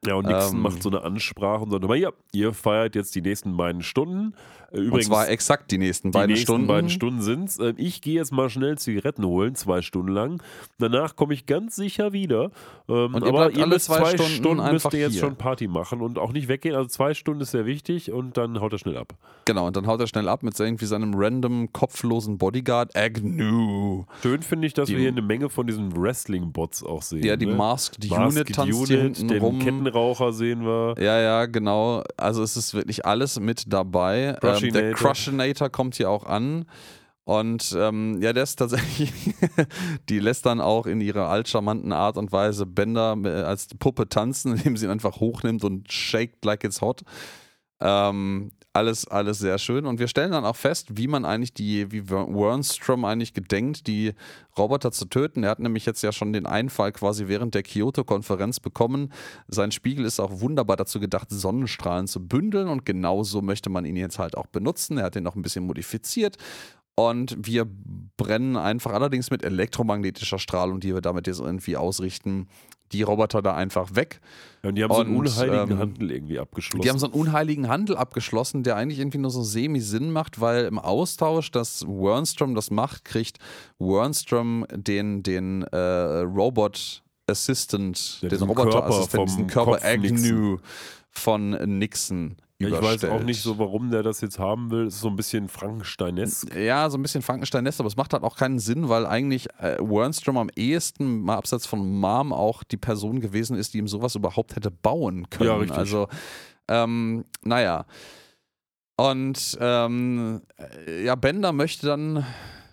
Ja, und Nixon Ähm, macht so eine Ansprache und sagt immer, ja, ihr feiert jetzt die nächsten beiden Stunden. Äh, Und Übrigens, zwar exakt die nächsten die beiden nächsten Stunden. beiden Stunden sind's. Äh, Ich gehe jetzt mal schnell Zigaretten holen, zwei Stunden lang. Danach komme ich ganz sicher wieder. Ähm, Und ihr aber ihr alle müsst zwei Stunden Stunden, müsst ihr jetzt hier. schon Party machen und auch nicht weggehen. Also zwei Stunden ist sehr wichtig und dann haut er schnell ab. Genau, und dann haut er schnell ab mit irgendwie seinem random kopflosen Bodyguard Agnew. Schön finde ich, dass Die- wir hier eine Menge von diesen Wrestling-Bots auch sehen. Ja, die ne? Masked, Masked Unit tanzt Unit, den rum. Kettenraucher sehen wir. Ja, ja, genau. Also es ist wirklich alles mit dabei. Ähm, der Crushinator. Kommt hier auch an. Und ähm, ja, der ist tatsächlich, die lässt dann auch in ihrer altcharmanten Art und Weise Bender äh, als Puppe tanzen, indem sie ihn einfach hochnimmt und shaked like it's hot. Ähm, alles, alles sehr schön. Und wir stellen dann auch fest, wie man eigentlich die, wie Wer- Wernstrom eigentlich gedenkt, die Roboter zu töten. Er hat nämlich jetzt ja schon den Einfall quasi während der Kyoto-Konferenz bekommen. Sein Spiegel ist auch wunderbar dazu gedacht, Sonnenstrahlen zu bündeln und genauso möchte man ihn jetzt halt auch benutzen. Er hat ihn noch ein bisschen modifiziert. Und wir brennen einfach allerdings mit elektromagnetischer Strahlung, die wir damit jetzt irgendwie ausrichten, die Roboter da einfach weg. Ja, und die haben so einen Und, unheiligen ähm, Handel irgendwie abgeschlossen. Die haben so einen unheiligen Handel abgeschlossen, der eigentlich irgendwie nur so semi-Sinn macht, weil im Austausch, dass Wernstrom das macht, kriegt Wernstrom den, den äh, Robot Assistant, Ja, den diesen Roboterassistent, Körper diesen Körper Agnew von Nixon. Ja, ich weiß überstellt. auch nicht so, warum der das jetzt haben will. Es ist so ein bisschen Frankensteinesk. Ja, so ein bisschen Frankenstein-Nest, aber es macht halt auch keinen Sinn, weil eigentlich äh, Wernstrom am ehesten, mal abseits von Mom, auch die Person gewesen ist, die ihm sowas überhaupt hätte bauen können. Ja, richtig. Also, ähm, naja. Und ähm, äh, ja, Bender möchte dann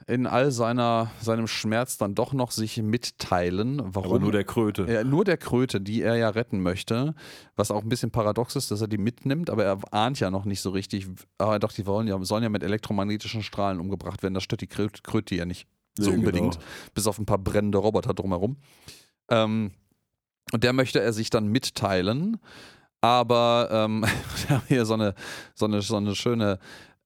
in all seiner, seinem Schmerz dann doch noch sich mitteilen, warum. Aber nur der Kröte. Ja, nur der Kröte, die er ja retten möchte, was auch ein bisschen paradox ist, dass er die mitnimmt, aber er ahnt ja noch nicht so richtig, aber doch, die wollen ja, sollen ja mit elektromagnetischen Strahlen umgebracht werden, das stört die Krö- Kröte ja nicht so Nee, unbedingt, genau. bis auf ein paar brennende Roboter drumherum. Ähm, und der möchte er sich dann mitteilen, aber ähm, wir haben hier so eine, so eine, so eine schöne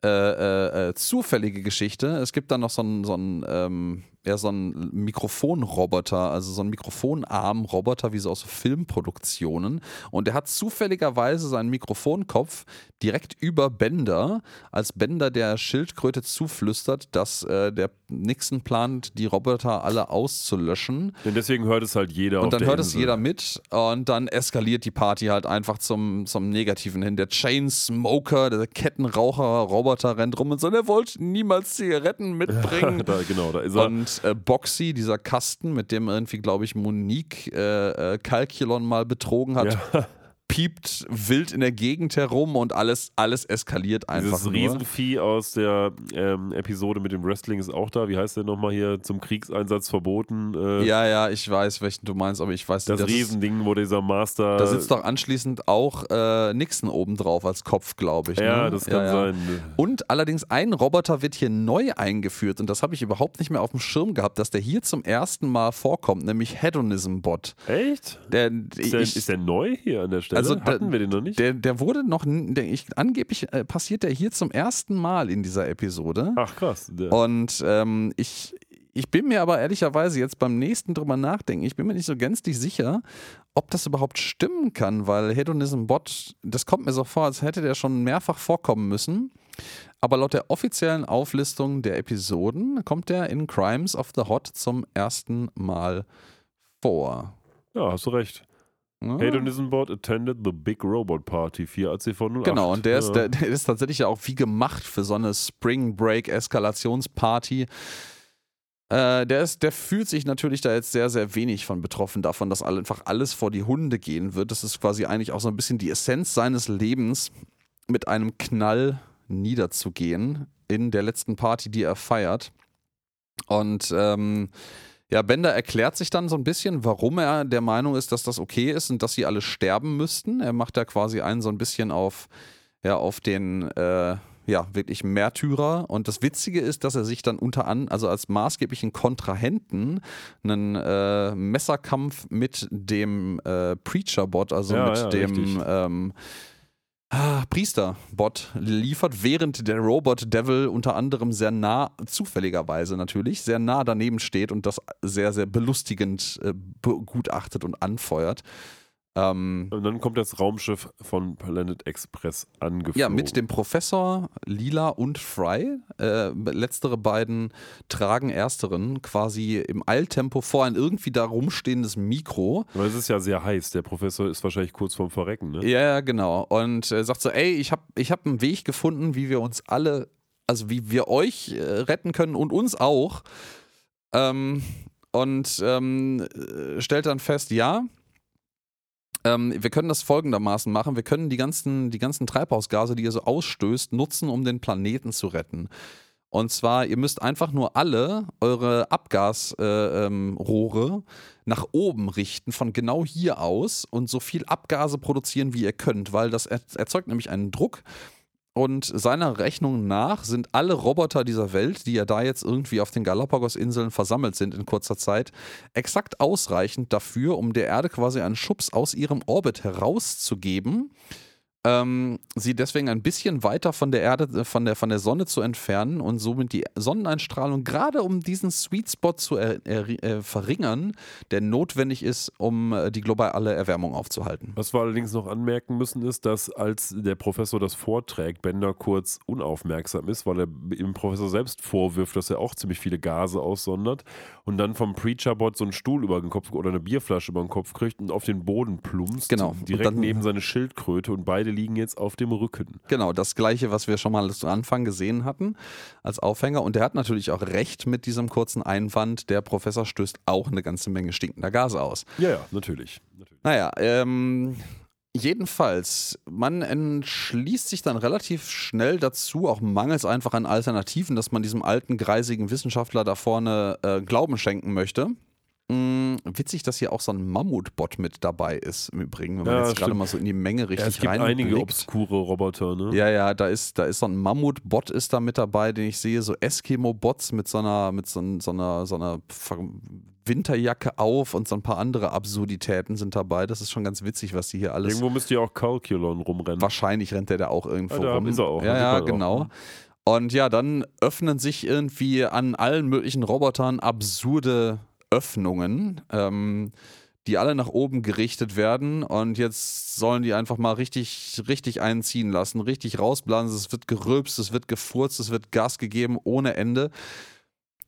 äh, äh, äh, zufällige Geschichte. Es gibt dann noch so einen, so einen, ähm, ja, so einen Mikrofonroboter, also so einen Mikrofonarm-Roboter, wie so aus Filmproduktionen. Und der hat zufälligerweise seinen Mikrofonkopf direkt über Bender, als Bender der Schildkröte zuflüstert, dass äh, der Nixon plant, die Roboter alle auszulöschen. Denn deswegen hört es halt jeder Und dann hört es Insel. jeder mit und dann eskaliert die Party halt einfach zum, zum Negativen hin. Der Chainsmoker, der Kettenraucher-Roboter rennt rum und so, der wollte niemals Zigaretten mitbringen. da, genau, da ist er. Und äh, Boxy, dieser Kasten, mit dem irgendwie, glaube ich, Monique äh, äh, Calculon mal betrogen hat, ja, piept wild in der Gegend herum und alles, alles eskaliert einfach dieses nur. Riesenvieh aus der ähm, Episode mit dem Wrestling ist auch da. Wie heißt der nochmal hier? Zum Kriegseinsatz verboten. Äh, Ja, ja, ich weiß, welchen du meinst, aber ich weiß das, nicht. ist- Riesending, wo dieser Master. Da sitzt doch anschließend auch äh, Nixon obendrauf als Kopf, glaube ich. Ja, ne? das kann Ja, ja. sein. Und allerdings ein Roboter wird hier neu eingeführt und das habe ich überhaupt nicht mehr auf dem Schirm gehabt, dass der hier zum ersten Mal vorkommt, nämlich Hedonism Bot. Echt? Der, Ist der, ich, ist der neu hier an der Stelle? Also, da- Hatten wir den noch nicht? der, der wurde noch, der, ich, angeblich äh, passiert der hier zum ersten Mal in dieser Episode. Ach krass. Der, Und ähm, ich, ich bin mir aber ehrlicherweise jetzt beim nächsten drüber nachdenken, ich bin mir nicht so gänzlich sicher, ob das überhaupt stimmen kann, weil Hedonism Bot, das kommt mir so vor, als hätte der schon mehrfach vorkommen müssen. Aber laut der offiziellen Auflistung der Episoden kommt der in Crimes of the Hot zum ersten Mal vor. ja, hast du recht. Hedonism Bot attended the Big Robot Party 4 AC408. Genau, und der ist, ja. der, der ist tatsächlich ja auch wie gemacht für so eine Spring Break Eskalationsparty. Äh, der, ist, der fühlt sich natürlich da jetzt sehr, sehr wenig von betroffen davon, dass einfach alles vor die Hunde gehen wird. Das ist quasi eigentlich auch so ein bisschen die Essenz seines Lebens, mit einem Knall niederzugehen in der letzten Party, die er feiert. Und ähm, ja, Bender erklärt sich dann so ein bisschen, warum er der Meinung ist, dass das okay ist und dass sie alle sterben müssten. Er macht da quasi einen so ein bisschen auf, ja, auf den, äh, ja, wirklich Märtyrer. Und das Witzige ist, dass er sich dann unter an, also als maßgeblichen Kontrahenten einen äh, Messerkampf mit dem äh, Preacher-Bot, also Ja, mit ja, dem Priester-Bot liefert, während der Robot-Devil unter anderem sehr nah, zufälligerweise natürlich, sehr nah daneben steht und das sehr, sehr belustigend äh, begutachtet und anfeuert. Ähm, Und dann kommt das Raumschiff von Planet Express angeflogen. ja, mit dem Professor Lila und Fry. Äh, letztere beiden tragen ersteren quasi im Eiltempo vor ein irgendwie da rumstehendes Mikro. Weil es ist ja sehr heiß. Der Professor ist wahrscheinlich kurz vorm Verrecken, ne? Ja, genau. Und äh, sagt so, ey, ich habe ich hab einen Weg gefunden, wie wir uns alle, also wie wir euch äh, retten können und uns auch. Ähm, und ähm, äh, stellt dann fest, ja, ähm, wir können das folgendermaßen machen. Wir können die ganzen, die ganzen Treibhausgase, die ihr so ausstößt, nutzen, um den Planeten zu retten. Und zwar, ihr müsst einfach nur alle eure Abgasrohre äh, ähm, nach oben richten, von genau hier aus und so viel Abgase produzieren, wie ihr könnt, weil das er erzeugt nämlich einen Druck. Und seiner Rechnung nach sind alle Roboter dieser Welt, die ja da jetzt irgendwie auf den Galapagos-Inseln versammelt sind in kurzer Zeit, exakt ausreichend dafür, um der Erde quasi einen Schubs aus ihrem Orbit herauszugeben ähm, sie deswegen ein bisschen weiter von der Erde, äh, von der, von der Sonne zu entfernen und somit die Sonneneinstrahlung gerade um diesen Sweet Spot zu er, er, äh, verringern, der notwendig ist, um äh, die globale Erwärmung aufzuhalten. Was wir allerdings noch anmerken müssen, ist, dass als der Professor das vorträgt, Bender kurz unaufmerksam ist, weil er dem Professor selbst vorwirft, dass er auch ziemlich viele Gase aussondert und dann vom Preacherbot so einen Stuhl über den Kopf oder eine Bierflasche über den Kopf kriegt und auf den Boden plumpst. Genau. Direkt dann- neben seine Schildkröte und beide liegen jetzt auf dem Rücken. Genau, das gleiche, was wir schon mal zu Anfang gesehen hatten als Aufhänger. Und der hat natürlich auch recht mit diesem kurzen Einwand. Der Professor stößt auch eine ganze Menge stinkender Gase aus. Ja, ja, natürlich. natürlich. Naja, ähm, jedenfalls, man entschließt sich dann relativ schnell dazu, auch mangels einfach an Alternativen, dass man diesem alten, greisigen Wissenschaftler da vorne äh, Glauben schenken möchte. Mm, witzig, dass hier auch so ein Mammutbot mit dabei ist, im Übrigen, wenn man Ja, jetzt gerade mal so in die Menge richtig Ja, es gibt einige obskure Roboter, ne? Ja, ja, da ist, da ist so ein Mammut-Bot ist da mit dabei, den ich sehe, so Eskimo-Bots mit so einer, mit so, so einer, so einer Winterjacke auf und so ein paar andere Absurditäten sind dabei. Das ist schon ganz witzig, was die hier alles. Irgendwo müsste ja auch Calculon rumrennen. Wahrscheinlich rennt der da auch irgendwo Ja, da rum. ist er auch, Ja, ja, genau. auch. Und ja, dann öffnen sich irgendwie an allen möglichen Robotern absurde Öffnungen, ähm, die alle nach oben gerichtet werden. Und jetzt sollen die einfach mal richtig, richtig einziehen lassen, richtig rausblasen. Es wird gerülpst, es wird gefurzt, es wird Gas gegeben ohne Ende.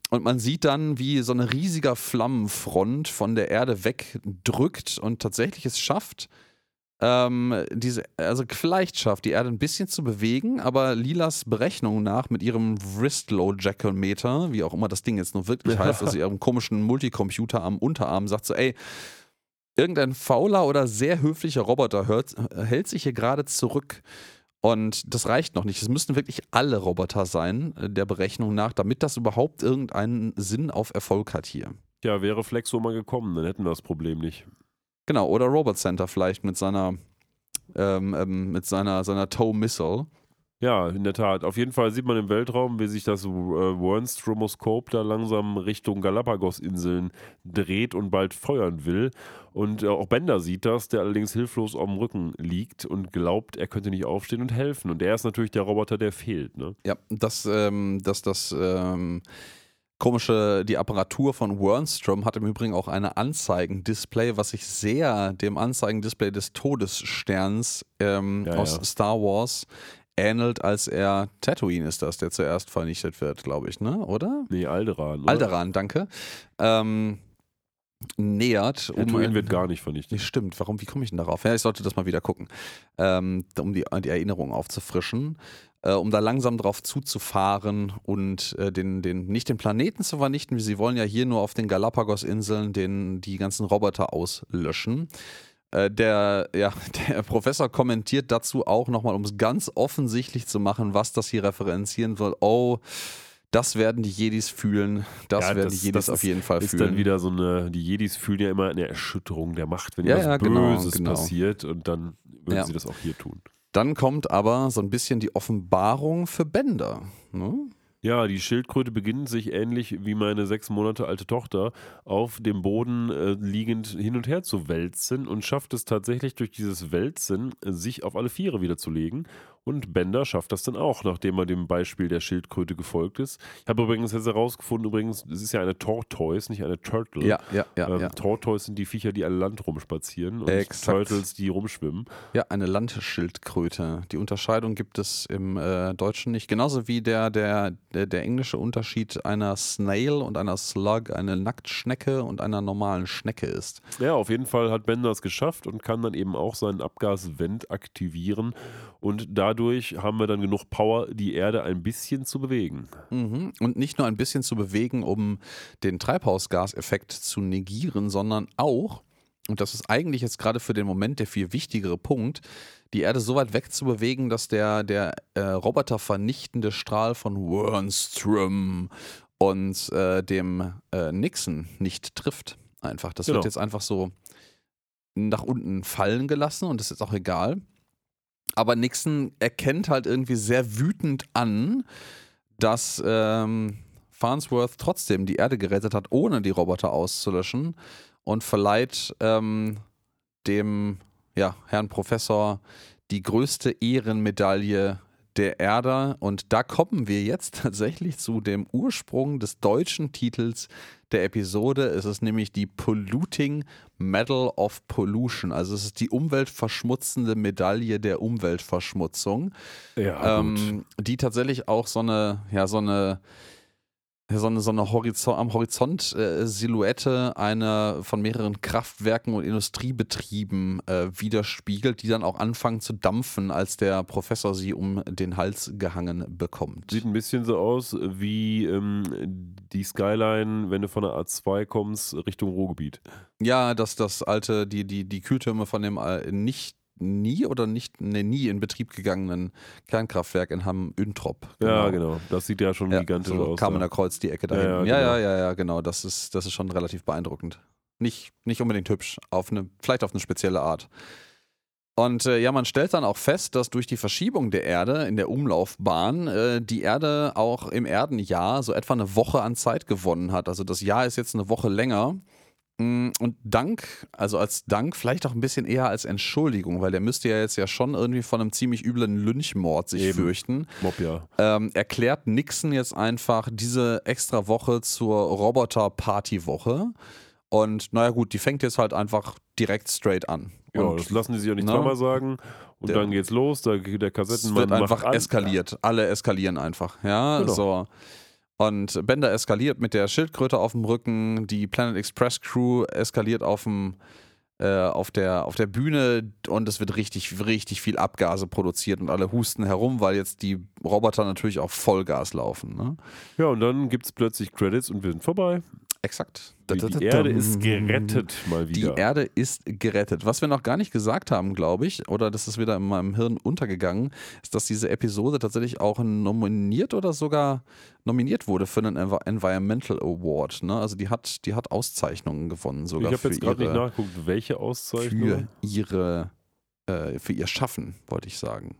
Und man sieht dann, wie so eine riesige Flammenfront von der Erde wegdrückt und tatsächlich es schafft, ähm, diese, also vielleicht schafft die Erde ein bisschen zu bewegen, aber Lilas Berechnung nach mit ihrem Wristlow-Jackometer, wie auch immer das Ding jetzt nur wirklich heißt, also ihrem komischen Multicomputer am Unterarm, sagt so, ey, irgendein fauler oder sehr höflicher Roboter hört, hält sich hier gerade zurück. Und das reicht noch nicht. Es müssten wirklich alle Roboter sein, äh, der Berechnung nach, damit das überhaupt irgendeinen Sinn auf Erfolg hat hier. Ja, wäre Flexo mal gekommen, dann hätten wir das Problem nicht. Genau, oder Robot Center vielleicht mit seiner, ähm, ähm, mit seiner, seiner Tow Missile. Ja, in der Tat. Auf jeden Fall sieht man im Weltraum, wie sich das äh, Wern-Stromoskop da langsam Richtung Galapagos-Inseln dreht und bald feuern will. Und äh, auch Bender sieht das, der allerdings hilflos am Rücken liegt und glaubt, er könnte nicht aufstehen und helfen. Und er ist natürlich der Roboter, der fehlt. Ne? Ja, das, ähm, das, das ähm, komische, die Apparatur von Wernstrom hat im Übrigen auch eine Anzeigendisplay, was sich sehr dem Anzeigendisplay des Todessterns ähm, Ja, aus ja. Star Wars ähnelt, als er Tatooine ist das, der zuerst vernichtet wird, glaube ich, ne? Oder? Nee, Alderan. Oder? Alderan, danke. Ähm, nähert. Tatooine ein- wird gar nicht vernichtet. Nee, stimmt. Warum, wie komme ich denn darauf? Ja, ich sollte das mal wieder gucken. Ähm, um die, die Erinnerung aufzufrischen. Äh, um da langsam drauf zuzufahren und äh, den, den, nicht den Planeten zu vernichten. Sie wollen ja hier nur auf den Galapagos-Inseln den, die ganzen Roboter auslöschen. Äh, der, ja, der Professor kommentiert dazu auch nochmal, um es ganz offensichtlich zu machen, was das hier referenzieren soll. Oh, das werden die Jedis fühlen. Das Ja, werden das- die Jedis auf jeden Fall ist fühlen. dann wieder so eine, die Jedis fühlen ja immer eine Erschütterung der Macht, wenn Ja, etwas ja, genau, Böses genau. passiert und dann würden sie das auch hier tun. Dann kommt aber so ein bisschen die Offenbarung für Bender. Ne? Ja, die Schildkröte beginnt sich ähnlich wie meine sechs Monate alte Tochter auf dem Boden äh, liegend hin und her zu wälzen und schafft es tatsächlich durch dieses Wälzen, sich auf alle Viere wieder zu legen. Und Bender schafft das dann auch, nachdem er dem Beispiel der Schildkröte gefolgt ist. Ich habe übrigens jetzt herausgefunden, übrigens, es ist ja eine Tortoise, nicht eine Turtle. Ja, ja, ja, ähm, ja. Tortoise sind die Viecher, die an Land rumspazieren und Exakt. Turtles, die rumschwimmen. Ja, eine Landschildkröte. Die Unterscheidung gibt es im äh, Deutschen nicht. Genauso wie der, der, der, der englische Unterschied einer Snail und einer Slug, eine Nacktschnecke und einer normalen Schnecke ist. Ja, auf jeden Fall hat Bender es geschafft und kann dann eben auch seinen Abgasvent aktivieren. Und dadurch haben wir dann genug Power, die Erde ein bisschen zu bewegen. Mhm. Und nicht nur ein bisschen zu bewegen, um den Treibhausgaseffekt zu negieren, sondern auch, und das ist eigentlich jetzt gerade für den Moment der viel wichtigere Punkt, die Erde so weit weg zu bewegen, dass der, der äh, robotervernichtende Strahl von Wernstrom und äh, dem äh, Nixon nicht trifft. Einfach. Das Genau. wird jetzt einfach so nach unten fallen gelassen und das ist auch egal. Aber Nixon erkennt halt irgendwie sehr wütend an, dass ähm, Farnsworth trotzdem die Erde gerettet hat, ohne die Roboter auszulöschen und verleiht ähm, dem ja, Herrn Professor die größte Ehrenmedaille der Erde. Und da kommen wir jetzt tatsächlich zu dem Ursprung des deutschen Titels der Episode. Es ist nämlich die Polluting Medal of Pollution. Also es ist die umweltverschmutzende Medaille der Umweltverschmutzung, Ja, ähm, die tatsächlich auch so eine, ja, so eine so eine, so eine Horizont, am Horizont äh, Silhouette einer von mehreren Kraftwerken und Industriebetrieben äh, widerspiegelt, die dann auch anfangen zu dampfen, als der Professor sie um den Hals gehangen bekommt. Sieht ein bisschen so aus wie ähm, die Skyline, wenn du von der A2 kommst, Richtung Ruhrgebiet. Ja, dass das alte, die, die, die Kühltürme von dem äh, nicht nie oder nicht, nee, nie in Betrieb gegangenen Kernkraftwerk in Hamm-Üntrop. Ja, genau. Das sieht ja schon Ja, gigantisch so aus. Kamener ja. Kreuz, die Ecke da Ja, ja, hinten. Ja, ja, genau. ja, ja, genau. Das ist, das ist schon relativ beeindruckend. Nicht, nicht unbedingt hübsch, auf eine, vielleicht auf eine spezielle Art. Und äh, ja, man stellt dann auch fest, dass durch die Verschiebung der Erde in der Umlaufbahn äh, die Erde auch im Erdenjahr so etwa eine Woche an Zeit gewonnen hat. Also das Jahr ist jetzt eine Woche länger. Mm, Und Dank, also als Dank, vielleicht auch ein bisschen eher als Entschuldigung, weil der müsste ja jetzt ja schon irgendwie von einem ziemlich üblen Lynchmord sich Eben. fürchten Mob, ja. ähm, erklärt Nixon jetzt einfach diese extra Woche zur Roboter-Party-Woche. Und naja, gut, die fängt jetzt halt einfach direkt straight an. Ja, Und das lassen die sich auch nicht zweimal sagen. Und Der- dann geht's los, da, der es Kassettenmann wird einfach an. eskaliert. Alle eskalieren einfach. Ja, Genau. so. Und Bender eskaliert mit der Schildkröte auf dem Rücken, die Planet Express Crew eskaliert auf dem äh, auf der, auf der Bühne und es wird richtig, richtig viel Abgase produziert und alle husten herum, weil jetzt die Roboter natürlich auf Vollgas laufen. Ne? Ja, und dann gibt's plötzlich Credits und wir sind vorbei. Exakt. Die Erde ist gerettet mal Die wieder. Erde ist gerettet. Was wir noch gar nicht gesagt haben, glaube ich, oder das ist wieder in meinem Hirn untergegangen, ist, dass diese Episode tatsächlich auch nominiert oder sogar nominiert wurde für einen Envi- Environmental Award. Ne? Also die hat, die hat Auszeichnungen gewonnen ich sogar habe für, jetzt gerade nicht nachgeguckt, welche für Auszeichnung. ihre äh, für ihr Schaffen, wollte ich sagen.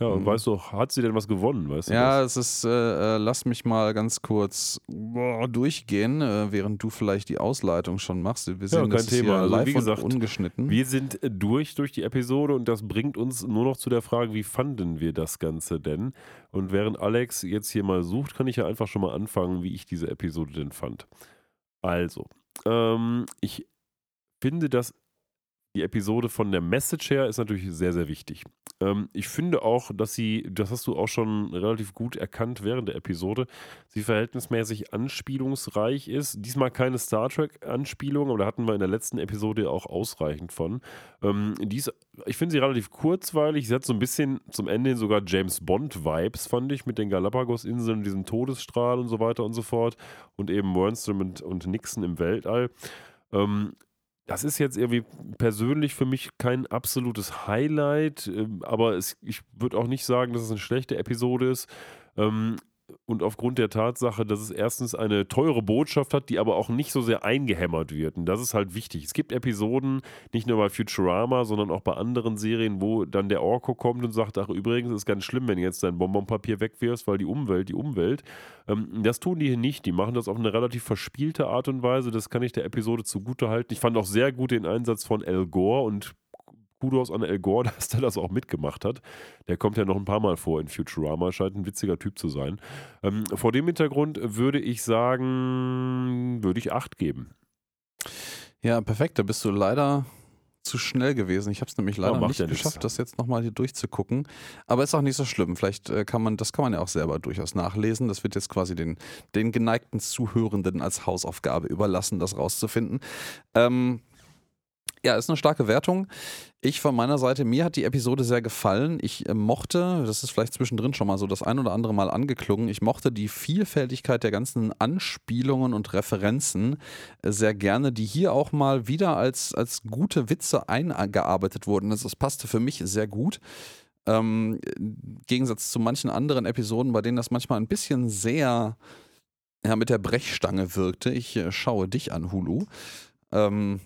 Ja, und Mhm. weißt du, hat sie denn was gewonnen? Weißt du Ja, das? es ist, äh, äh, lass mich mal ganz kurz boah, durchgehen, äh, während du vielleicht die Ausleitung schon machst. Wir sehen kein das Thema. Also, live wie gesagt, ungeschnitten. Wir sind äh, durch durch die Episode und das bringt uns nur noch zu der Frage, wie fanden wir das Ganze denn? Und während Alex jetzt hier mal sucht, kann ich ja einfach schon mal anfangen, wie ich diese Episode denn fand. Also, ähm, ich finde, dass die Episode von der Message her ist natürlich sehr, sehr wichtig. Ähm, ich finde auch, dass sie, das hast du auch schon relativ gut erkannt während der Episode, sie verhältnismäßig anspielungsreich ist. Diesmal keine Star Trek-Anspielung, aber da hatten wir in der letzten Episode auch ausreichend von. Ähm, die ist, ich finde sie relativ kurzweilig. Sie hat so ein bisschen zum Ende hin sogar James Bond-Vibes, fand ich, mit den Galapagos-Inseln, diesem Todesstrahl und so weiter und so fort. Und eben Wernstrom und, und Nixon im Weltall. Ähm, das ist jetzt irgendwie persönlich für mich kein absolutes Highlight, ähm, aber es, ich würde auch nicht sagen, dass es eine schlechte Episode ist. Ähm, und aufgrund der Tatsache, dass es erstens eine teure Botschaft hat, die aber auch nicht so sehr eingehämmert wird. Und das ist halt wichtig. Es gibt Episoden, nicht nur bei Futurama, sondern auch bei anderen Serien, wo dann der Orko kommt und sagt, ach übrigens, ist ganz schlimm, wenn du jetzt dein Bonbonpapier wegwirfst, weil die Umwelt, die Umwelt. Ähm, das tun die hier nicht. Die machen das auf eine relativ verspielte Art und Weise. Das kann ich der Episode zugute halten. Ich fand auch sehr gut den Einsatz von Al Gore und Kudos an Al Gore, dass der das auch mitgemacht hat. Der kommt ja noch ein paar Mal vor in Futurama, scheint ein witziger Typ zu sein. Ähm, vor dem Hintergrund würde ich sagen, würde ich acht geben. Ja, perfekt. Da bist du leider zu schnell gewesen. Ich habe es nämlich leider nicht ja nichts. geschafft, das jetzt nochmal hier durchzugucken. Aber ist auch nicht so schlimm. Vielleicht äh, kann man, das kann man ja auch selber durchaus nachlesen. Das wird jetzt quasi den, den geneigten Zuhörenden als Hausaufgabe überlassen, das rauszufinden. Ähm, ja, ist eine starke Wertung. Ich von meiner Seite, mir hat die Episode sehr gefallen. Ich äh, mochte, das ist vielleicht zwischendrin schon mal so das ein oder andere Mal angeklungen, ich mochte die Vielfältigkeit der ganzen Anspielungen und Referenzen äh, sehr gerne, die hier auch mal wieder als, als gute Witze eingearbeitet wurden. Das, das passte für mich sehr gut. Ähm, Im Gegensatz zu manchen anderen Episoden, bei denen das manchmal ein bisschen sehr ja, mit der Brechstange wirkte. Ich äh, schaue dich an, Hulu. Ähm,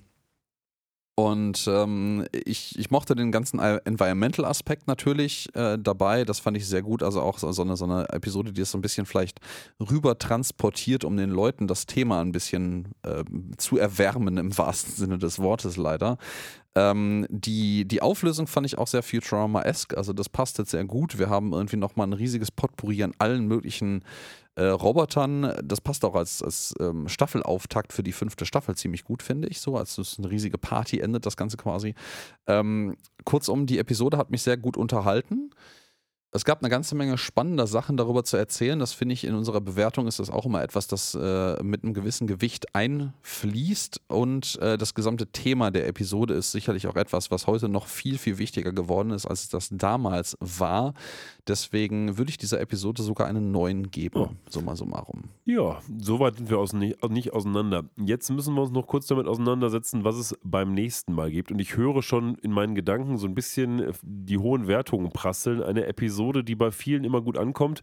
und ähm, ich, ich mochte den ganzen Environmental-Aspekt natürlich äh, dabei. Das fand ich sehr gut. Also auch so, so, eine, so eine Episode, die es so ein bisschen vielleicht rüber transportiert, um den Leuten das Thema ein bisschen äh, zu erwärmen, im wahrsten Sinne des Wortes leider. Ähm, die, die Auflösung fand ich auch sehr Futurama-esque, also das passt jetzt sehr gut. Wir haben irgendwie nochmal ein riesiges Potpourri an allen möglichen äh, Robotern. Das passt auch als, als ähm, Staffelauftakt für die fünfte Staffel ziemlich gut, finde ich. So, als es eine riesige Party endet, das Ganze quasi. Ähm, kurzum, die Episode hat mich sehr gut unterhalten. Es gab eine ganze Menge spannender Sachen darüber zu erzählen. Das finde ich in unserer Bewertung ist das auch immer etwas, das äh, mit einem gewissen Gewicht einfließt. Und äh, das gesamte Thema der Episode ist sicherlich auch etwas, was heute noch viel, viel wichtiger geworden ist, als es das damals war. Deswegen würde ich dieser Episode sogar einen neuen geben. Oh. Summa summarum. Ja, soweit sind wir aus, nicht, nicht auseinander. Jetzt müssen wir uns noch kurz damit auseinandersetzen, was es beim nächsten Mal gibt. Und ich höre schon in meinen Gedanken so ein bisschen die hohen Wertungen prasseln. Eine Episode, die bei vielen immer gut ankommt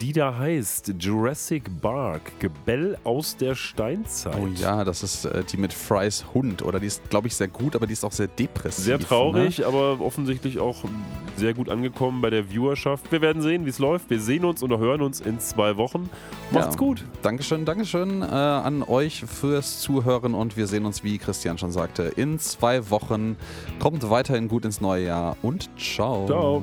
die da heißt Jurassic Bark, Gebell aus der Steinzeit. Oh ja, das ist äh, die mit Frys Hund, oder die ist, glaube ich, sehr gut, aber die ist auch sehr depressiv. Sehr traurig, ne? aber offensichtlich auch sehr gut angekommen bei der Viewerschaft. Wir werden sehen, wie es läuft. Wir sehen uns oder hören uns in zwei Wochen. Macht's ja. gut. Dankeschön, Dankeschön äh, an euch fürs Zuhören und wir sehen uns, wie Christian schon sagte, in zwei Wochen. Kommt weiterhin gut ins neue Jahr und ciao. Ciao.